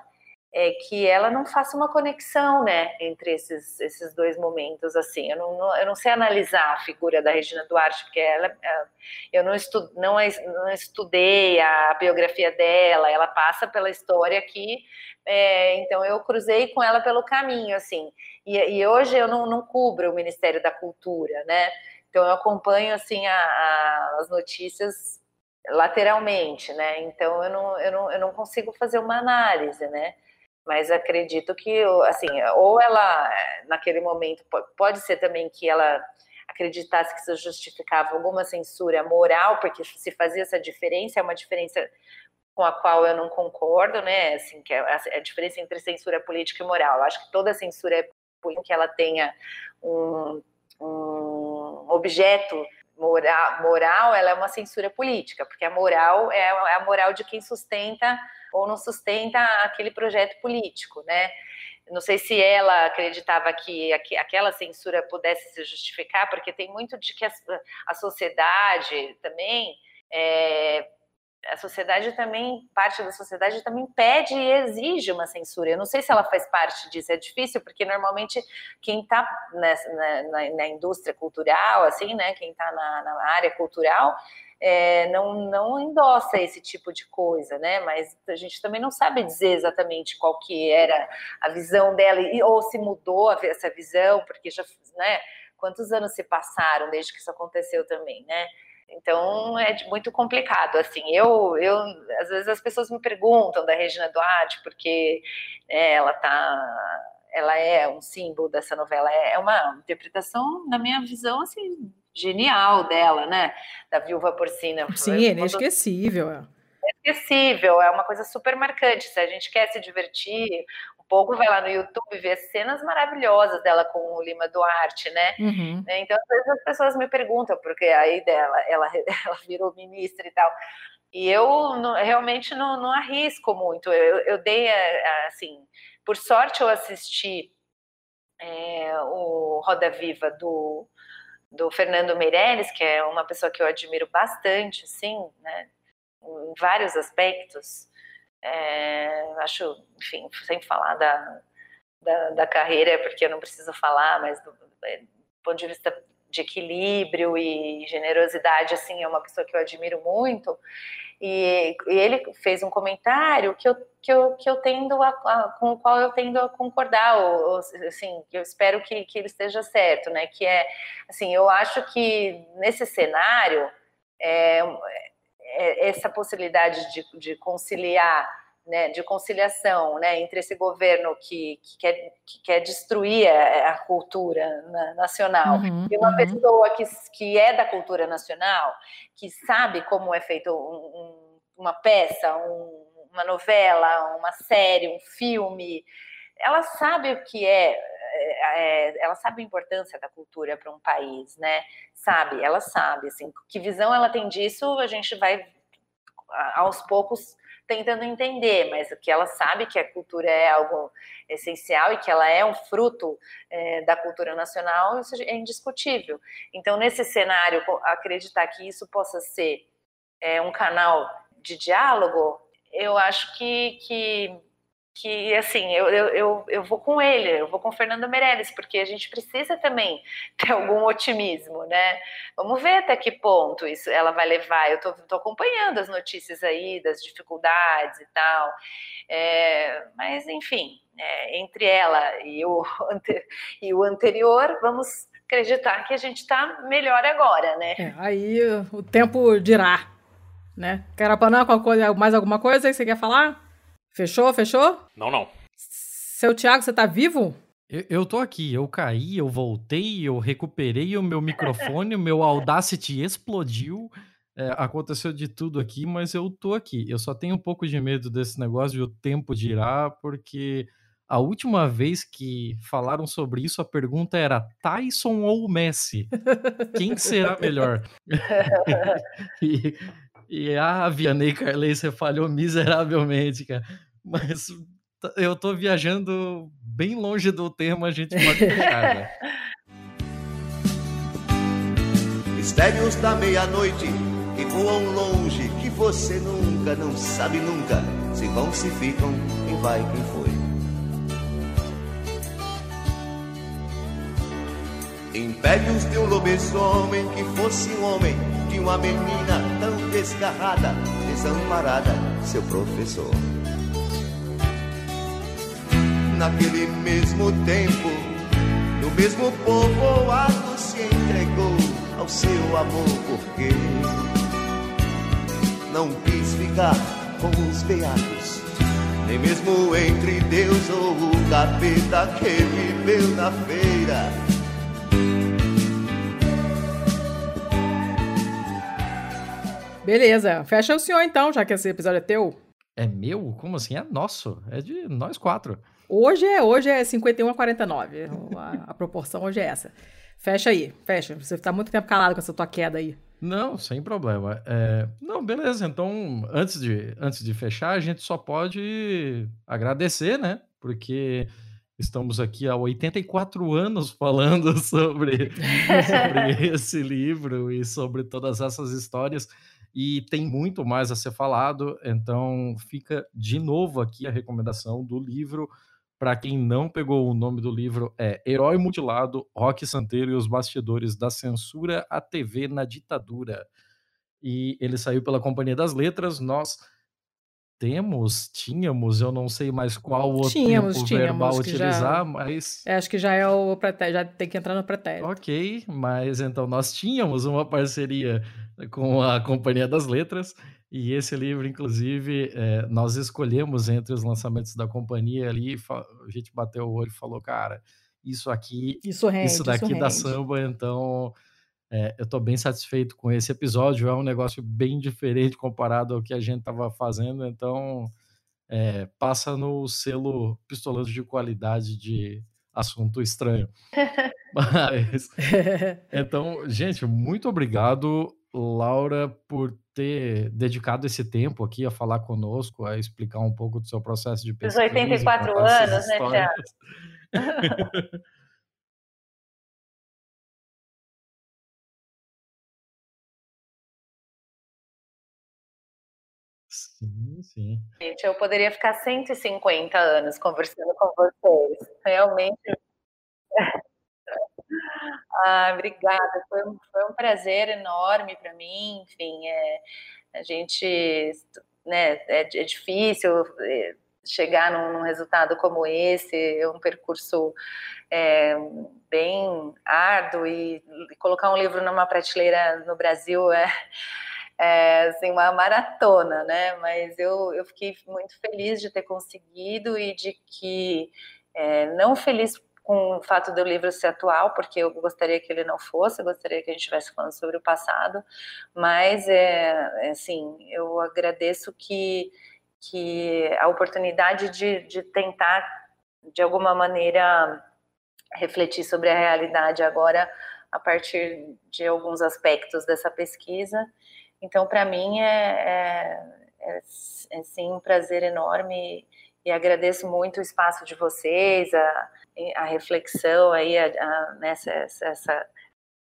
é que ela não faça uma conexão, né, entre esses, esses dois momentos, assim, eu não, eu não sei analisar a figura da Regina Duarte, porque ela, é, eu não, estu, não, não estudei a biografia dela, ela passa pela história aqui, é, então eu cruzei com ela pelo caminho, assim, e, e, hoje eu não, não cubro o Ministério da Cultura, né, então eu acompanho, assim, a, a, as notícias lateralmente, né, então eu não, eu, não, eu não consigo fazer uma análise, né, mas acredito que, assim, ou ela, naquele momento, pode ser também que ela acreditasse que isso justificava alguma censura moral, porque se fazia essa diferença, é uma diferença com a qual eu não concordo, né? Assim, que é a diferença entre censura política e moral. Eu acho que toda censura é que ela tenha um, um objeto moral, moral, ela é uma censura política, porque a moral é a moral de quem sustenta ou não sustenta aquele projeto político, né? Não sei se ela acreditava que aquela censura pudesse se justificar, porque tem muito de que a, a sociedade também é, a sociedade também, parte da sociedade também pede e exige uma censura. Eu não sei se ela faz parte disso, é difícil, porque normalmente quem está na, na, na, indústria cultural, assim, né, quem está na, na, área cultural, é, não, não endossa esse tipo de coisa, né? Mas a gente também não sabe dizer exatamente qual que era a visão dela, ou se mudou essa visão, porque já, né? Quantos anos se passaram desde que isso aconteceu também, né? Então é muito complicado. Assim, eu, eu às vezes as pessoas me perguntam da Regina Duarte porque é, ela tá, ela é um símbolo dessa novela. É, é uma interpretação, na minha visão, assim genial dela, né? Da viúva porcina. Sim, é inesquecível. É inesquecível, é uma coisa super marcante. Se a gente quer se divertir pouco, vai lá no YouTube ver cenas maravilhosas dela com o Lima Duarte, né? Uhum. Então, às vezes as pessoas me perguntam, porque aí dela, ela, *laughs* ela virou ministra e tal. E eu não, realmente não, não, arrisco muito. Eu, eu dei, assim, por sorte eu assisti é, o Roda Viva do do Fernando Meirelles, que é uma pessoa que eu admiro bastante, sim, né, em vários aspectos. É, acho, enfim, sem falar da, da, da, carreira, porque eu não preciso falar, mas do, do, ponto de vista de equilíbrio e generosidade, assim, é uma pessoa que eu admiro muito. E, e ele fez um comentário que eu, que eu, que eu tendo a, a, com o qual eu tendo a concordar, ou, ou assim, eu espero que, que ele esteja certo, né? Que é, assim, eu acho que nesse cenário, é, é essa possibilidade de, de conciliar né, de conciliação né, entre esse governo que, que, quer, que quer destruir a, a cultura nacional uhum, e uma uhum. pessoa que, que é da cultura nacional, que sabe como é feito um, um, uma peça, um, uma novela, uma série, um filme, ela sabe o que é, é, é ela sabe a importância da cultura para um país, né? Sabe, ela sabe, assim, que visão ela tem disso, a gente vai aos poucos tentando entender, mas que ela sabe que a cultura é algo essencial e que ela é um fruto é, da cultura nacional, isso é indiscutível. Então, nesse cenário, acreditar que isso possa ser é, um canal de diálogo, eu acho que, que, que assim, eu, eu, eu, vou com ele, eu vou com o Fernando Meirelles, porque a gente precisa também *laughs* ter algum otimismo, né? Vamos ver até que ponto isso ela vai levar. Eu tô, acompanhando as notícias aí das dificuldades e tal. É, mas, enfim, é, entre ela e o, *laughs* e o anterior, vamos acreditar que a gente está melhor agora, né? É, aí o tempo dirá, né? Carapanã, mais alguma coisa que você quer falar? Fechou? Fechou? Não, não. Seu Thiago, você tá vivo? Eu, eu tô aqui, eu caí, eu voltei, eu recuperei o meu microfone, *laughs* o meu Audacity explodiu. É, aconteceu de tudo aqui, mas eu tô aqui. Eu só tenho um pouco de medo desse negócio de o tempo girar, porque a última vez que falaram sobre isso, a pergunta era Tyson ou Messi? Quem *laughs* será melhor? *laughs* e, e a Vianney Carley, você falhou miseravelmente, cara. Mas eu tô viajando bem longe do tema, a gente pode *laughs* pegar, né? Mistérios da meia-noite que voam longe, que você nunca, não sabe nunca, se vão, se ficam, quem vai, quem foi. Impérios de um lobisomem que fosse um homem, de uma menina tão desgarrada, desamparada, seu professor naquele mesmo tempo, no mesmo povoado se entregou ao seu amor, porque não quis ficar com os beatos, nem mesmo entre Deus ou o capeta que viveu na feira. Beleza, fecha o senhor então, já que esse episódio é teu. É meu? Como assim? É nosso. É de nós quatro. Hoje é, hoje é 51 a 49. A, a proporção hoje é essa. Fecha aí, fecha. Você está muito tempo calado com essa tua queda aí. Não, sem problema. É... Não, beleza. Então, antes de, antes de fechar, a gente só pode agradecer, né? Porque estamos aqui há 84 anos falando *laughs* sobre, sobre *laughs* esse livro e sobre todas essas histórias. E tem muito mais a ser falado. Então, fica de novo aqui a recomendação do livro para quem não pegou o nome do livro, é Herói Mutilado, Rock Santeiro e os Bastidores da Censura à TV na Ditadura. E ele saiu pela Companhia das Letras. Nós temos, tínhamos, eu não sei mais qual o tínhamos, tempo tínhamos, verbal utilizar, já, mas... É, acho que já é o pretérito, já tem que entrar no pretérito. Ok, mas então nós tínhamos uma parceria com a Companhia das Letras, e esse livro, inclusive, é, nós escolhemos entre os lançamentos da companhia ali, a gente bateu o olho e falou, cara, isso aqui, isso, rende, isso daqui isso da samba, então é, eu estou bem satisfeito com esse episódio. É um negócio bem diferente comparado ao que a gente estava fazendo, então é, passa no selo pistolando de qualidade de assunto estranho. *laughs* Mas, *laughs* então, gente, muito obrigado, Laura, por ter dedicado esse tempo aqui a falar conosco, a explicar um pouco do seu processo de pesquisa. Os 84 anos, né, Tiago? *laughs* Sim, sim. Gente, eu poderia ficar 150 anos conversando com vocês. Realmente. Ah, obrigada, foi um, foi um prazer enorme para mim. Enfim, é, a gente, né, é, é difícil é, chegar num, num, resultado como esse, é um percurso é, bem árduo e, e, colocar um livro numa prateleira no Brasil é, é assim, uma maratona, né? Mas eu, eu fiquei muito feliz de ter conseguido e de que, é, não feliz com o fato do livro ser atual, porque eu gostaria que ele não fosse, eu gostaria que a gente estivesse falando sobre o passado, mas é, é assim, eu agradeço que, que a oportunidade de, de tentar, de alguma maneira, refletir sobre a realidade agora a partir de alguns aspectos dessa pesquisa. Então, para mim, é, é, é, é sim um prazer enorme e agradeço muito o espaço de vocês, a, a reflexão aí, a, a, nessa essa,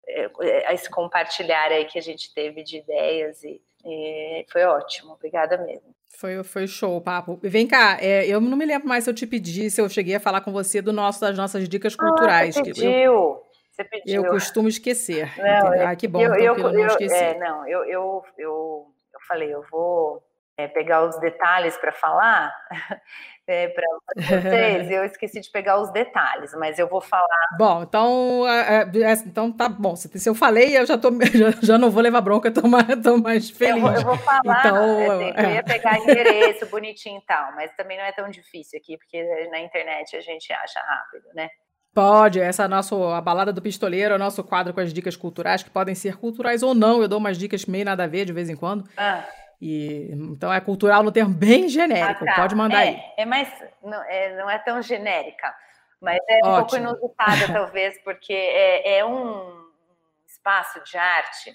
é, esse compartilhar aí que a gente teve de ideias e, e foi ótimo. Obrigada mesmo. Foi, foi show o papo. Vem cá, é, eu não me lembro mais se eu te pedi, se eu cheguei a falar com você do nosso, das nossas dicas culturais. Ah, você pediu. Eu, você pediu. Eu costumo esquecer. Não, ah, que bom, eu, então, eu, eu, não esqueci. É, não, eu, eu, eu, eu falei, eu vou é, pegar os detalhes para falar *laughs* é, para vocês. *laughs* eu esqueci de pegar os detalhes, mas eu vou falar. Bom, então, é, é então tá bom. Se, se eu falei, eu já, tô, *laughs* já, já não vou levar bronca, tô mais, tô mais feliz. Eu vou, eu vou falar, então, eu ia pegar endereço bonitinho e tal, mas também não é tão difícil aqui, porque na internet a gente acha rápido, né? Pode, essa é a, nossa, a balada do pistoleiro, é o nosso quadro com as dicas culturais, que podem ser culturais ou não. Eu dou umas dicas meio nada a ver de vez em quando. Ah. E, então é cultural no termo bem genérico. Ah, tá. Pode mandar é, aí. É mais, não é, não é tão genérica, mas é Ótimo. um pouco inusitada, *laughs* talvez, porque é, é um espaço de arte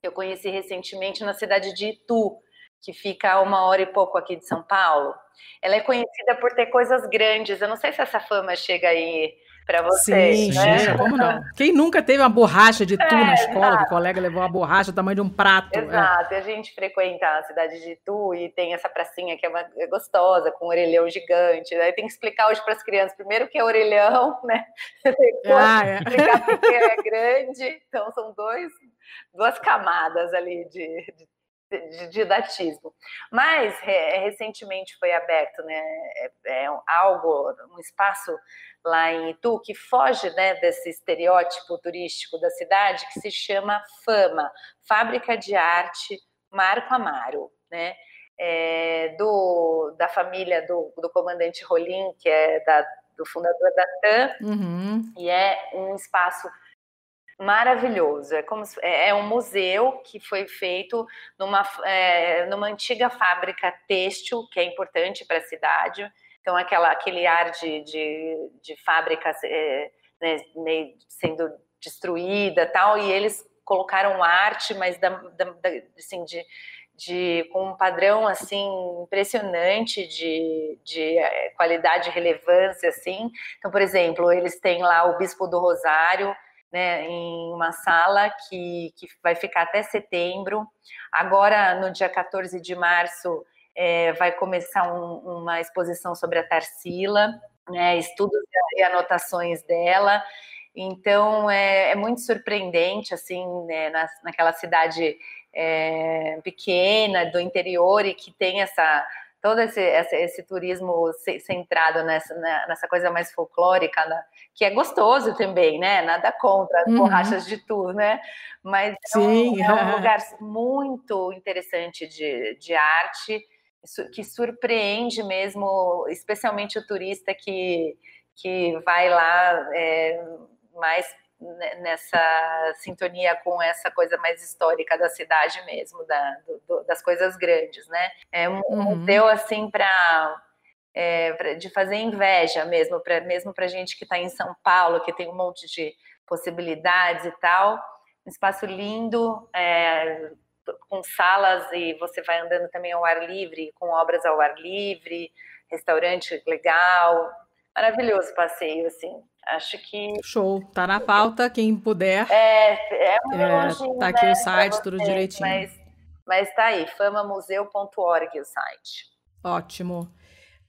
que eu conheci recentemente na cidade de Itu, que fica a uma hora e pouco aqui de São Paulo. Ela é conhecida por ter coisas grandes. Eu não sei se essa fama chega aí para vocês. Sim, né? *laughs* como não? Quem nunca teve uma borracha de tu é, na escola, exato. que o colega levou uma borracha do tamanho de um prato? É. Exato, é. a gente frequenta a cidade de Tu e tem essa pracinha que é, uma, é gostosa, com um orelhão gigante. Aí tem que explicar hoje para as crianças, primeiro que é orelhão, *laughs* né? Ah, é. Explicar porque é grande, então são dois, duas camadas ali de, de de didatismo. Mas recentemente foi aberto né, é, é algo, um espaço lá em Itu que foge né, desse estereótipo turístico da cidade que se chama Fama, Fábrica de Arte Marco Amaro, né? É, do, da família do, do comandante Rolim, que é da, do fundador da TAM, uhum. e é um espaço maravilhoso. É como se, é, é, um museu que foi feito numa, é, numa antiga fábrica têxtil, que é importante para a cidade. Então, aquela, aquele ar de, de, de fábrica é, né, sendo destruída tal, e eles colocaram arte, mas da, da, assim, de, de, com um padrão assim impressionante de, de é, qualidade e relevância assim. Então, por exemplo, eles têm lá o Bispo do Rosário, né, em uma sala que, que vai ficar até setembro. Agora, no dia 14 de março, é, vai começar um, uma exposição sobre a Tarsila, né, estudos e anotações dela. Então, é, é muito surpreendente, assim, né, na, naquela cidade é, pequena, do interior, e que tem essa todo esse, esse, esse turismo centrado nessa, né, nessa coisa mais folclórica, né? que é gostoso também, né? Nada contra as uhum. borrachas de tu, né? Mas Sim. É, um, é um lugar muito interessante de, de arte, que surpreende mesmo, especialmente o turista que, que vai lá é, mais nessa sintonia com essa coisa mais histórica da cidade mesmo, da, do, das coisas grandes, né? É um uhum. museu assim para é, de fazer inveja mesmo, para mesmo para gente que está em São Paulo, que tem um monte de possibilidades e tal. Um espaço lindo, é, com salas e você vai andando também ao ar livre, com obras ao ar livre, restaurante legal, maravilhoso passeio, assim. Acho que. Show, tá na pauta, quem puder. É, é, um é Tá aqui né, o site, tudo direitinho. Mas, mas tá aí, famamuseu.org o site. Ótimo.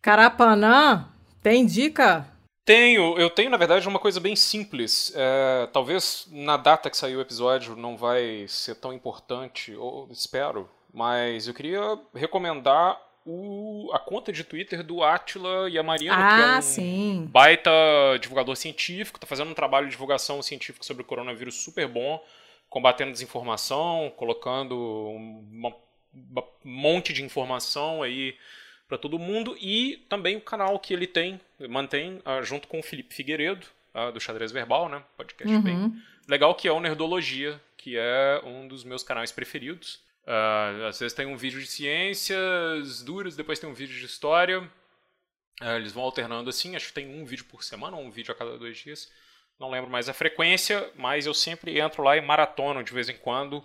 Carapanã, tem dica? Tenho, eu tenho na verdade uma coisa bem simples. É, talvez na data que saiu o episódio não vai ser tão importante, ou espero, mas eu queria recomendar o, a conta de Twitter do Atila a Marina, ah, que é um baita divulgador científico, está fazendo um trabalho de divulgação científica sobre o coronavírus super bom, combatendo desinformação, colocando um monte de informação aí para todo mundo e também o canal que ele tem, mantém uh, junto com o Felipe Figueiredo, uh, do Xadrez Verbal, né? Podcast uhum. bem legal, que é o Nerdologia, que é um dos meus canais preferidos. Uh, às vezes tem um vídeo de ciências duras, depois tem um vídeo de história. Uh, eles vão alternando assim, acho que tem um vídeo por semana, ou um vídeo a cada dois dias. Não lembro mais a frequência, mas eu sempre entro lá e maratono de vez em quando.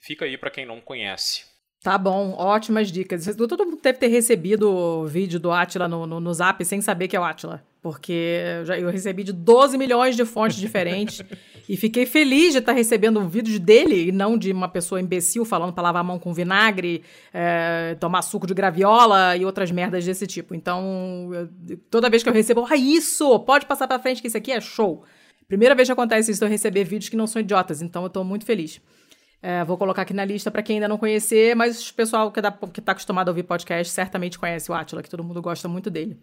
Fica aí para quem não conhece. Tá bom, ótimas dicas. Todo mundo deve ter recebido o vídeo do Atila no, no, no Zap sem saber que é o Atila. Porque eu, já, eu recebi de 12 milhões de fontes diferentes. *laughs* E fiquei feliz de estar recebendo um vídeo dele e não de uma pessoa imbecil falando para lavar a mão com vinagre, é, tomar suco de graviola e outras merdas desse tipo. Então, eu, toda vez que eu recebo, ah, isso, pode passar para frente que isso aqui é show. Primeira vez que acontece isso, eu receber vídeos que não são idiotas, então eu estou muito feliz. É, vou colocar aqui na lista para quem ainda não conhecer, mas o pessoal que, que tá acostumado a ouvir podcast certamente conhece o Atila, que todo mundo gosta muito dele.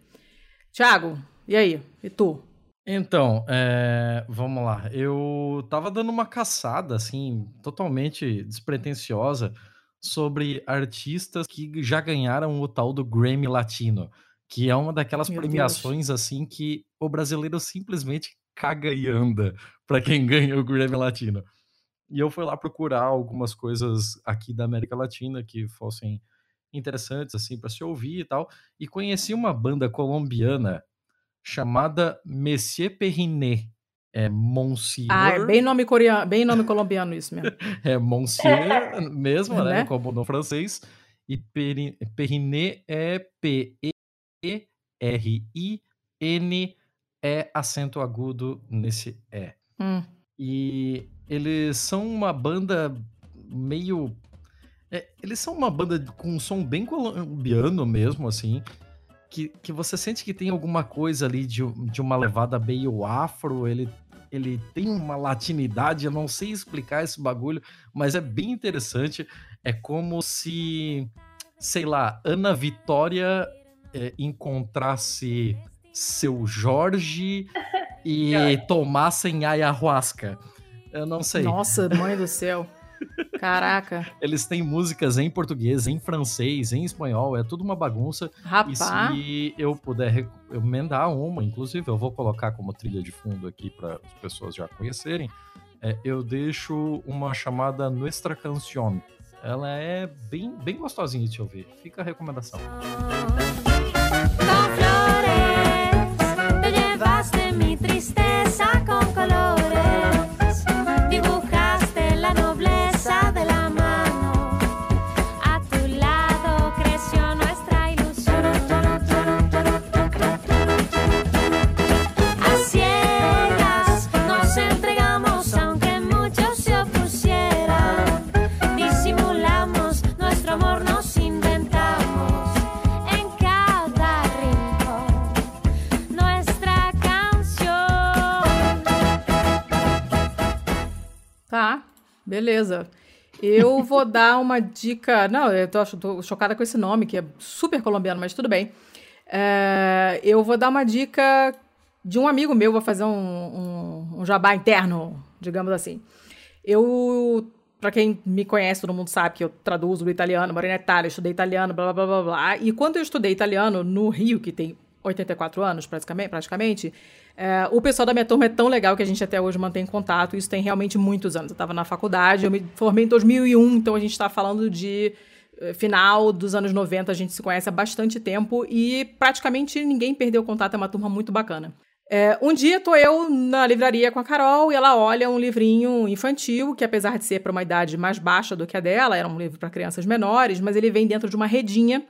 Tiago, e aí? E tu? Então, é, vamos lá. Eu tava dando uma caçada, assim, totalmente despretensiosa, sobre artistas que já ganharam o tal do Grammy Latino, que é uma daquelas Meu premiações, Deus. assim, que o brasileiro simplesmente caga e anda para quem *laughs* ganha o Grammy Latino. E eu fui lá procurar algumas coisas aqui da América Latina que fossem interessantes, assim, para se ouvir e tal, e conheci uma banda colombiana chamada Monsieur Perrinet. É Monsieur. Ah, é bem nome coreano, bem nome colombiano isso mesmo. *laughs* é Monsieur mesmo, né? né? Como no francês. E Perrinet é P-E-R-I-N é acento agudo nesse E. Hum. E eles são uma banda meio. É, eles são uma banda com um som bem colombiano mesmo, assim que, que você sente que tem alguma coisa ali de, de uma levada meio afro, ele, ele tem uma latinidade, eu não sei explicar esse bagulho, mas é bem interessante. É como se, sei lá, Ana Vitória é, encontrasse seu Jorge *laughs* e tomassem ayahuasca. Eu não sei. Nossa, mãe do céu. Caraca. Eles têm músicas em português, em francês, em espanhol, é tudo uma bagunça. Rapaz. E se eu puder emendar uma, inclusive eu vou colocar como trilha de fundo aqui para as pessoas já conhecerem, é, eu deixo uma chamada Nuestra Canción. Ela é bem, bem gostosinha de ouvir. Fica a recomendação. Com Beleza. Eu vou dar uma dica. Não, eu tô, tô, chocada com esse nome, que é super colombiano, mas tudo bem. É, eu vou dar uma dica de um amigo meu, vou fazer um, um, um jabá interno, digamos assim. Eu, para quem me conhece, todo mundo sabe que eu traduzo do italiano, morei na Itália, estudei italiano, blá blá blá blá. E quando eu estudei italiano no Rio, que tem 84 anos praticamente, praticamente é, o pessoal da minha turma é tão legal que a gente até hoje mantém contato. Isso tem realmente muitos anos. Eu estava na faculdade, eu me formei em 2001, então a gente está falando de eh, final dos anos 90. A gente se conhece há bastante tempo e praticamente ninguém perdeu contato. É uma turma muito bacana. É, um dia tô eu na livraria com a Carol e ela olha um livrinho infantil, que apesar de ser para uma idade mais baixa do que a dela, era um livro para crianças menores, mas ele vem dentro de uma redinha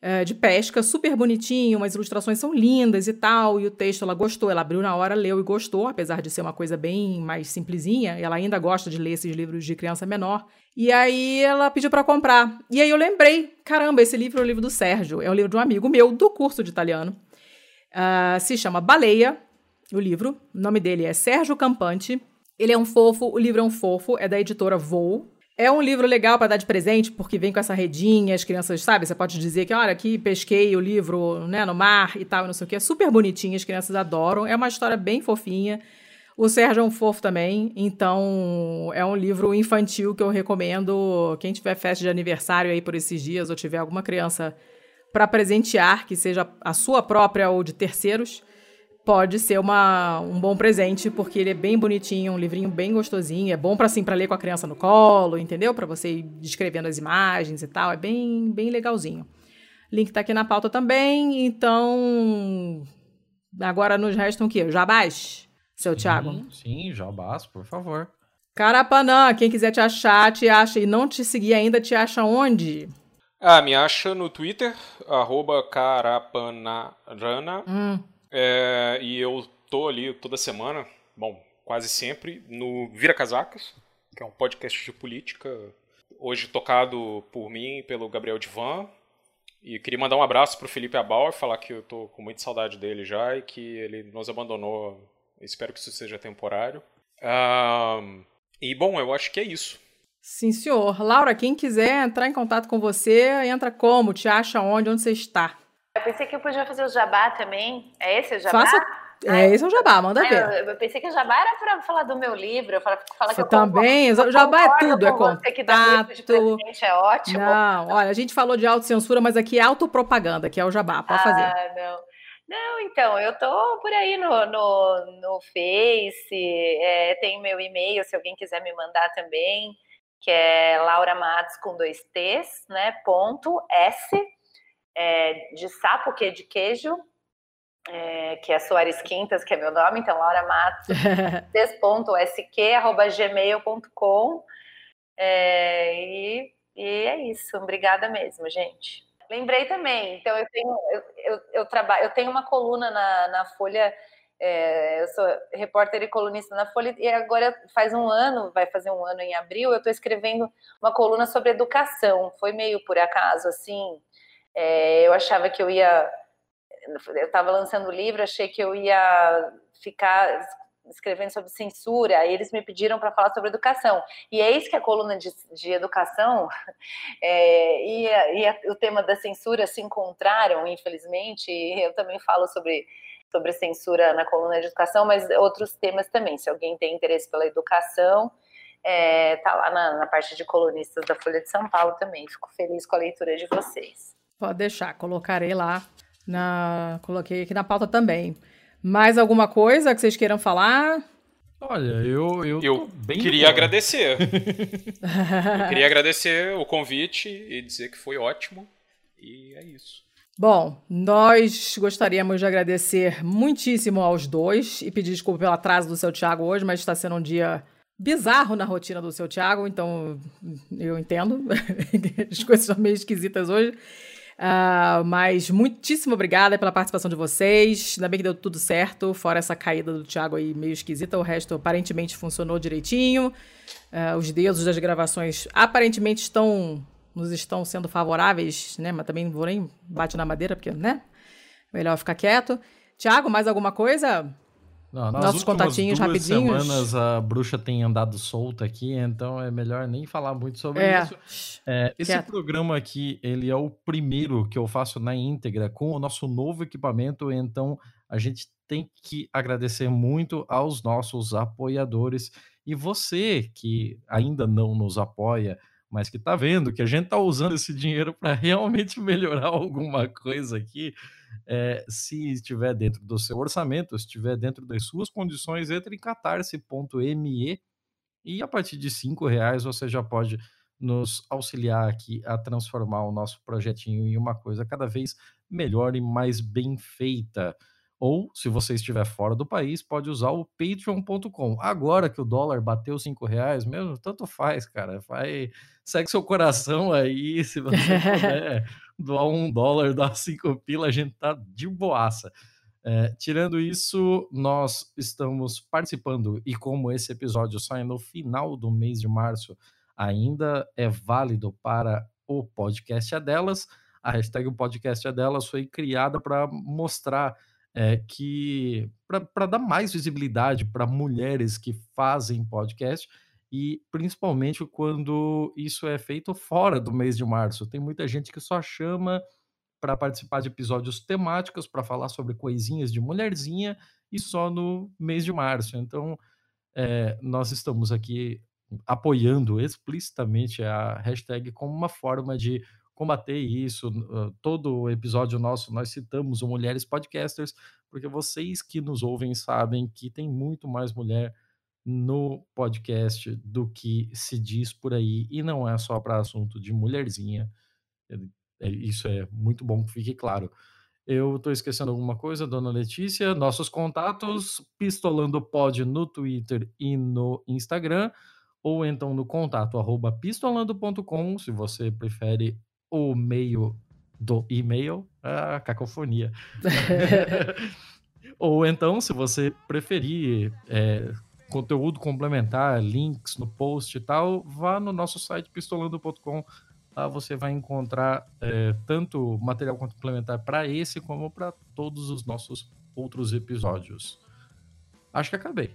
é, de pesca, super bonitinho, as ilustrações são lindas e tal, e o texto ela gostou, ela abriu na hora, leu e gostou, apesar de ser uma coisa bem mais simplesinha, ela ainda gosta de ler esses livros de criança menor. E aí ela pediu para comprar. E aí eu lembrei, caramba, esse livro é o livro do Sérgio, é o livro de um amigo meu do curso de italiano. Uh, se chama Baleia, o livro. O nome dele é Sérgio Campante. Ele é um fofo, o livro é um fofo, é da editora Voo. É um livro legal para dar de presente, porque vem com essa redinha, as crianças, sabe? Você pode dizer que, olha, aqui pesquei o livro né, no mar e tal, não sei o que. É super bonitinho, as crianças adoram. É uma história bem fofinha. O Sérgio é um fofo também, então é um livro infantil que eu recomendo. Quem tiver festa de aniversário aí por esses dias, ou tiver alguma criança para presentear, que seja a sua própria ou de terceiros, pode ser uma, um bom presente, porque ele é bem bonitinho, um livrinho bem gostosinho, é bom para assim para ler com a criança no colo, entendeu? Para você ir descrevendo as imagens e tal, é bem bem legalzinho. Link tá aqui na pauta também, então agora nos restam o quê? Jabás, seu sim, Thiago? Sim, jabás, por favor. Carapanã, quem quiser te achar, te acha e não te seguir ainda, te acha onde? Ah, me acha no Twitter, arroba carapanarana. Hum. É, e eu tô ali toda semana, bom, quase sempre no Vira Casacas, que é um podcast de política, hoje tocado por mim e pelo Gabriel Divan. E queria mandar um abraço para o Felipe Abauer, falar que eu tô com muita saudade dele já e que ele nos abandonou. Espero que isso seja temporário. Um, e bom, eu acho que é isso. Sim, senhor. Laura, quem quiser entrar em contato com você, entra como? Te acha onde? Onde você está? Eu pensei que eu podia fazer o jabá também. É esse o jabá? Faça... É, esse é o jabá, manda ver. Eu, eu, pensei que o jabá era para falar do meu livro, eu falar, falar que eu também, o jabá é tudo, é contato. que dá é ótimo. Não, olha, a gente falou de autocensura, mas aqui é autopropaganda, que é o jabá, pode ah, fazer. Ah, não. Não, então, eu tô por aí no, no, no Face, é, tem meu e-mail, se alguém quiser me mandar também que é Laura Matos com dois T's, né? Ponto S é, de sapo, que é de queijo, é, que é Soares Quintas, que é meu nome, então Laura Matos, *laughs* gmail.com. É, e, e é isso, obrigada mesmo, gente. Lembrei também, então eu tenho, eu, eu, eu trabalho, eu tenho uma coluna na, na Folha é, eu sou repórter e colunista na Folha e agora faz um ano, vai fazer um ano em abril, eu estou escrevendo uma coluna sobre educação. Foi meio por acaso, assim. É, eu achava que eu ia. Eu estava lançando o livro, achei que eu ia ficar escrevendo sobre censura, e eles me pediram para falar sobre educação. E é isso que a coluna de, de educação *laughs* é, e, a, e a, o tema da censura se encontraram, infelizmente, eu também falo sobre sobre censura na coluna de educação, mas outros temas também. Se alguém tem interesse pela educação, é, tá lá na, na, parte de colunistas da Folha de São Paulo também. Fico feliz com a leitura de vocês. Pode deixar, colocarei lá. Na, coloquei aqui na pauta também. Mais alguma coisa que vocês queiram falar? Olha, eu eu, eu queria agradecer. *laughs* eu queria agradecer o convite e dizer que foi ótimo. E é isso. Bom, nós gostaríamos de agradecer muitíssimo aos dois e pedir desculpa pelo atraso do seu Tiago hoje, mas está sendo um dia bizarro na rotina do seu Tiago, então eu entendo. *laughs* As coisas são meio esquisitas hoje. Uh, mas muitíssimo obrigada pela participação de vocês. Ainda bem que deu tudo certo, fora essa caída do Thiago aí meio esquisita. O resto aparentemente funcionou direitinho. Uh, os dedos das gravações aparentemente estão nos estão sendo favoráveis, né? Mas também não vou nem bate na madeira, porque, né? Melhor ficar quieto. Tiago, mais alguma coisa? Não, Nossos contatinhos duas rapidinhos. semanas a bruxa tem andado solta aqui, então é melhor nem falar muito sobre é. isso. É, esse Quieto. programa aqui, ele é o primeiro que eu faço na íntegra com o nosso novo equipamento, então a gente tem que agradecer muito aos nossos apoiadores. E você que ainda não nos apoia, mas que está vendo que a gente está usando esse dinheiro para realmente *laughs* melhorar alguma coisa aqui, é, se estiver dentro do seu orçamento, se estiver dentro das suas condições, entre em catarse.me e a partir de cinco reais você já pode nos auxiliar aqui a transformar o nosso projetinho em uma coisa cada vez melhor e mais bem feita. Ou, se você estiver fora do país, pode usar o patreon.com. Agora que o dólar bateu cinco reais, mesmo, tanto faz, cara. Vai, segue seu coração aí. Se você *laughs* puder doar um dólar, dar cinco pila, a gente tá de boaça. É, tirando isso, nós estamos participando, e como esse episódio sai no final do mês de março, ainda é válido para o podcast é delas. A hashtag podcast é delas foi criada para mostrar é, que para dar mais visibilidade para mulheres que fazem podcast e principalmente quando isso é feito fora do mês de março. Tem muita gente que só chama para participar de episódios temáticos para falar sobre coisinhas de mulherzinha e só no mês de março. Então, é, nós estamos aqui apoiando explicitamente a hashtag como uma forma de combater isso. Todo episódio nosso nós citamos o Mulheres Podcasters, porque vocês que nos ouvem sabem que tem muito mais mulher no podcast do que se diz por aí, e não é só para assunto de mulherzinha. É, isso é muito bom que fique claro. Eu estou esquecendo alguma coisa, dona Letícia? Nossos contatos, Pistolando Pod no Twitter e no Instagram, ou então no contato arroba pistolando.com, se você prefere o meio do e-mail, a cacofonia. *laughs* *laughs* Ou então, se você preferir é, conteúdo complementar, links no post e tal, vá no nosso site pistolando.com. Lá você vai encontrar é, tanto material complementar para esse como para todos os nossos outros episódios. Acho que acabei.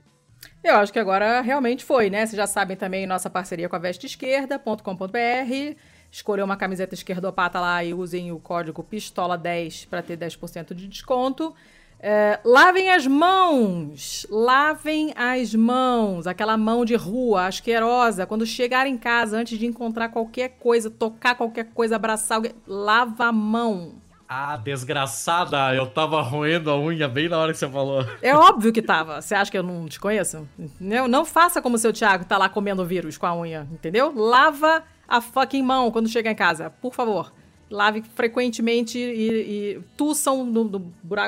Eu acho que agora realmente foi, né? Vocês já sabem também nossa parceria com a vesteesquerda.com.br. Escolher uma camiseta esquerdopata lá e usem o código PISTOLA10 para ter 10% de desconto. É, lavem as mãos, lavem as mãos, aquela mão de rua, asquerosa. Quando chegar em casa, antes de encontrar qualquer coisa, tocar qualquer coisa, abraçar alguém, lava a mão. Ah, desgraçada, eu tava roendo a unha bem na hora que você falou. É óbvio que tava. Você acha que eu não te conheço? Não, não faça como o seu Thiago tá lá comendo vírus com a unha, entendeu? Lava a fucking mão quando chegar em casa, por favor. Lave frequentemente e, e tuçam no, no,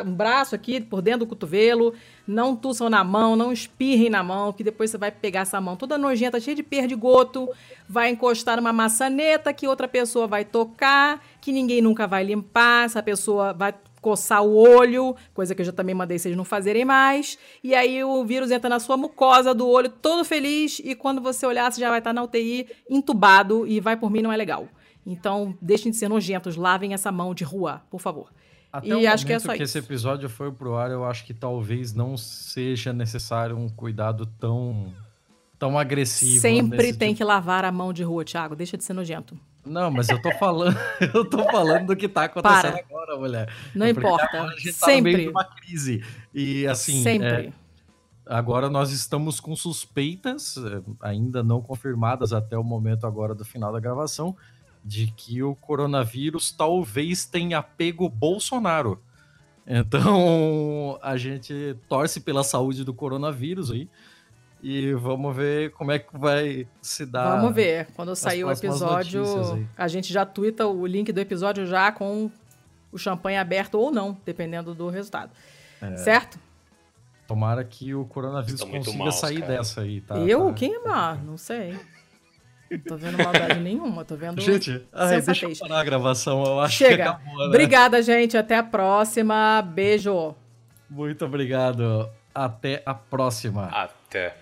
braço aqui, por dentro do cotovelo. Não tuçam na mão, não espirrem na mão, que depois você vai pegar essa mão toda nojenta, cheia de perdigoto, vai encostar numa maçaneta que outra pessoa vai tocar, que ninguém nunca vai limpar, essa pessoa vai coçar o olho, coisa que eu já também mandei vocês não fazerem mais. E aí o vírus entra na sua mucosa do olho, todo feliz, e quando você olhar, você já vai estar na UTI, entubado, e vai por mim, não é legal. Então, deixem de ser nojentos, lavem essa mão de rua, por favor. Até e o acho que é só que isso. esse episódio foi pro ar, eu acho que talvez não seja necessário um cuidado tão tão agressivo. Sempre tem tipo... que lavar a mão de rua, Thiago. Deixa de ser nojento. Não, mas eu tô falando, *laughs* eu tô falando do que tá acontecendo Para. agora, mulher. Não Porque importa. A gente tá Sempre. no meio de uma crise. E assim, Sempre. É, agora nós estamos com suspeitas, é, ainda não confirmadas até o momento agora do final da gravação, de que o coronavírus talvez tenha pego Bolsonaro. Então a gente torce pela saúde do coronavírus aí. E vamos ver como é que vai se dar. Vamos ver. Quando sair o episódio, a gente já twitta o link do episódio já com o champanhe aberto ou não, dependendo do resultado. É. Certo? Tomara que o coronavírus consiga mal, sair cara. dessa aí, tá? Eu? Tá. Quem é Não sei. Não tô vendo maldade nenhuma, tô vendo. Gente, ai, deixa eu parar a gravação, eu acho Chega. que acabou, né? Obrigada, gente. Até a próxima. Beijo. Muito obrigado. Até a próxima. Até.